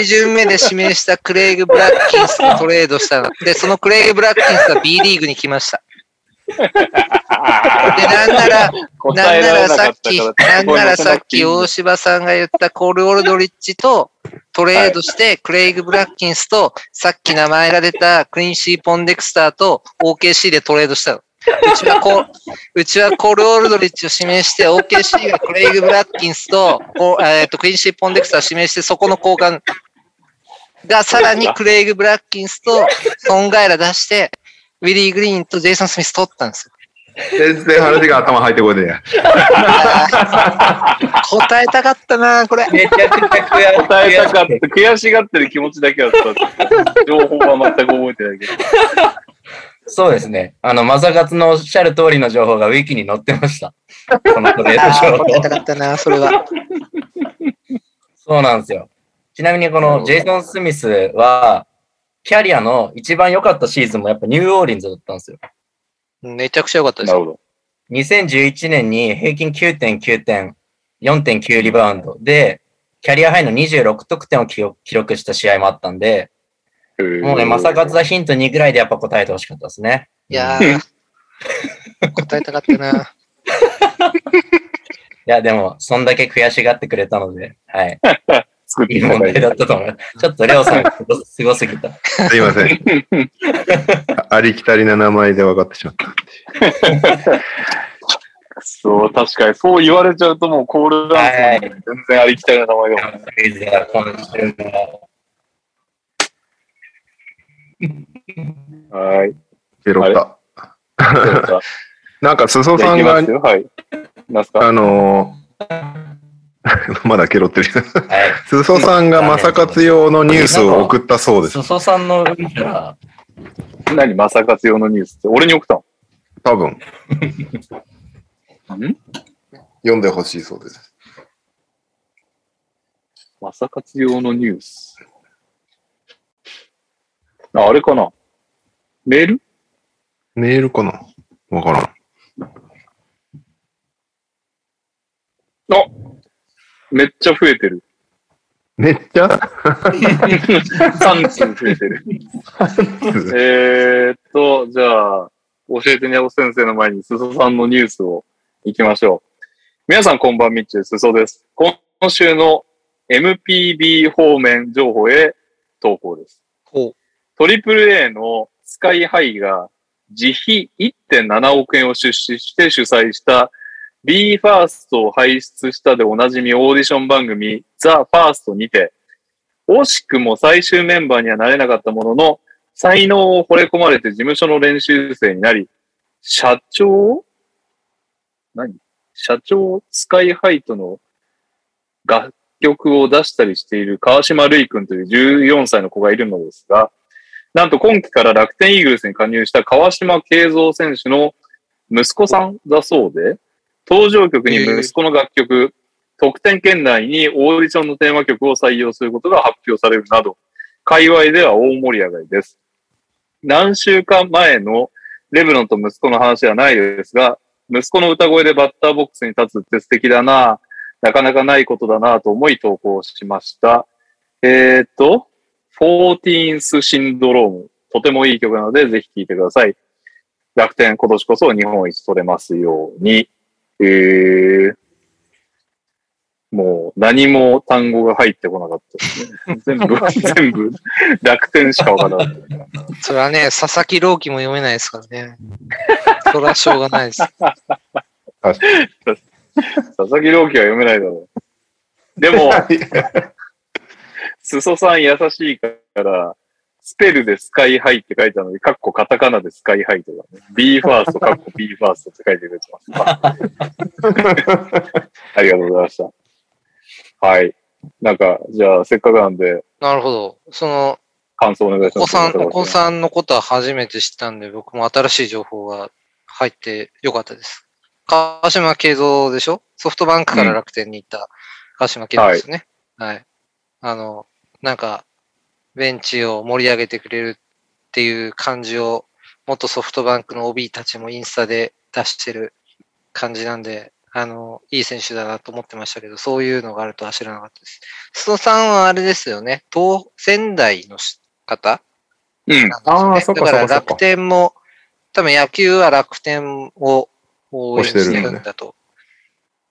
一巡目で指名したクレイグ・ブラッキンスとトレードしたの。で、そのクレイグ・ブラッキンスは B リーグに来ました。で、なんなら、なんならさっき。なんならさっき大お柴さんが言ったコール・オルドリッチとトレードして、クレイグ・ブラッキンスと、さっき名前が出たクリンシー・ポンデクスターと OKC でトレードしたの。うちはこう、うちはコール・オルドリッチを指名して、OKC がクレイグ・ブラッキンスと、えっと、クリンシー・ポンデクスターを指名して、そこの交換がさらにクレイグ・ブラッキンスとソンガイラ出して、ウィリー・グリーンとジェイソン・スミス取ったんですよ。全然話が頭入ってこねえや。答えたかったな、これ。めちゃくちゃ悔しい。答えたかった。悔しがってる気持ちだけは伝わった。情報は全く覚えてないけど。そうですね。あの、マサカツのおっしゃる通りの情報がウィキに載ってました。このトレードあー情報答えたかったな、それは。そうなんですよ。ちなみにこのジェイソン・スミスは、キャリアの一番良かったシーズンもやっぱニューオーリンズだったんですよ。めちゃくちゃ良かったですなる。ほど。2011年に平均9.9点、4.9リバウンドで、キャリアハイの26得点を記録した試合もあったんで、もうね、マサカツはヒント2ぐらいでやっぱ答えてほしかったですね。いやー、答えたかったな。いや、でも、そんだけ悔しがってくれたので、はい。作っていい問題だったと思います。ちょっとレオさんがすごすぎた。すいません。ありきたりな名前で分かってしまった。そう、確かに、そう言われちゃうともうコールダウン全然ありきたりな名前が。クイズが今週のはい。ケロった。なんか、裾さんが。はい。なんすか？あのー まだケロってる。はい。裾さんが正勝用のニュースを送ったそうです。裾さんの見たら、何？マサ用のニュースって？俺に送ったの？多分、ん？読んでほしいそうです。マサカツ用のニュース。あ、あれかな？メール？メールかな？わからん。あめっちゃ増えてる。めっちゃ？3通増えてる。えーっと、じゃあ、教えてにゃお先生の前に、すそさんのニュースを行きましょう。皆さんこんばんみっちです。すそです。今週の MPB 方面情報へ投稿です。ほう。トリプル A のスカイハイが自費1.7億円を出資して主催した b ファーストを輩出したでおなじみオーディション番組ザ・ファーストにて、惜しくも最終メンバーにはなれなかったものの、才能を惚れ込まれて事務所の練習生になり、社長？何？社長スカイハイトの楽曲を出したりしている川島瑠衣君という14歳の子がいるのですが、なんと今季から楽天イーグルスに加入した川島慶三選手の息子さんだそうで、登場曲に息子の楽曲、得点圏内にオーディションのテーマ曲を採用することが発表されるなど、界隈では大盛り上がりです。何週間前のレブロンと息子の話はないですが、息子の歌声でバッターボックスに立つって素敵だななかなかないことだなと思い投稿しました。えっ、と、14th シンドローム。とてもいい曲なので、ぜひ聴いてください。楽天今年こそ日本一取れますように。えー、もう何も単語が入ってこなかったですね。全部、全部楽天しかわからない。それはね、佐々木朗希も読めないですからね。それはしょうがないです。佐々木朗希は読めないだろう。でも、裾さん優しいから、スペルでスカイハイって書いてあるのに、カッコカタカナでスカイハイとかね。B ファースト、カッコ B ファーストって書いてくれてます。ありがとうございました。はい。なんか、じゃあ、せっかくなんで、なるほど。その、感想お願いします。お子さん、お子さんのことは初めて知ったんで、僕も新しい情報が入ってよかったです。川島慶三でしょ？ソフトバンクから楽天に行った川島慶三ですね。はい。あの、なんか、ベンチを盛り上げてくれるっていう感じを、元ソフトバンクの OB たちもインスタで出してる感じなんで、あの、いい選手だなと思ってましたけど、そういうのがあるとは知らなかったです。須藤さんはあれですよね、東、仙台の方？うん。あーそっかだから楽天も、多分野球は楽天を応援してるんだと。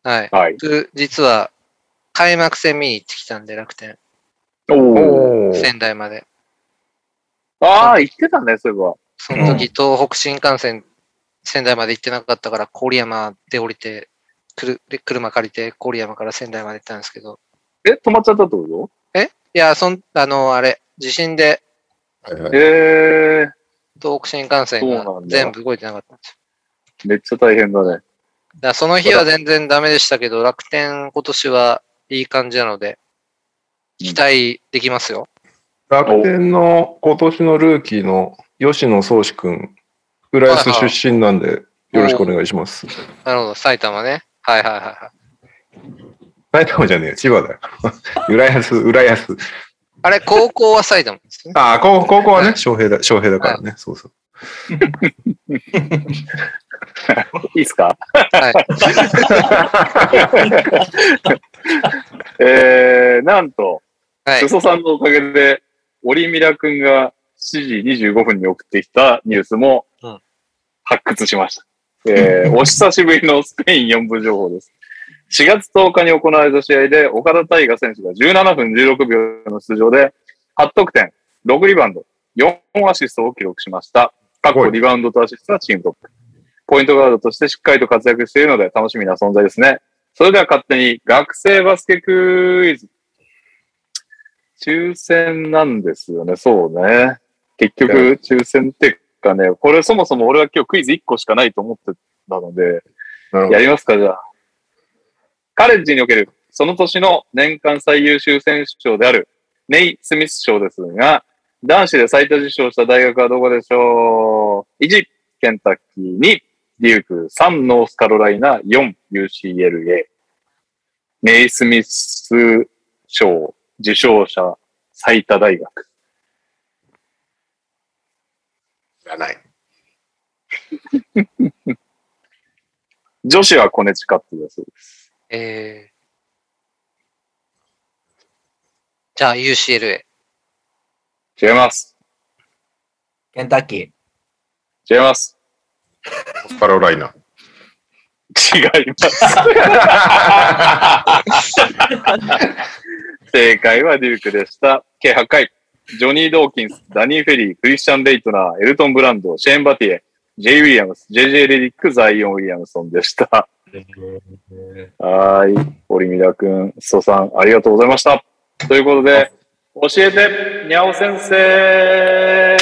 はい。はい。僕実は開幕戦見に行ってきたんで、楽天。お仙台まで。ああ、言ってたね、そういえば。その時、東北新幹線、仙台まで行ってなかったから、郡山で降りて、くるで車借りて、郡山から仙台まで行ったんですけど。え、止まっちゃったってこいや、そん、あの、あれ、地震ではいはいとええ東北新幹線が全部動いてなかったんですよ。ー、めっちゃ大変だね。だその日は全然ダメでしたけど、楽天今年はいい感じなので、期待できますよ。楽天の今年のルーキーの吉野宗志くん、浦安出身なんで、よろしくお願いします。なるほど、埼玉ね。はいはいはいはい。埼玉じゃねえよ、千葉だよ。浦安、浦安。あれ、高校は埼玉ですね。ああ、高高校はね、翔平だ、翔平だからね。そうそう。いいっすか？はい。えー、なんと、は。そさんのおかげで、オリミラくんが7時25分に送ってきたニュースもうん発掘しました。えー、お久しぶりのスペイン4部情報です。4月10日に行われた試合で、岡田大河選手が17分16秒の出場で、8得点、6リバウンド、4アシストを記録しました。過去リバウンドとアシストはチームトップ。ポイントガードとしてしっかりと活躍しているので楽しみな存在ですね。それでは勝手に学生バスケクイズ。抽選なんですよね、そうね。結局、抽選っていうかね、これそもそも俺は今日クイズ1個しかないと思ってたので。やりますか、じゃあ。カレッジにおける、その年の年間最優秀選手賞である、ネイ・スミス賞ですが、男子で最多受賞した大学はどこでしょう ?1、ケンタッキー、2、デューク、3、ノースカロライナ、4、UCLA。ネイ・スミス賞受賞者最多大学。知らない。女子はコネチカットだそうです。えー、じゃあ UCLA。違います。ケンタッキー。違います。スカロライナ。違います。正解はデュークでした。計8回。ジョニー・ドーキンス、ダニー・フェリー、クリスチャン・レイトナー、エルトン・ブランド、シェーン・バティエ、ジェイ・ウィリアムス、ジェジェ・レディック、ザイオン・ウィリアムソンでした。はーい。オリミラ君、ソさん、ありがとうございました。ということで、教えて、にゃお先生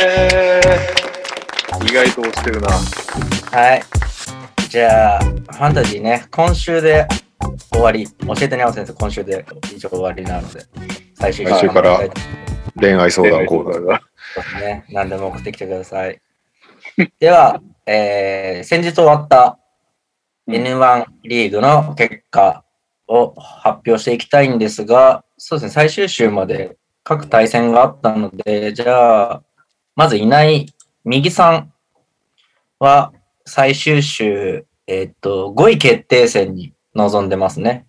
意外と押してるな。はい。じゃあ、ファンタジーね、今週で終わり。教えてね、青先生、今週で一応終わりなので、最終来週から恋愛相談コーナー。が。と思いますね。何でも送ってきてください。では、えー、先日終わったうん N1 リーグの結果を発表していきたいんですが、そうですね、最終週まで各対戦があったので、じゃあ、まずいない右さんは最終週、えっと、5位決定戦に臨んでますね。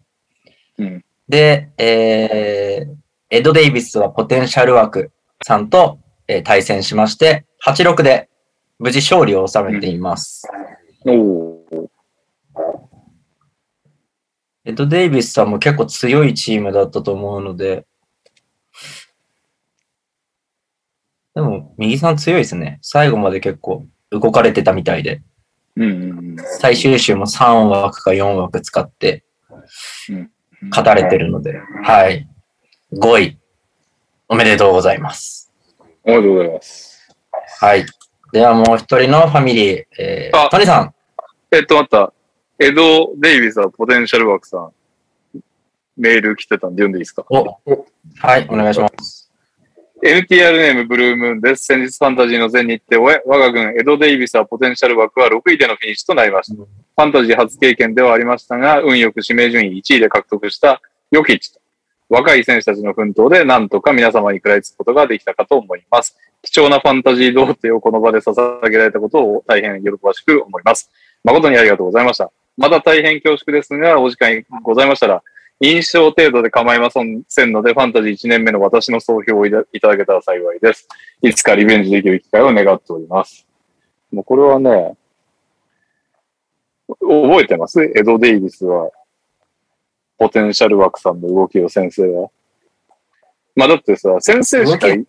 うんで、えー、エド・デイビスはポテンシャル枠さんと、えー対戦しまして、8-6で無事勝利を収めています。おーエド・デイビスさんも結構強いチームだったと思うので、でも、右さん強いですね。最後まで結構動かれてたみたいで、うんうん最終週も3枠か4枠使ってうん勝たれてるので、はい。5位、おめでとうございます。おめでとうございます。はい。ではもう一人のファミリー、えあー、トニさん。えっと、また、エド・デイビスはポテンシャルワークさん、メール来てたんで読んでいいですか？お、はい、お願いします。NTR ネームブルームーンです。先日ファンタジーの全日程を終え、我が軍エド・デイビスはポテンシャル枠は6位でのフィニッシュとなりました。うんファンタジー初経験ではありましたが、運よく指名順位1位で獲得したヨキッチと、若い選手たちの奮闘でなんとか皆様に食らいつくことができたかと思います。貴重なファンタジー童貞をこの場で捧げられたことを大変喜ばしく思います。誠にありがとうございました。また大変恐縮ですが、お時間ございましたら、印象程度で構いませんので、ファンタジー1年目の私の総評をいただけたら幸いです。いつかリベンジできる機会を願っております。もうこれはね、覚えてます？エド・デイビスは、ポテンシャル枠さんの動きを先生は。まあだってさ、先生しか言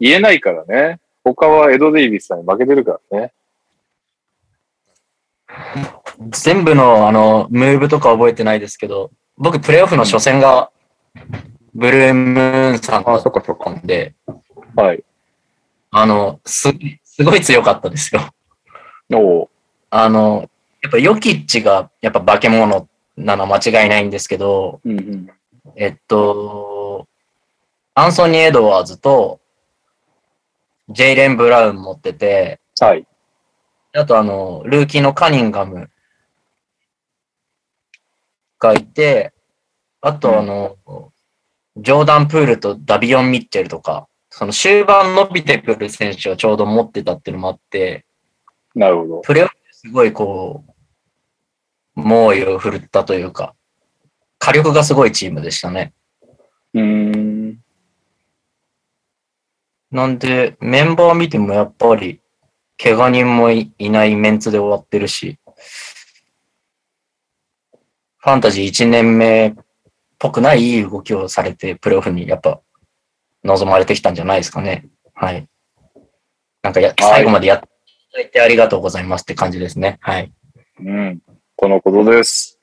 えないからね。他はエド・デイビスさんに負けてるからね。全部のあの、ムーブとか覚えてないですけど、僕、プレイオフの初戦が、ブルームーンさんだあ、っそっかそったか。んで、はい。あの、す、すごい強かったですよ。おうあの、やっぱヨキッチが、やっぱ化け物なのは間違いないんですけど、うんうん。えっと、アンソニー・エドワーズと、ジェイレン・ブラウン持ってて、はい。あとあの、ルーキーのカニンガムがいて、あとあの、ジョーダン・プールとダビオン・ミッチェルとか、その終盤伸びてくる選手をちょうど持ってたっていうのもあって、なるほど。プレーオフですごいこう、猛威を振るったというか、火力がすごいチームでしたね。うーん。なんで、メンバー見てもやっぱり、怪我人もいいないメンツで終わってるし、ファンタジー1年目っぽくない動きをされて、プレーオフにやっぱ望まれてきたんじゃないですかね。はい。なんかや、最後までやっていただいてありがとうございますって感じですね。はい。うん。このことです。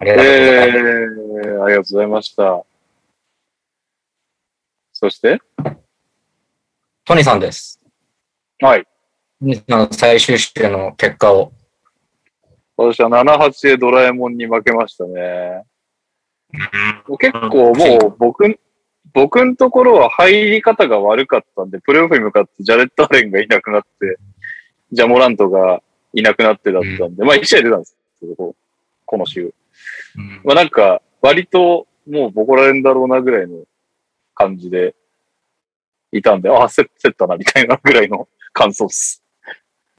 ありえがとうございます。ー、ありがとうございました。そして？トニーさんです。はい。トニーさんの最終週の結果を。私は7-8でドラえもんに負けましたね。結構もう僕、僕のところは入り方が悪かったんで、プレーオフに向かってジャレット・アレンがいなくなって、ジャモラントがいなくなってだったんで、まあ1試合出たんですけど、この週。うんまあなんか、割ともうボコられんだろうなぐらいの感じでいたんで、ああ、せ競ったなみたいなぐらいの感想っす。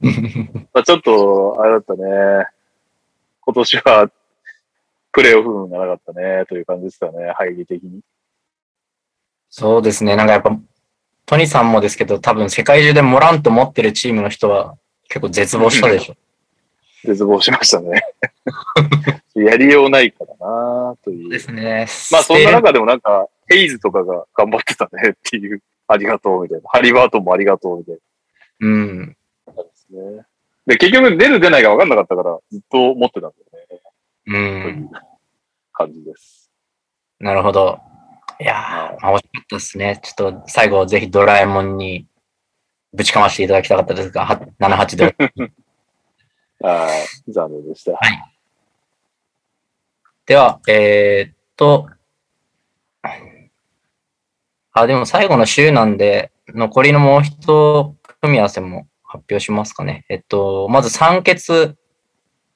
まあちょっと、あれだったね。今年は、プレーオフ運がなかったね、という感じですかね、入り的に。そうですね。なんかやっぱ、トニさんもですけど、多分世界中でモラント持ってるチームの人は結構絶望したでしょ。絶望しましたね。やりようないからな、という。ですね。まあそんな中でもなんか、ヘイズとかが頑張ってたねっていう、ありがとうみたいな。ハリバートンもありがとうみたいな。うん。ですね。で、結局出る出ないが分かんなかったから、ずっと持ってたんだよね。う。というん感じです。なるほど。いやー、まあ、惜しかったですね。ちょっと最後ぜひドラえもんにぶちかましていただきたかったですが、は7-8で。はい。残念でした。では、えーっと、あ、でも最後の週なんで、残りのもう一組み合わせも発表しますかね。えっと、まず三欠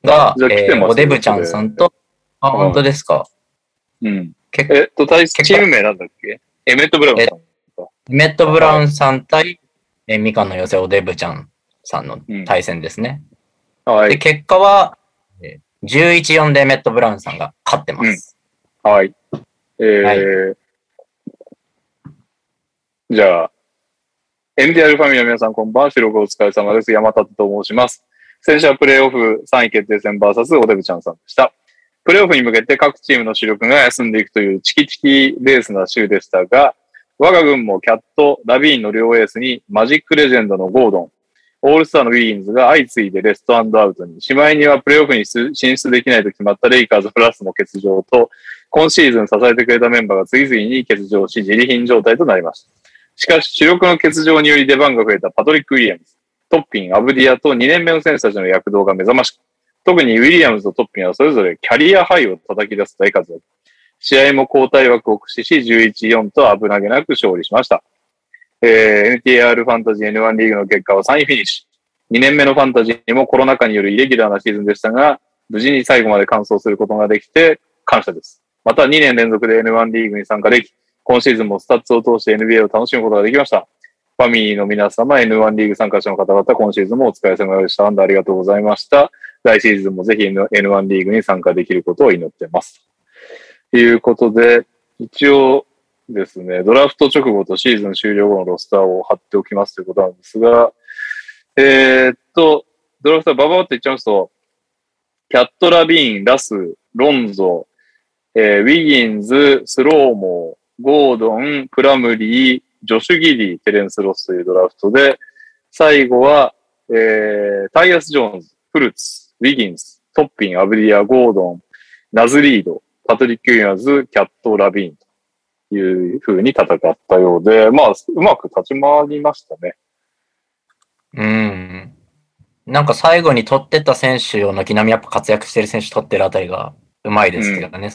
がえーおデブちゃんさんと、あ、うん本当ですか？うん。結えっと、対チーム名なんだっけ？エメット・ブラウンさん。メット・ブラウンさん対、えーみかんの寄せおデブちゃんさんの対戦ですね。で、はい。結果は、えー11-4でメット・ブラウンさんが勝ってます。はい。えー、じゃあ、NTR ファミリーの皆さん、こんばんは。収録お疲れ様です。山立と申します。先週はプレーオフ3位決定戦 VS おデブちゃんさんでした。プレーオフに向けて各チームの主力が休んでいくというチキチキレースな週でしたが、我が軍もキャット、ラビーンの両エースにマジックレジェンドのゴードン、オールスターのウィギンズが相次いでレストアウトに、しまいにはプレーオフに進出できないと決まったレイカーズラスも欠場と、今シーズン支えてくれたメンバーが次々に欠場し、自利品状態となりました。しかし、主力の欠場により出番が増えたパトリック・ウィリアムズ、トッピン、アブディアと2年目の選手たちの躍動が目覚ましく、特にウィリアムズとトッピンはそれぞれキャリアハイを叩き出す大活躍。試合も交代枠を駆使し、11-4と危なげなく勝利しました。えー NTR ファンタジー N1 リーグの結果は3位フィニッシュ。2年目のファンタジーにもコロナ禍によるイレギュラーなシーズンでしたが、無事に最後まで完走することができて感謝です。また2年連続で N1 リーグに参加でき、今シーズンもスタッツを通して NBA を楽しむことができました。ファミリーの皆様、N1 リーグ参加者の方々、今シーズンもお疲れ様でした。アンダーありがとうございました。来シーズンもぜひ N1 リーグに参加できることを祈ってます。ということで、一応ですね、ドラフト直後とシーズン終了後のロスターを貼っておきますということなんですが、えーっと、ドラフトはバババって言っちゃいますと、キャット・ラビーン、ラス、ロンゾ、えーウィギンズ、スローモー、ゴードン、プラムリー、ジョシュ・ギディー、テレンス・ロスというドラフトで、最後は、えータイアス・ジョーンズ、フルツ、ウィギンズ、トッピン、アブディア、ゴードン、ナズリード、パトリック・ユニアーズ、キャット・ラビーンという風に戦ったようで、まあ、うまく立ち回りましたね。うん。なんか最後に取ってった選手を軒並みやっぱ活躍してる選手取ってるあたりがうまいですけどね。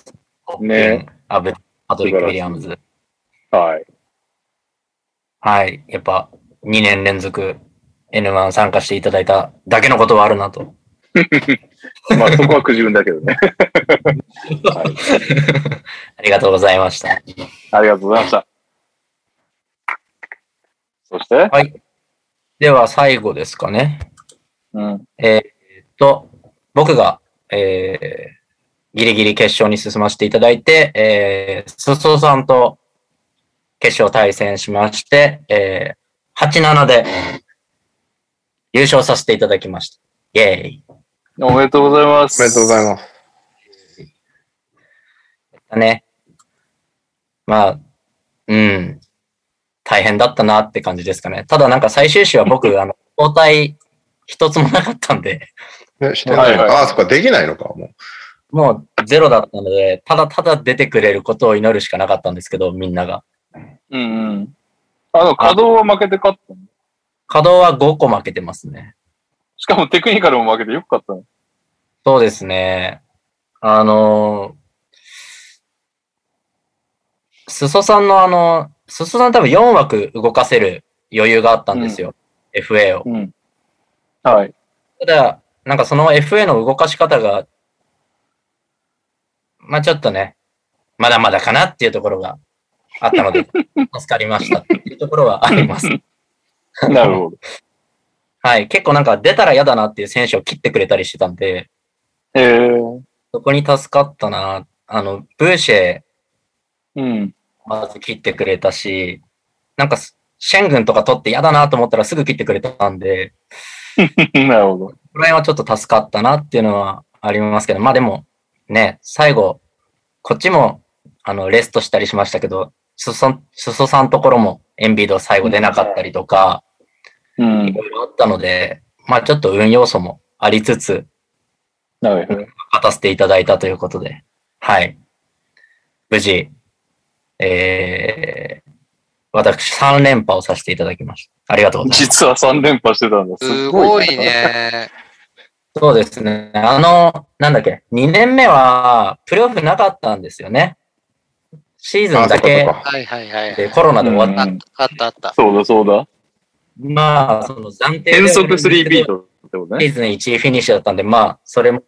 ねうん。アブ、パトリック・ウィリアムズ。はい。はい。やっぱ2年連続 N1 参加していただいただけのことはあるなと。まあ、そこはくじ運だけどね。はい。ありがとうございました。ありがとうございました。そして、はい。では最後ですかね。うん。えーっと、僕が、えーギリギリ決勝に進ませていただいて、えー、すそさんと決勝対戦しまして、えー、8-7で優勝させていただきました。イェーイ。おめでとうございます。おめでとうございます。ね。まあ、うん。大変だったなって感じですかね。ただなんか最終週は僕、あの、交代一つもなかったんで、ね、してないのはいはいああ、そっか、できないのか、ももうゼロだったので、ただただ出てくれることを祈るしかなかったんですけど、みんなが。うんうん。あの、稼働は負けて勝ったの？稼働は5個負けてますね。しかもテクニカルも負けてよく勝ったの？そうですね。あのー、すそさんのあの、すそさん多分4枠動かせる余裕があったんですよ。FA を。うん。はい。ただ、なんかその FA の動かし方が、まあちょっとね、まだまだかなっていうところがあったので、助かりましたっていうところはあります。なるほど。はい。結構なんか出たら嫌だなっていう選手を切ってくれたりしてたんで、へえ。そこに助かったな。あの、ブーシェ、うん。まず切ってくれたし、なんか、シェン軍とか取って嫌だなと思ったらすぐ切ってくれたんで、なるほど。この辺はちょっと助かったなっていうのはありますけど、まあでも、ね、最後、こっちも、あの、レストしたりしましたけど、すそ、すそさんところもエンビード最後出なかったりとか、うんい。ろいろあったので、まあちょっと運要素もありつつ、はい。勝たせていただいたということで、はい。無事、えー、私3連覇をさせていただきました。ありがとうございます。実は3連覇してたんだ。すごい。ね。そうですね。あの、なんだっけ、2年目は、プレイオフなかったんですよね。シーズンだけっかそっか。はいはいはい。でコロナで終わった。うんあったあった。そうだそうだ。まあ、その暫定で変則3ビートってことね。シーズン1位フィニッシュだったんで、まあ、それも、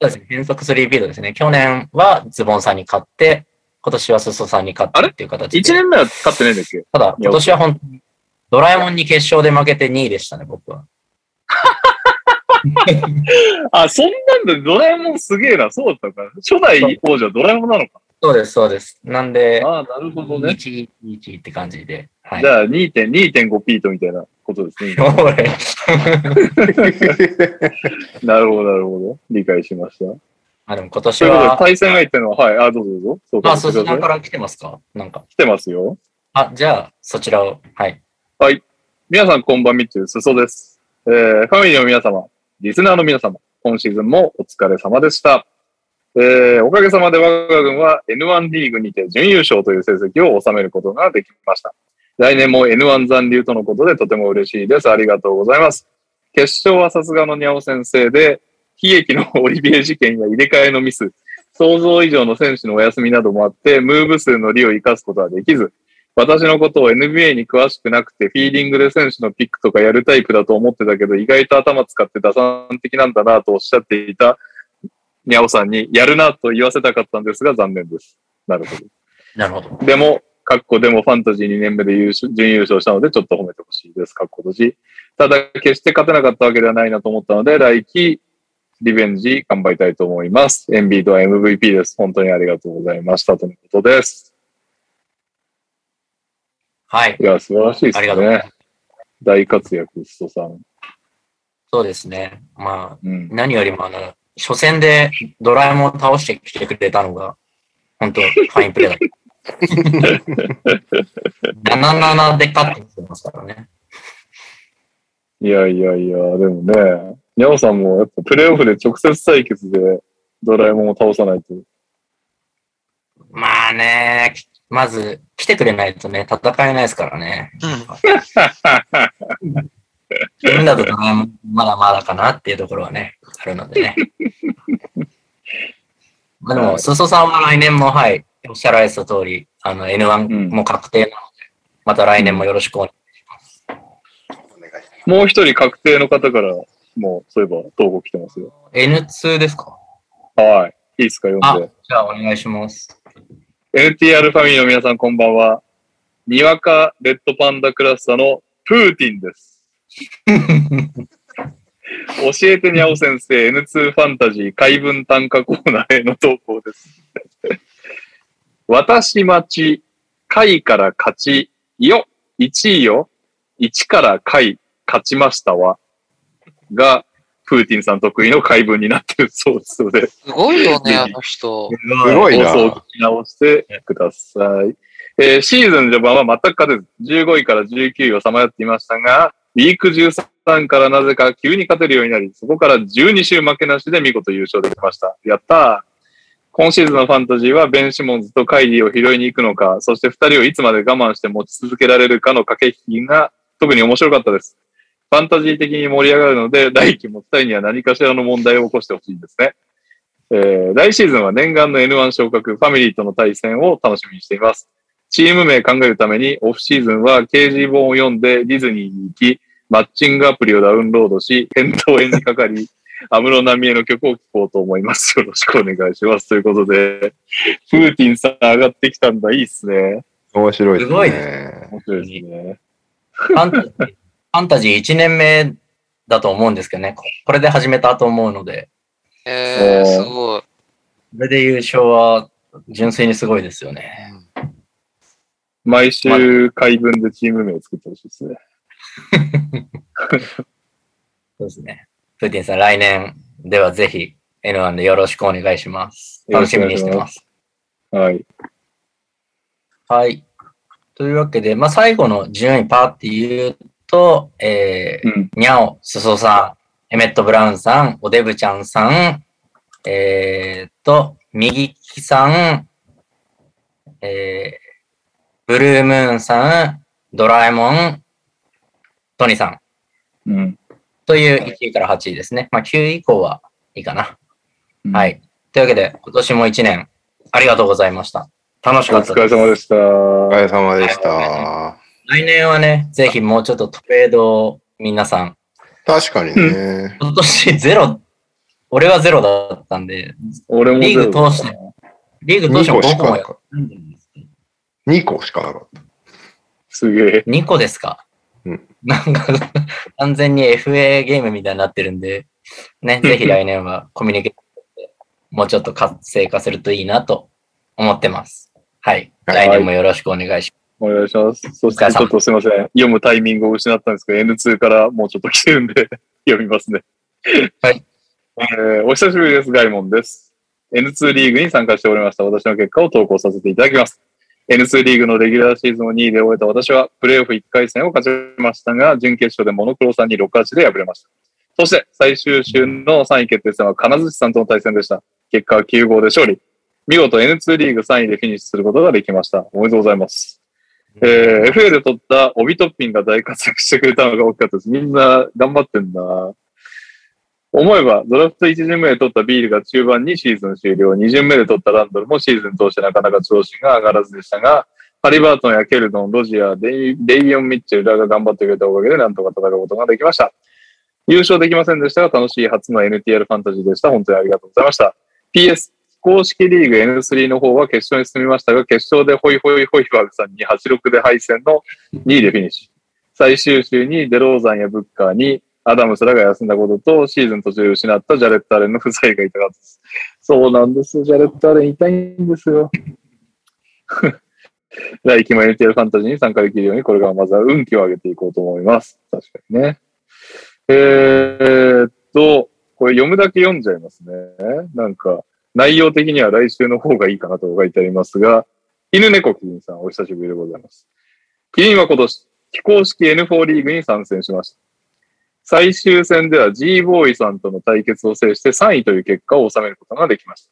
そうですね、変則3ビートですね。去年はズボンさんに勝って、今年はスソさんに勝ってっていう形で。1年目は勝ってないんだっけ？ただ、今年は本当に、ドラえもんに決勝で負けて2位でしたね、僕は。あ、そんなんでドラえもんすげえな。そうだったか。初代王者ドラえもんなのか。そうです、そうです。なんで、ああ、なるほどね。1位、1位って感じで。はい。じゃあ2.5 2.5ピートみたいなことですね。なるほど、なるほど。理解しました。あ、でも今年ということで、は、対戦相手の、はい、あ、どうぞどうぞ。あ、そうそう、してくださいから来てますか？なんか。来てますよ。あ、じゃあ、そちらを。はい。皆さんこんばんみちゅう、すそです。えー、ファミリーの皆様、リスナーの皆様、今シーズンもお疲れ様でした。えー、おかげさまで我が軍は N1 リーグにて準優勝という成績を収めることができました。来年も N1 残留とのことでとても嬉しいです。ありがとうございます。決勝はさすがのにゃお先生で、悲劇のオリビエ事件や入れ替えのミス、想像以上の選手のお休みなどもあって、ムーブ数の利を生かすことはできず、私のことを NBA に詳しくなくて、フィーリングで選手のピックとかやるタイプだと思ってたけど、意外と頭使って打算的なんだなとおっしゃっていたにゃおさんに、やるなと言わせたかったんですが、残念です。なるほど。なるほど。でも、カッコでもファンタジー2年目で優勝準優勝したので、ちょっと褒めてほしいです。カッコ閉じ。ただ、決して勝てなかったわけではないなと思ったので、来季、リベンジ頑張りたいと思います。エンビードは MVP です。本当にありがとうございました。とのことです。はい。いや、素晴らしいですありがとうございまねす。。大活躍、ストさん。そうですね。まあ、うん。何よりもあの、初戦でドラえもんを倒してきてくれたのが、本当ファインプレーだった。77で勝ってきてますからね。いやいやいや、でもね、ニャオさんもやっぱプレイオフで直接対決でドラえもんを倒さないと。まあね、まず来てくれないとね、戦えないですからね。自分だとドラえもんまだまだかなっていうところはね、あるのでね。まあでも、すそさんは来年も、はい、おっしゃられてた通り、あの、N1 も確定なので、また来年もよろしくお願いしますもう一人確定の方から、もうそういえば投稿来てますよ。N2 ですか？はい。いいですか、読あんで。、じゃあお願いします。NTR ファミリーの皆さんこんばんは。にわかレッドパンダクラスタのプーティンです。教えてにゃお先生 N2 ファンタジー怪文短歌コーナーへの投稿です。私待ち、回から勝ち、よ、1位よ、1から回、勝ちましたわ。が、プーティンさん得意の怪文になってるそうですので、すごいよね、あの人。すごいな。放送を聞き直してください。えーシーズン序盤は全く勝てず、15位から19位をさまよっていましたが、ウィーク13からなぜか急に勝てるようになり、そこから12週負けなしで見事優勝できました。やったー今シーズンのファンタジーはベン・シモンズとカイリーを拾いに行くのか、そして二人をいつまで我慢して持ち続けられるかの駆け引きが特に面白かったです。ファンタジー的に盛り上がるので、来季も二人には何かしらの問題を起こしてほしいですね。えー来シーズンは念願の N1 昇格、ファミリーとの対戦を楽しみにしています。チーム名考えるために、オフシーズンは KG 本を読んでディズニーに行き、マッチングアプリをダウンロードし、返答園にかかり、安室奈美恵の曲を聴こうと思います。よろしくお願いします。ということで、プーティンさん上がってきたんだ。いいっすね。面白いですすごいね。面白いですね。ファンタジー、ファンタジー1年目だと思うんですけどね。ここれで始めたと思うので、えー、すごい。これで優勝は純粋にすごいですよね。毎週回文でチーム名作ってほしいですね。そうですね。プーティンさん、来年ではぜひ N1 でよろしくお願いします。楽しみにしてます。はい。はい。というわけで、まあ、最後の順位パーって言うと、えー、うん。にゃお、すそさん、エメット・ブラウンさん、おデブちゃんさん、えーっと、右利きさん、えー、ブルームーンさん、ドラえもん、トニーさんうん。という1位から8位ですね。まあ、9位以降はいいかな。は。い。というわけで、今年も1年ありがとうございました。楽しおかったです。疲れ様でした。お疲れ様でした。来年はね、ぜひもうちょっとトレードを皆さん、確かにね。今年ゼロ、俺はゼロだったんで、俺もリーグ通して。リーグ通して2も5個もやかなかった。2個しかなかった。すげえ。2個ですか、うん。なんか、完全に FA ゲームみたいになってるんで、ね、ぜひ来年はコミュニケーションでもうちょっと活性化するといいなと思ってます。はい。はい。来年もよろしくお願いしお願いします。そしてちょっとすいません。読むタイミングを失ったんですけど、N2 からもうちょっと来てるんで 読みますね。はい。えーお久しぶりです。ガイモンです。N2 リーグに参加しておりました私の結果を投稿させていただきます。N2 リーグのレギュラーシーズンを2位で終えた私は、プレーオフ1回戦を勝ちましたが、準決勝でモノクロさんに6勝で敗れました。そして、最終週の3位決定戦は金槌さんとの対戦でした。結果は9号で勝利。見事 N2 リーグ3位でフィニッシュすることができました。おめでとうございます。えー FA で取ったオビトッピンが大活躍してくれたのが大きかったです。みんな頑張ってんだ。思えば、ドラフト1巡目で取ったビールが中盤にシーズン終了。2巡目で取ったランドルもシーズン通してなかなか調子が上がらずでしたが、ハリバートンやケルドン、ロジア、デイデイビオン・ミッチェルらが頑張ってくれたおかげでなんとか戦うことができました。優勝できませんでしたが、楽しい初の NTR ファンタジーでした。本当にありがとうございました。PS、公式リーグ N3 の方は決勝に進みましたが、決勝でホイホイホイバーグさんに86で敗戦の2位でフィニッシュ。最終週にデローザンやブッカーにアダムスらが休んだことと、シーズン途中で失ったジャレット・アレンの不在が痛かったです。そうなんです。ジャレット・アレン痛いんですよ。来季も NTR ファンタジーに参加できるように、これからまずは運気を上げていこうと思います。確かにね。えーっと、これ読むだけ読んじゃいますね。なんか、内容的には来週の方がいいかなと書いてありますが、犬猫キリンさん、お久しぶりでございます。キリンは今年、非公式 N4 リーグに参戦しました。最終戦では G ボーイさんとの対決を制して3位という結果を収めることができました。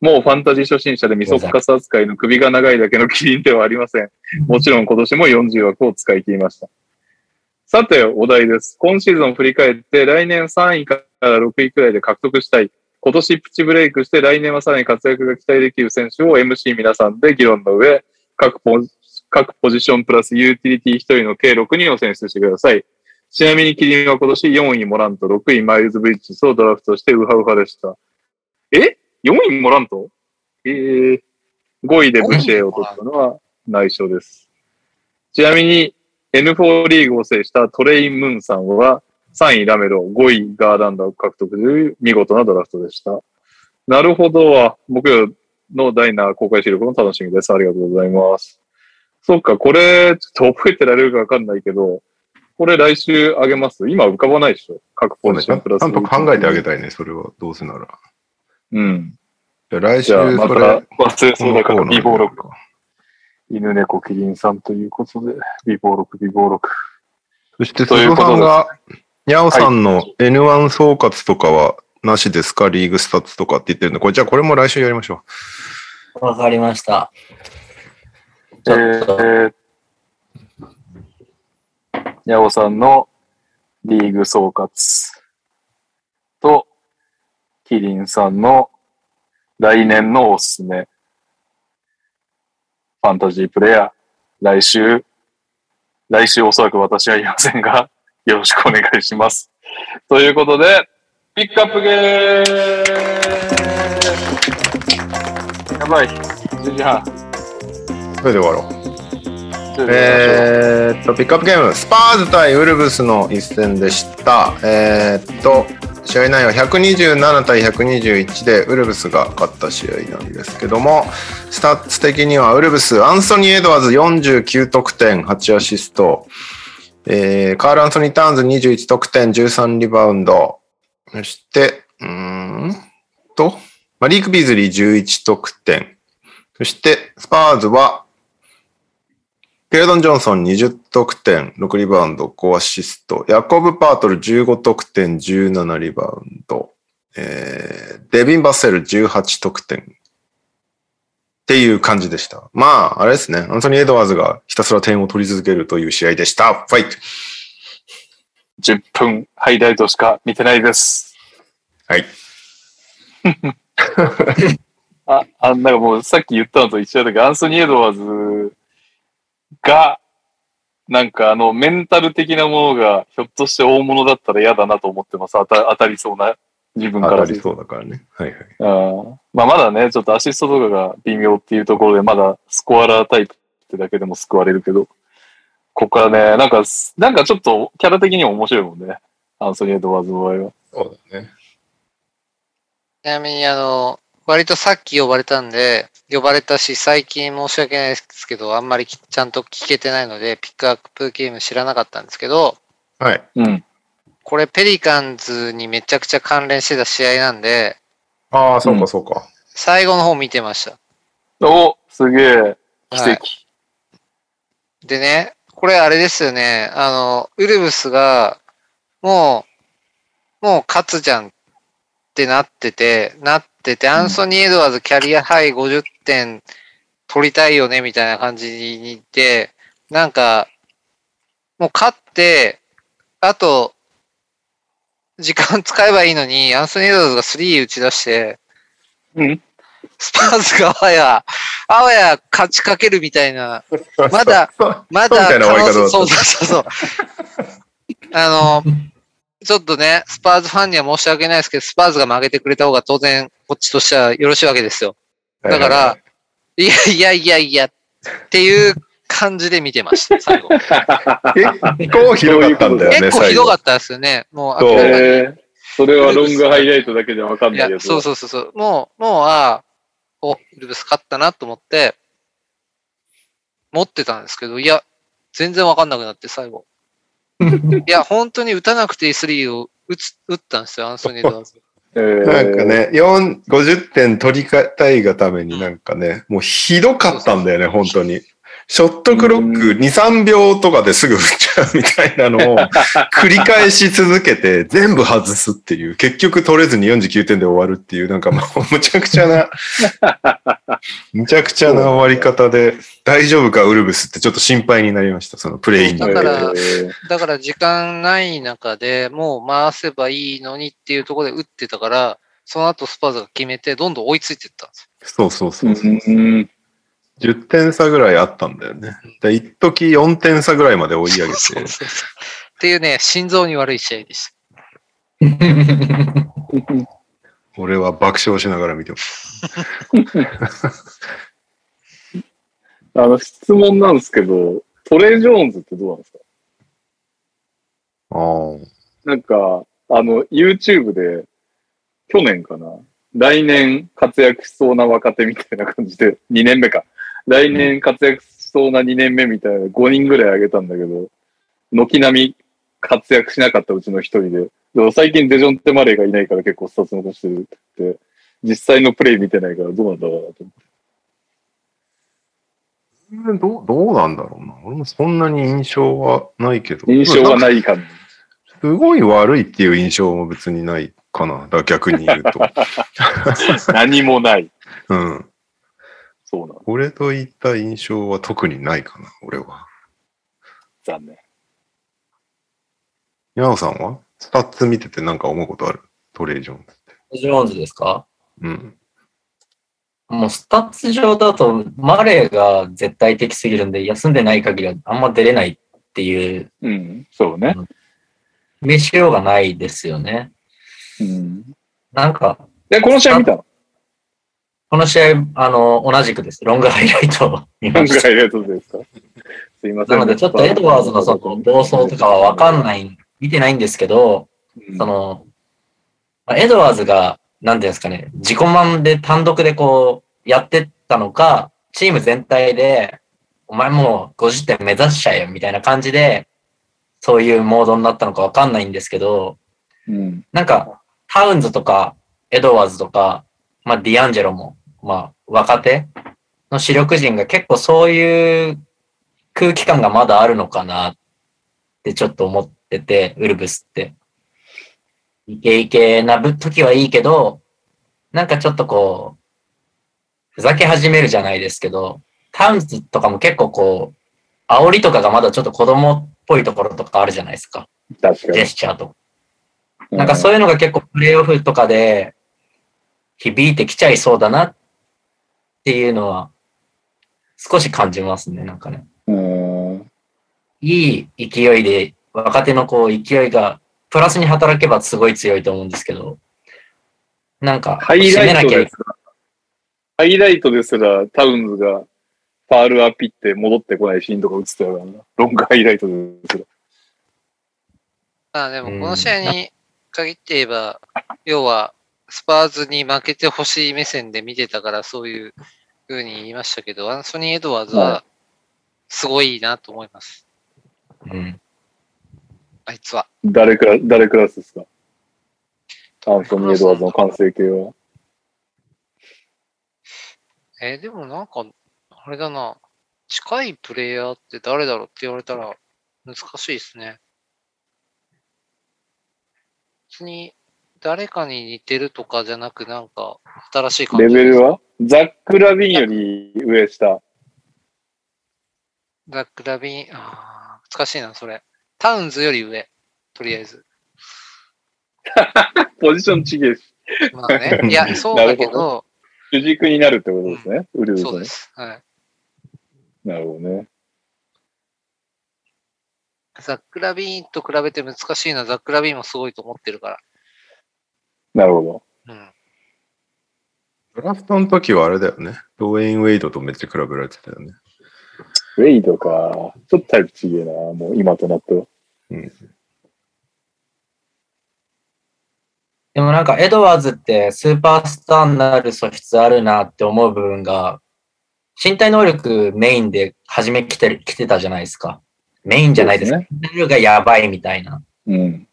もうファンタジー初心者でミソッカス扱いの首が長いだけのキリンではありません。もちろん今年も40枠を使い切りました。さて、お題です。今シーズンを振り返って、来年3位から6位くらいで獲得したい。今年プチブレイクして、来年はさらに活躍が期待できる選手を MC 皆さんで議論の上、各ポ各ポジションプラスユーティリティ1人の計6人を選出してください。ちなみにキリンは今年4位モラント、6位マイルズ・ブリッジスをドラフトしてウハウハでした。え ?4 位モラント？えー、5位でブシェを取ったのは内緒です。ちなみに N4 リーグを制したトレイン・ムーンさんは3位ラメロ、5位ガーランドを獲得という見事なドラフトでした。なるほど。木曜のダイナー公開収録も楽しみです。ありがとうございます。そっか、これ、ちょっと覚えてられるかわかんないけど、これ来週あげます？今浮かばないでしょ？各ポジションプラス。ちゃんと考えてあげたいね、それは。どうせなら。うん。じゃあ来週じゃあ、またそれ、忘れそうだから、このコーナー美貌録。か犬猫キリンさんということで、美貌録、美貌録。そして、ということが、にゃおさんの N1 総括とかはなしですか？リーグスタッツとかって言ってるんで、これじゃあこれも来週やりましょわかりました。ちえー、にゃおさんのリーグ総括と、キリンさんの来年のおすすめ、ファンタジープレイヤー、来週、来週おそらく私はいませんが、よろしくお願いします。ということで、ピックアップゲームやばい、10時半。う。それで終わろう。ええーっと、ピックアップゲーム、スパーズ対ウルブスの一戦でした。えーっと、試合内容127対121でウルブスが勝った試合なんですけども、スタッツ的にはウルブス、アンソニー・エドワーズ49得点、8アシスト、えーカール・アンソニー・ターンズ21得点、13リバウンド、そして、うんと、マリーク・ビーズリー11得点、そして、スパーズは、ケルドン・ジョンソン20得点、6リバウンド、5アシスト。ヤコブ・パートル15得点、17リバウンド。えー、デビン・バッセル18得点。っていう感じでした。まあ、あれですね。アンソニー・エドワーズがひたすら点を取り続けるという試合でした。ファイト10分ハイライトしか見てないです。はい。あ、あ、なんかもうさっき言ったのと一緒だけど、アンソニー・エドワーズが、なんかあの、メンタル的なものが、ひょっとして大物だったら嫌だなと思ってます。当た当たりそうな、自分から当たりそうだからね。はいはい。うんまあまだね、ちょっとアシストとかが微妙っていうところで、まだスコアラータイプってだけでも救われるけど、ここからね、なんか、なんかちょっとキャラ的にも面白いもんね。アンソニー・エドワーズの場合は。そうだね。ちなみに、あの、割とさっき呼ばれたんで、呼ばれたし、最近申し訳ないですけど、あんまりきちゃんと聞けてないので、ピックアップゲーム知らなかったんですけど、はい。うん。これペリカンズにめちゃくちゃ関連してた試合なんで、ああ、そううんかそうか。最後の方見てました。おすげえ。奇はい跡。でね、これあれですよね、あの、ウルブスが、もう、もう勝つじゃんってなってて、なってて、アンソニー・エドワーズキャリアハイ50点取りたいよね、みたいな感じにいて、なんか、もう勝って、あと、時間使えばいいのに、アンソニー・エドワーズが3打ち出して、うん。スパーズがあわや、あわや勝ちかけるみたいな、まだ、まだそうそうそう。あの、ちょっとね、スパーズファンには申し訳ないですけど、スパーズが負けてくれた方が当然、こっちとしてはよろしいわけですよ。だから、いやいやいやいや、っていう感じで見てました、最後。結構ひどかったんだよね、結構ひどかったですよね。もう明らかに。えー、それはロングハイライトだけでわかんないやつ。そうそうそうそう。もう、もう、ああ、お、イルブス勝ったなと思って、持ってたんですけど、いや、全然わかんなくなって、最後。いや、本当に打たなくていい3を打つ、打ったんですよ、アンソニー・エドワーズ。えーなんか。ね、4 50点取りたいがためになんかね、もうひどかったんだよね、本当に。ショットクロック2、3秒とかですぐ打っちゃうみたいなのを 繰り返し続けて全部外すっていう、結局取れずに49点で終わるっていう、なんかもう むちゃくちゃな、むちゃくちゃな終わり方で、大丈夫かウルブスってちょっと心配になりました、そのプレイングだからえーだから時間ない中でもう回せばいいのにっていうところで打ってたから、その後スパーズが決めて、どんどん追いついていったんですそうそうそうそう。うん。10点差ぐらいあったんだよね。で、一時4点差ぐらいまで追い上げよ。そうて、そうそうっていうね、心臓に悪い試合でした。俺は爆笑しながら見てます。あの、質問なんですけど、トレイ・ジョーンズってどうなんですか？ああ。なんか、あの、YouTube で、去年かな？来年活躍しそうな若手みたいな感じで、2年目か。来年活躍しそうな2年目みたいな5人ぐらいあげたんだけど、軒並み活躍しなかったうちの一人で、でも最近デジョンテ・マレーがいないから結構スタッツ残してるって、実際のプレイ見てないからどうなんだろうなと思って。どう、どうなんだろうな。俺もそんなに印象はないけど。印象がい。ない感じ。すごい悪いっていう印象も別にないかな。だから逆に言うと。何もない。うん。そうなの。俺といった印象は特にないかな、俺は。残念。ヤオさんは？スタッツ見ててなんか思うことある？トレイ・ジョーンズって。ジョーンズですか？うん。もうスタッツ上だと、マレーが絶対的すぎるんで、休んでない限りはあんま出れないっていう、うん。そうね。名しようがないですよね。うん。なんか、で、この試合見たの？この試合、あの、同じくです。ロングハイライトを見ました。何回やるですか？すいません。なので、ちょっとエドワーズのその暴走とかはわかんない、見てないんですけど、うんその、まあエドワーズが、なんていうんですかね、自己満で単独でこう、やってったのか、チーム全体で、お前もう50点目指しちゃえよ、みたいな感じで、そういうモードになったのかわかんないんですけど、うん。なんか、タウンズとか、エドワーズとか、まあ、ディアンジェロも、まあ、若手の主力陣が結構そういう空気感がまだあるのかなってちょっと思ってて、ウルブスって。イケイケなぶ時はいいけど、なんかちょっとこう、ふざけ始めるじゃないですけど、タウンズとかも結構こう、煽りとかがまだちょっと子供っぽいところとかあるじゃないですか。ジェ。スチャーとか。なんかそういうのが結構プレイオフとかで響いてきちゃいそうだなっていうのは少し感じますね、なんかね。うん。いい勢いで若手のこう勢いがプラスに働けばすごい強いと思うんですけど、なんかハイライト締めなきゃですら、ハイライトですらタウンズがファールアピって戻ってこないシーンとか映ってたからな。ロングハイライトですら。まあでも、この試合に限って言えば、要は、スパーズに負けてほしい目線で見てたから、そういう風に言いましたけど、アンソニー・エドワーズはは、すごいなと思います。うん。あいつは。誰クラ誰クラスですか？アンソニー・エドワーズの完成形は。えーでもなんか、あれだな。近いプレイヤーって誰だろうって言われたら、難しいですね。別に、誰かに似てるとかじゃなく、なんか、新しい感じレベルは？ザック・ラビンより上下。ザック・ラビーン、あー難しいな、それ。タウンズより上、とりあえず。ポジション違えし。まあね。いや、そうだけど、主軸になるってことですね。ウルブスのそうで。す。はい。なるほどね。ザック・ラビーンと比べて難しいのは、ザック・ラビーンもすごいと思ってるから。なるほど。うん。ドラフトの時はあれだよね。ドウェイン・ウェイドとめっちゃ比べられてたよね。ウェイドか。ちょっとタイプ違えな。もう今となっては。でもなんかエドワーズってスーパースターになる素質あるなって思う部分が、身体能力メインで初め来てる、来てたじゃないですか。メインじゃないですか。身体能力がやばいみたいな。うん。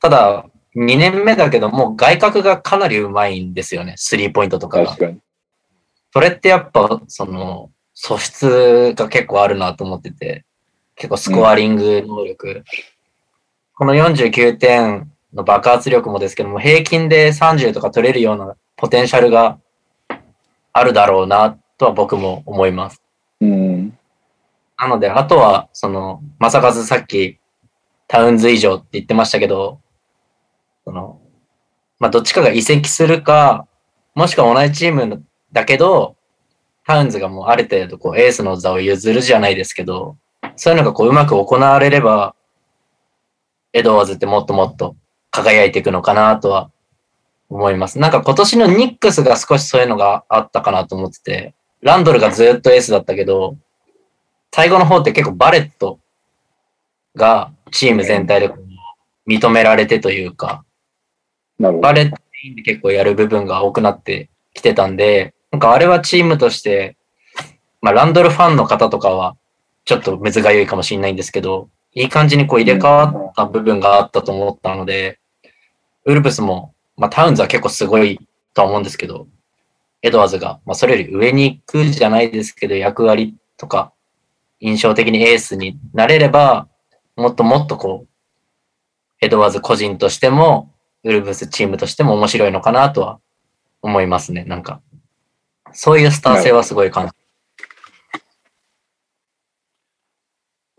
ただ、2年目だけどもう外角がかなりうまいんですよね。スリーポイントとかが確。かに。それってやっぱ、その、素質が結構あるなと思ってて、結構スコアリング能力。この49点の爆発力もですけども、平均で30とか取れるようなポテンシャルがあるだろうなとは僕も思います。うん。なので、あとは、その、まさかずさっき、タウンズ以上って言ってましたけど、その、まあ、どっちかが移籍するか、もしくは同じチームだけど、タウンズがもうある程度こうエースの座を譲るじゃないですけど、そういうのがこううまく行われれば、エドワーズってもっともっと輝いていくのかなとは思います。なんか今年のニックスが少しそういうのがあったかなと思ってて、ランドルがずっとエースだったけど、最後の方って結構バレットがチーム全体で認められてというか、なるほどバ。レットで結構やる部分が多くなってきてたんで、なんかあれはチームとして、まあランドルファンの方とかはちょっとむずがゆいかもしれないんですけど、いい感じにこう入れ替わった部分があったと思ったので、ウルブスも、まあタウンズは結構すごいとは思うんですけど、エドワーズが、まあそれより上に行くじゃないですけど、役割とか、印象的にエースになれれば、もっともっとこう、エドワーズ個人としても、ウルブスチームとしても面白いのかなとは思いますね。なんか、そういうスター性はすごい感じ。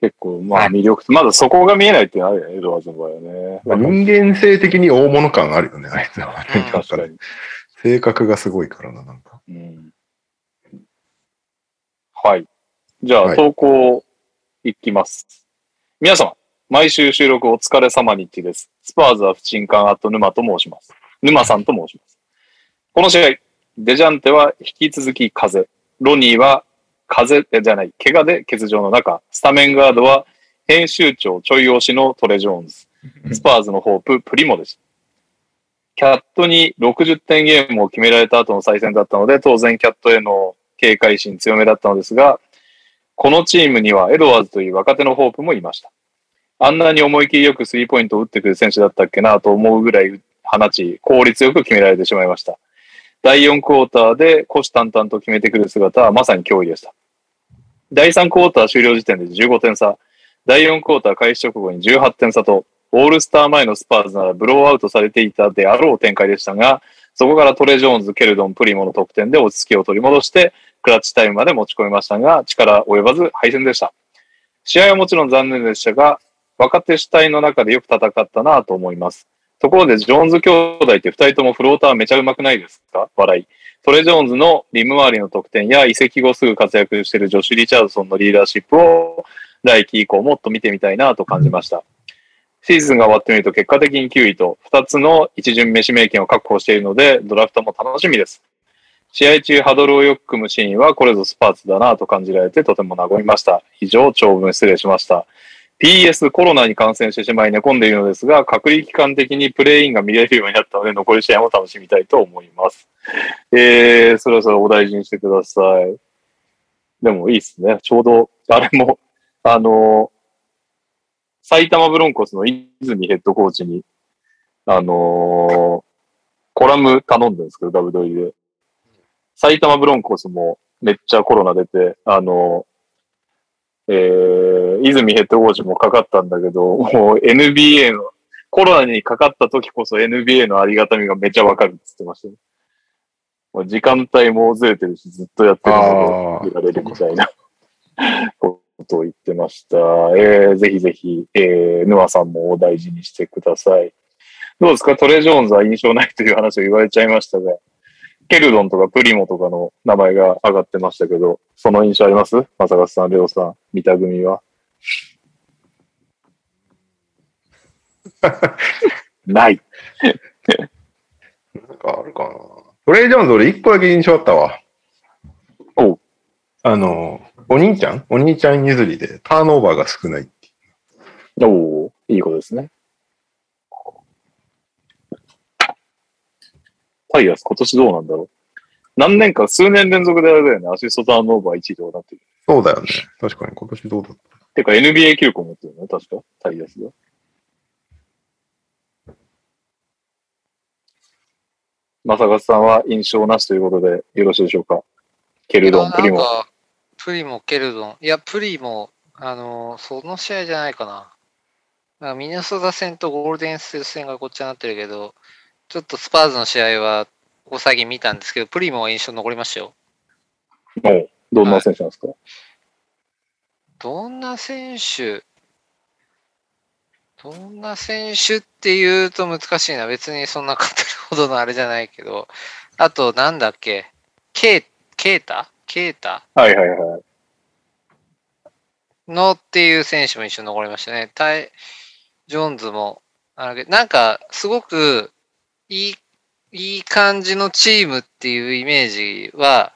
結構、まはいあ魅力、まだそこが見えないっていうのはあるよね、エドワーズの場合はね。まあ、人間性的に大物感あるよね、あいつは。性格がすごいからな、なんか。うんはい。じゃあ、はい投稿いきます。皆様、毎週収録お疲れ様です。スパーズは不沈艦あと沼と申します。沼さんと申します。この試合、デジャンテは引き続き風邪。ロニーは風邪じゃない、怪我で欠場の中、スタメンガードは編集長ちょい押しのトレ・ジョーンズ。スパーズのホープ、プリモでした。キャットに60点ゲームを決められた後の再戦だったので、当然キャットへの警戒心強めだったのですが、このチームにはエドワーズという若手のホープもいました。あんなに思い切りよくスリーポイントを打ってくる選手だったっけなと思うぐらい放ち、効率よく決められてしまいました。第4クォーターで虎視眈々と決めてくる姿はまさに脅威でした。第3クォーター終了時点で15点差、第4クォーター開始直後に18点差と、オールスター前のスパーズならブローアウトされていたであろう展開でしたが、そこからトレ・ジョーンズ、ケルドン、プリモの得点で落ち着きを取り戻して、クラッチタイムまで持ち込みましたが、力及ばず敗戦でした。試合はもちろん残念でしたが、若手主体の中でよく戦ったなと思います。ところで、ジョーンズ兄弟って二人ともフローターめちゃ上手くないですか？笑い。トレ・ジョーンズのリム周りの得点や移籍後すぐ活躍しているジョシュ・リチャードソンのリーダーシップを来季以降もっと見てみたいなと感じました。シーズンが終わってみると結果的に9位と2つの一巡目指名権を確保しているので、ドラフトも楽しみです。試合中ハドルをよく組むシーンはこれぞスパーツだなと感じられてとても和みました。以上、長文失礼しました。PS コロナに感染してしまい寝込んでいるのですが、隔離期間的にプレイインが見れるようになったので、残り試合も楽しみたいと思います。えー、そろそろお大事にしてください。でもいいっすね。ちょうど、あれも、あの埼玉ブロンコスの泉ヘッドコーチに、あのコラム頼んでるんですけど、ダブドリで。埼玉ブロンコスもめっちゃコロナ出て、あのえー、泉ヘッドコーチもかかったんだけど、もう NBA の、コロナにかかった時こそ NBA のありがたみがめっちゃわかるって言ってましたね。もう時間帯もずれてるし、ずっとやってるので、やられるみたいなこ ことを言ってました。えー、ぜひぜひ、えー、ヌアさんもお大事にしてください。どうですか？トレ・ジョーンズは印象ないという話を言われちゃいましたが、ケルドンとかプリモとかの名前が上がってましたけど、その印象あります？まさかさん、レオさん、見た組は？ない。なんかあるかな。トレイ・ジョーンズ俺一個だけ印象あったわ。おうあの、お兄ちゃん？お兄ちゃん譲りでターンオーバーが少ない。おおいいことですね。タイヤス今年どうなんだろう？何年か、数年連続であれだよね。アシストターンオーバー1位とかなってる。そうだよね。確かに今年どうだったてか NBA 記録を持ってるね。確か。タイヤスが。まさかさんは印象なしということでよろしいでしょうか？ケルドン、プリモ。プリモ、ケルドン。いや、プリモ、あのーその試合じゃないかな。ミネソタ戦とゴールデンステート戦がこっちになってるけど、ちょっとスパーズの試合は、ここ最近見たんですけど、プリモは印象に残りましたよ。おうどんな選手なんですか、どんな選手？どんな選手っていうと難しいな。別にそんな語るほどのあれじゃないけど。あと、なんだっけ？ケイ、ケータ？ケータ？はいはいはい。のっていう選手も一緒に残りましたね。タイ・ジョーンズも、あれなんか、すごくいい、いい感じのチームっていうイメージは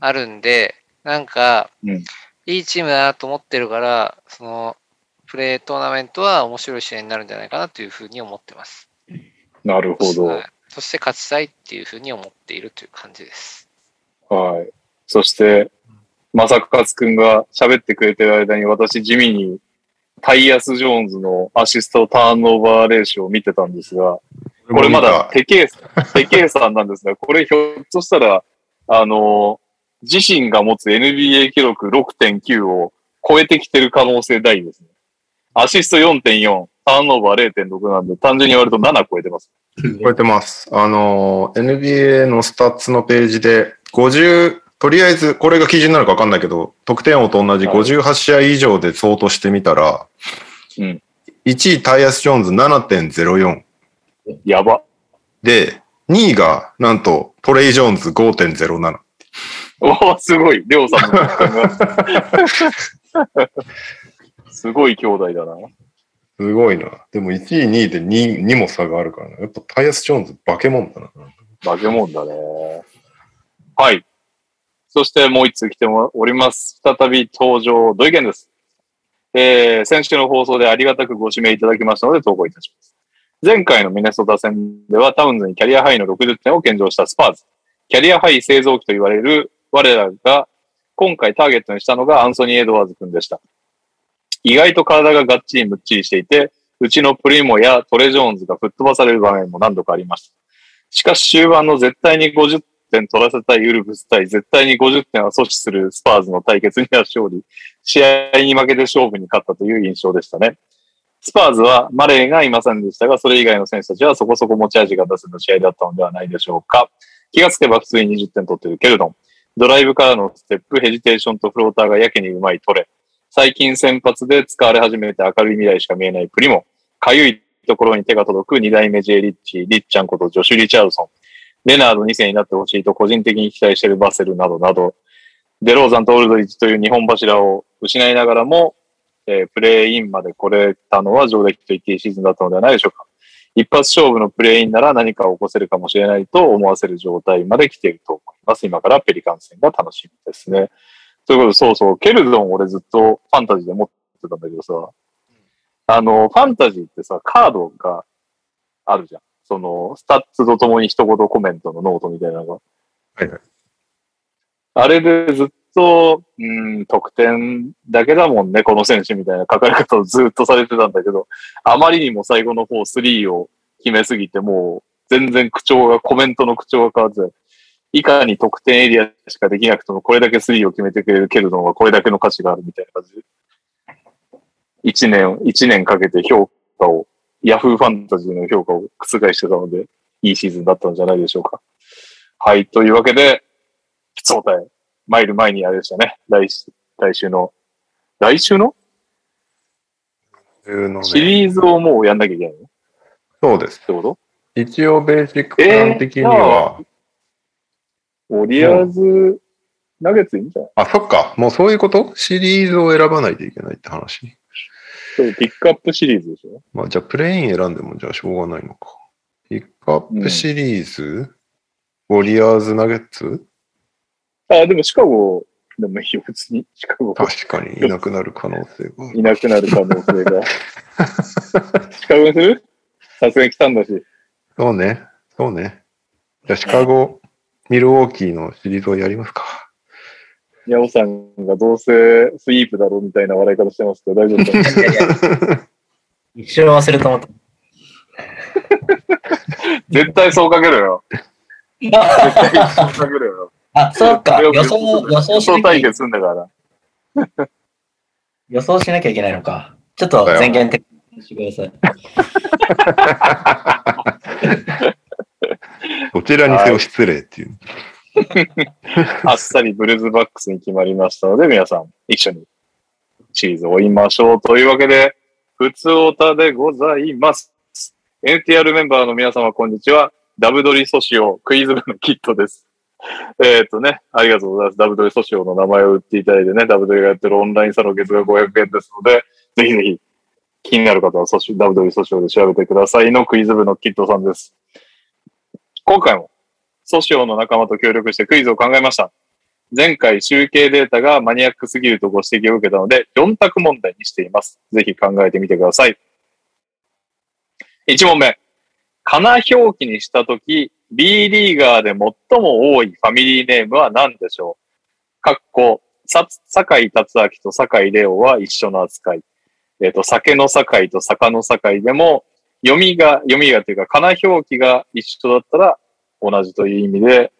あるんで、なんか、うんいいチームだなと思ってるから、その、プレートーナメントは面白い試合になるんじゃないかなというふうに思ってます。なるほど。はいそして勝ちたいっていうふうに思っているという感じです。はい。そして、まさかつくんが喋ってくれてる間に私地味にタイヤス・ジョーンズのアシストターンオーバーレーションを見てたんですが、これまだ手計手計算なんですが、これひょっとしたら、あの、自身が持つ NBA 記録6.9を超えてきてる可能性大ですね。アシスト4.4、ターンオーバー0.6なんで、単純に言われると7超えてます。超えてます。あの、NBA のスタッツのページで、50、とりあえず、これが基準なのか分かんないけど、得点王と同じはい58試合以上でソートしてみたら、うん1位タイヤス・ジョーンズ7.04やば。で、2位がなんとトレイ・ジョーンズ5.07。おーすごい。レオさんの。すごい兄弟だな。すごいな。でも1位、2位で 2, 2も差があるからな。やっぱタイヤス・ジョーンズ化け物だな。化け物だね。はい。そしてもう一通来ております。再び登場、土井健です。えー、先週の放送でありがたくご指名いただきましたので投稿いたします。前回のミネソタ戦ではタウンズにキャリアハイの60点を献上したスパーズ。キャリアハイ製造機と言われる我らが今回ターゲットにしたのがアンソニー・エドワーズ君でした。意外と体ががっちりむっちりしていて、うちのプリモやトレ・ジョーンズが吹っ飛ばされる場面も何度かありました。しかし終盤の絶対に50点取らせたいウルブス対絶対に50点は阻止するスパーズの対決には勝利、試合に負けて勝負に勝ったという印象でしたね。スパーズはマレーがいませんでしたが、それ以外の選手たちはそこそこ持ち味が出せた試合だったのではないでしょうか。気がつけば普通に20点取ってるけれども、ドライブからのステップ、ヘジテーションとフローターがやけにうまいトレ。最近先発で使われ始めて明るい未来しか見えないプリモ。かゆいところに手が届く2代目 J リッチ、リッチャンことジョシュ・リチャードソン。レナード2世になってほしいと個人的に期待しているバセルなどなど、デローザンとオルドリッチという日本柱を失いながらも、えープレイインまで来れたのは上出来と言っていいシーズンだったのではないでしょうか。一発勝負のプレイインなら何か起こせるかもしれないと思わせる状態まで来ていると思います。今からペリカン戦が楽しみですね。ということで、そうそう、ケルドン俺ずっとファンタジーで持ってたんだけどさ、あの、ファンタジーってさ、カードがあるじゃん。その、スタッツとともに一言コメントのノートみたいなのが。はいはい。あれでずっと、うん、得点だけだもんね、この選手みたいな書かれ方をずっとされてたんだけど、あまりにも最後の方3を決めすぎて、もう全然口調が、コメントの口調が変わって、いかに得点エリアしかできなくても、これだけ3を決めてくれるケルドンはこれだけの価値があるみたいな感じで。一年、一年かけて評価を、ヤフーファンタジーの評価を覆してたので、いいシーズンだったんじゃないでしょうか。はい。というわけで、普通答え、参る前にあれでしたね。来週来週の？来週ののね。シリーズをもうやんなきゃいけないの？っそうです。てこと？一応ベーシックプラン的には、ウォリアーズ、ナゲッツいいんじゃない？あ、そっか。もうそういうこと？シリーズを選ばないといけないって話？そうピックアップシリーズでしょ？まあ、じゃあ、プレイン選んでもじゃあしょうがないのか。ピックアップシリーズ、ウォリアーズナゲッツ？あ、でもシカゴでもいいよ、別に。シカゴ確かにいなくなる可能性が。いなくなる可能性が。シカゴにする？さすがに来たんだし。そうね。そうね。じゃあ、シカゴ、ミルウォーキーのシリーズをやりますか。ヤオさんがどうせスイープだろうみたいな笑い方してますけど大丈夫ですか？一生忘れると思った。絶対そうかけるよ。絶対そうかけるよ。あ、そうか。予そ想、予想予想対しなきゃい決すんだから。予想しなきゃいけないのか。ちょっと前言的にしてください。どちらにせよ失礼っていう。あっさりブルーズバックスに決まりましたので、皆さん一緒にシリーズを追いましょう。というわけで、普通オタでございます。NTR メンバーの皆様、こんにちは。ダブドリソシオクイズ部のキットです。えっ、とね、ありがとうございます。ダブドリソシオの名前を売っていただいてね、ダブドリがやってるオンラインサロン月額500円ですので、ぜひぜひ気になる方はソシダブドリソシオで調べてくださいのクイズ部のキットさんです。今回もソシオの仲間と協力してクイズを考えました。前回集計データがマニアックすぎるとご指摘を受けたので、4択問題にしています。ぜひ考えてみてください。1問目。かな表記にしたとき、B リーガーで最も多いファミリーネームは何でしょう？かっこ、さ、酒井達明と酒井レオは一緒の扱い。えっ、と、酒の酒井と坂の酒井でも、読みが、読みがというか、かな表記が一緒だったら同じという意味で、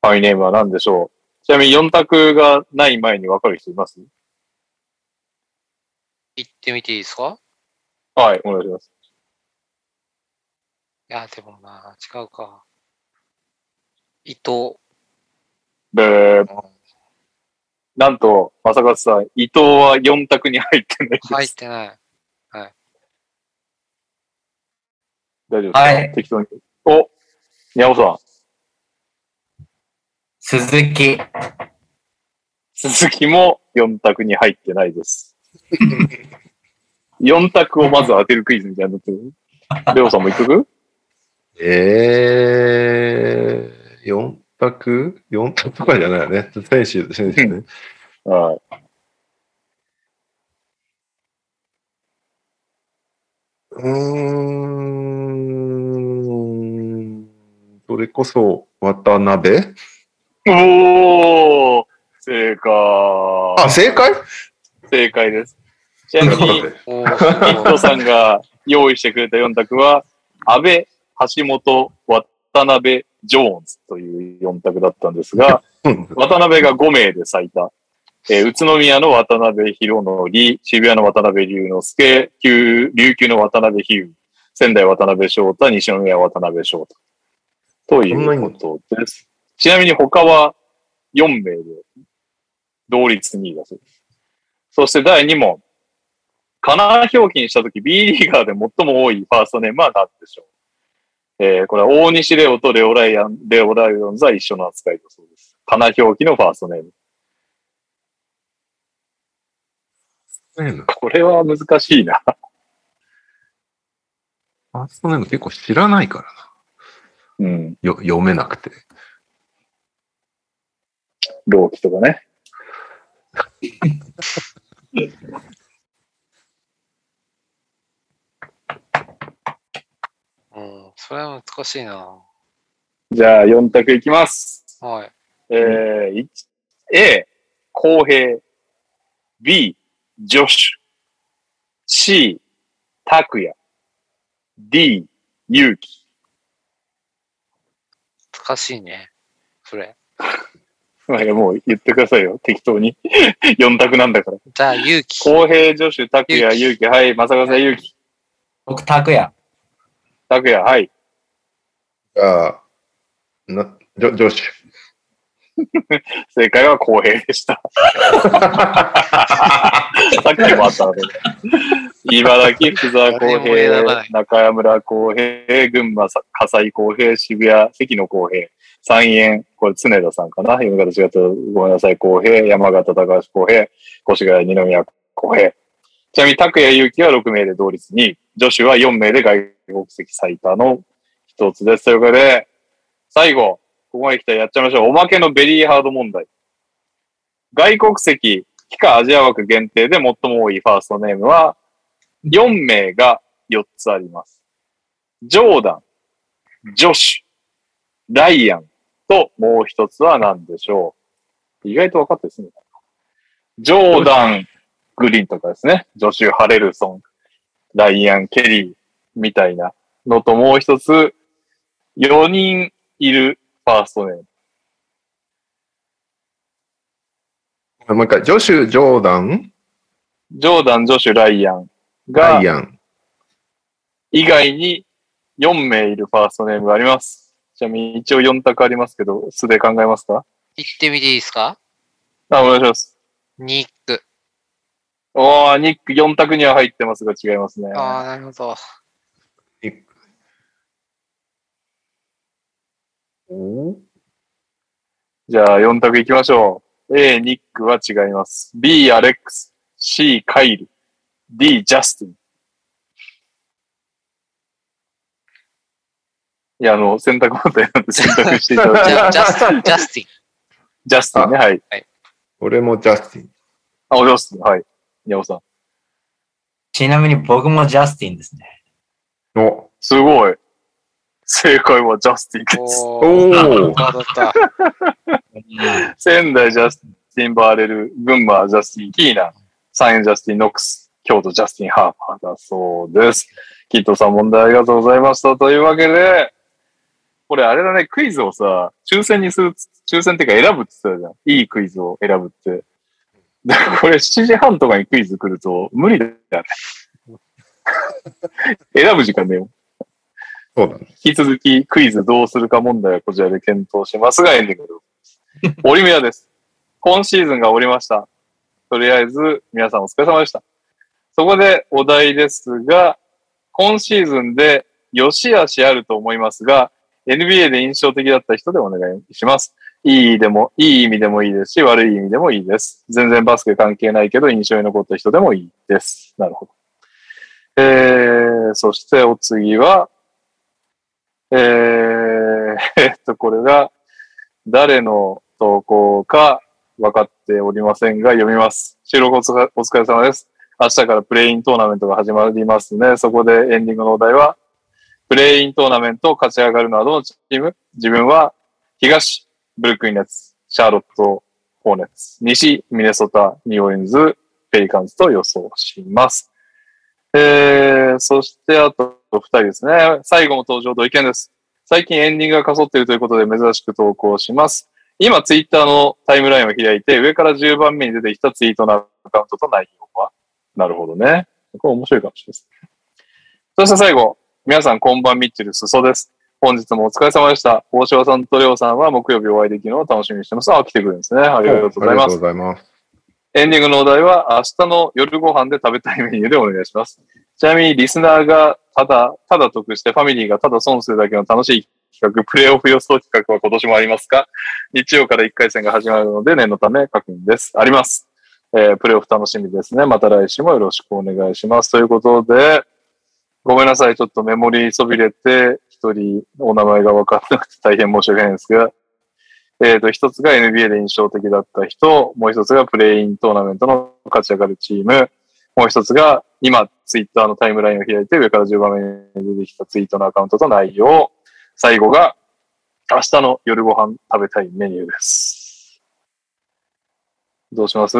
ファミリーネームは何でしょう？ちなみに4択がない前に分かる人います？行ってみていいですか？はい、お願いします。いや、でもな、違うか。伊藤。で、なんと、正勝さん、伊藤は4択に入ってないです。入ってない。大丈夫ですか、はい適当に。お、宮尾さん、鈴木。鈴木も4択に入ってないです。4択をまず当てるクイズみたいになってる。レオさんも言っとく？えー、4択 ?4 択とかじゃないよね。選手、選手ね。はい。うーん。それこそ、渡辺？おー正解。あ、正解？正解です。ちなみに、おキットさんが用意してくれた4択は、安倍、橋本、渡辺、ジョーンズという4択だったんですが、う ん渡辺が5名で最多。えー宇都宮の渡辺博則、渋谷の渡辺龍之介、旧琉球の渡辺比喩、仙台渡辺翔太、西宮渡辺翔太。ということです。ちなみに他は4名で同率2位だそうです。そして第2問。カナー表記にしたとき B リーガーで最も多いファーストネームは何でしょう？えー、これは大西レオとレオライアン、レオライオンズは一緒の扱いだそうです。カナー表記のファーストネーム。フこれは難しいな。ァーストネーム結構知らないからな。うん。よ読めなくて。同期とかね。うん、それは難しいな。じゃあ4択いきます。はい。えー、一 A、公平。B、ジョシュ。C、拓也。D、勇気。難しいね。それ。まあいやもう言ってくださいよ。適当に。4択なんだから。じゃあ、勇気。公平、ジョシュ、拓也、勇気。はい。正和さん、勇気。僕、拓也。拓也。はい。じゃあ、な、ジョジョシュ。正解は公平でした。さっきもあったので。茨城、福沢公平、い中山公平、群馬、葛西公平、渋谷、関野公平、三円、これ常田さんかな？読み方違ったらごめんなさい、公平、山形、高橋公平、越谷、二宮公平。ちなみに、拓也祐希は6名で同率に、女子は4名で外国籍最多の一つです。ということで、最後、ここまで来たらやっちゃいましょう。おまけのベリーハード問題。外国籍、非かアジア枠限定で最も多いファーストネームは、4名が4つあります。ジョーダン、ジョシュ、ライアンともう一つは何でしょう意外と分かったですね。ジョーダン、グリーンとかですね。ジョシュ・ハレルソン、ライアン・ケリーみたいなのともう一つ、4人いるファーストネーム。もう一回、ジョシュ、ジョーダン、ジョーダン、ジョシュ、ライアンがライアン。以外に4名いるファーストネームがあります。ちなみに一応4択ありますけど、素で考えますか？言ってみていいですか？あ、お願いします。ニック。おー、ニック4択には入ってますが違いますね。ああ、なるほど。おじゃあ4択いきましょう。A、ニックは違います。B、アレックス。C、カイル。D、ジャスティン。いや、あの、選択問題なんで選択していただいて。ジャジャスティン、ジャスティン。ジャスティンね、はい。俺もジャスティン。あ、おジャスティン、はい。宮尾さん。ちなみに僕もジャスティンですね。おすごい。正解はジャスティンです。おおー。ーだった。仙台ジャスティン・バーレル、群馬ジャスティン・キーナ、三円ジャスティン・ノックス、京都ジャスティン・ハーパーだそうです。キットさん問題ありがとうございました。というわけで、これあれだね、クイズをさ、抽選にする、抽選っていうか選ぶって言ってたじゃん。いいクイズを選ぶって。で、これ7時半とかにクイズ来ると無理だよね。選ぶ時間ねえよ。そうだね。引き続きクイズどうするか問題はこちらで検討しますが、エンディングでございます。オリメアです。今シーズンが終わりました。とりあえず、皆さんお疲れ様でした。そこでお題ですが、今シーズンで良し悪しあると思いますが、NBA で印象的だった人でお願いします。いいでも、いい意味でもいいですし、悪い意味でもいいです。全然バスケ関係ないけど、印象に残った人でもいいです。なるほど。えー、そしてお次は、えー、えっと、これが、誰の投稿か分かっておりませんが、読みます。収録おお疲れ様です。明日からプレイイントーナメントが始まりますね。そこでエンディングのお題は、プレイイントーナメントを勝ち上がるのはどのチーム？自分は、東、ブルックリンネッツ、シャーロット、ホーネッツ、西、ミネソタ、ニューオーリンズ、ペリカンズと予想します。えー、そしてあと二人ですね。最後の登場、土井健です。最近エンディングが過疎っているということで珍しく投稿します。今、ツイッターのタイムラインを開いて、上から10番目に出てきたツイートのアカウントと内容は？なるほどね。これ面白いかもしれないです。そして最後、皆さんこんばんミッチェル、すそです。本日もお疲れ様でした。大島さんとレオさんは木曜日お会いできるのを楽しみにしてます。あ、来てくれるんですね。ありがとうございますありがとう。ございます。エンディングのお題は明日の夜ご飯で食べたいメニューでお願いします。ちなみにリスナーがただ、ただ得してファミリーがただ損するだけの楽しい企画、プレイオフ予想企画は今年もありますか？日曜から1回戦が始まるので念のため確認です。あります。えープレイオフ楽しみですね。また来週もよろしくお願いします。ということで、ごめんなさい。ちょっとメモリーそびれて、一人お名前が分からなくて大変申し訳ないんですが、えっ、と、一つが NBA で印象的だった人、もう一つがプレイントーナメントの勝ち上がるチーム、もう一つが今、ツイッターのタイムラインを開いて上から10番目に出てきたツイートのアカウントと内容、最後が明日の夜ご飯食べたいメニューです。どうします？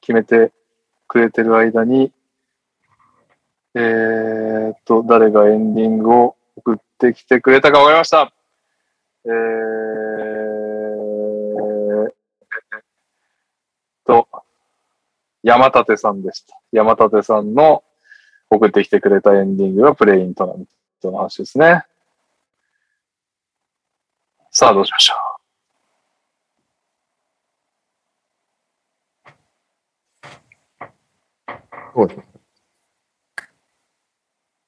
決めてくれてる間に、えーっと、誰がエンディングを送ってきてくれたか分かりました。えー、と、山立さんでした。山立さんの送ってきてくれたエンディングはプレイントーナメントの話ですね。さあ、どうしましょう。そう。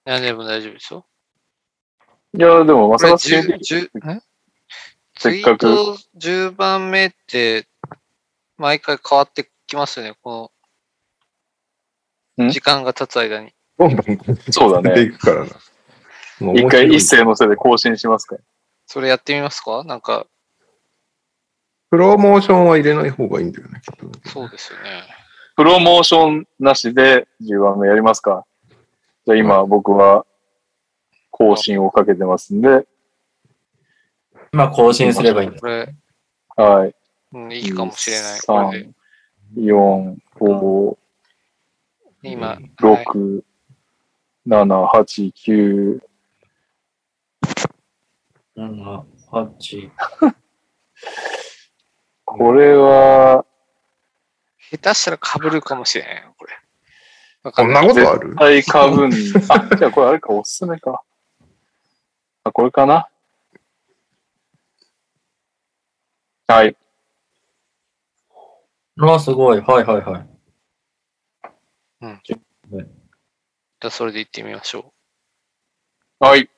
いや、でも大丈夫ですよ。いや、でも、まさか教えて10 10ん？せっかく。ツイート10番目って、毎回変わってきますよね、こん？の時間が経つ間に。そうだね。出ていくからな。もう一回一斉のせいで更新しますかそれやってみますか？なんか、プロモーションは入れない方がいいんだよね、きっと。そうですよね。プロモーションなしで10番目やりますか？じゃあ今僕は更新をかけてますんで、今更新すればいいんだ。これ、はい。うん、いいかもしれない。これで。3、4、5、今、はい6、7、8、9、7、8。これは、下手したら被るかもしれないよ、これ。わかこんんな。ことある？絶対買うん。あ、じゃあこれあれか、おすすめか。あ、これかな？はい。あ、すごい。はいはいはい。じゃあ、それで行ってみましょはい。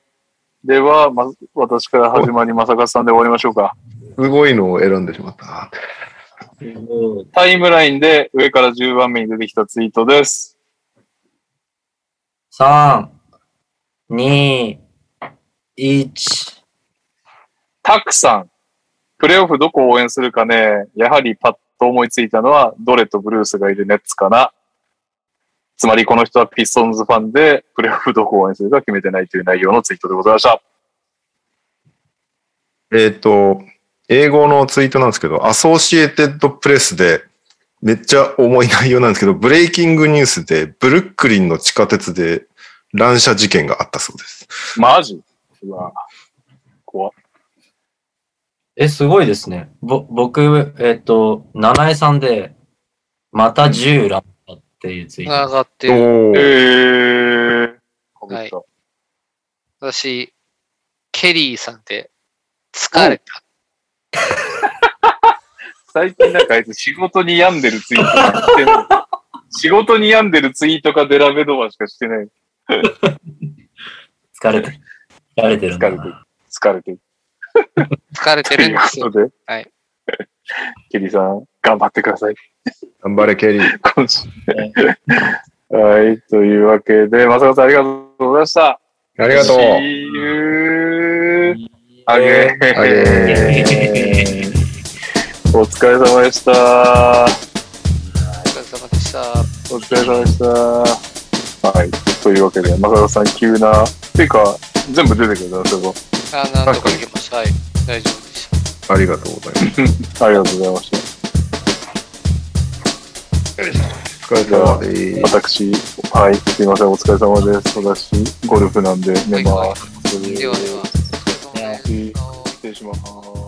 では、まず、私から始まり、まさかさんで終わりましょうか。すごいのを選んでしまった。タイムラインで上から10番目に出てきたツイートです。3、2、1。たくさん、プレイオフどこを応援するかね、やはりパッと思いついたのは、ドレとブルースがいるネッツかな。つまりこの人はピストンズファンで、プレイオフどこを応援するか決めてないという内容のツイートでございました。えっ、と、英語のツイートなんですけど、アソシエテッドプレスで、めっちゃ重い内容なんですけど、ブレイキングニュースで、ブルックリンの地下鉄で乱射事件があったそうです。マジ？うわ怖っえ、すごいですね。ぼ、僕、えっ、と、七重さんで、また銃乱だっていうツイう。ート。上がっておる。ーえー。はいか私、ケリーさんで疲れた。最近なんかあいつ仕事に病んでるツイートがしてない。仕事に病んでるツイートかデラベドバしかしてない。疲れてる。疲れてる疲れてるな。。疲れてる。疲れてるんですよ。ことで、はい。ケリーさん、頑張ってください。頑張れ、ケリー。今週。はい。というわけで、まさかさんありがとうございました。ありがとう。See you あ again. あげお疲れ様でした。お疲れ様でした。お疲れ様でした。はい。というわけで、まさかさん急な、っていうか、全部出てくれたんですよ。あ、なんとかいけました。はい。大丈夫で。ありがとうございます。ありがとうございました。お疲れ様です。私、はい、すいません、お疲れ様です。私、ゴルフなんで寝ます。ではでは、お疲れ様です。失礼します。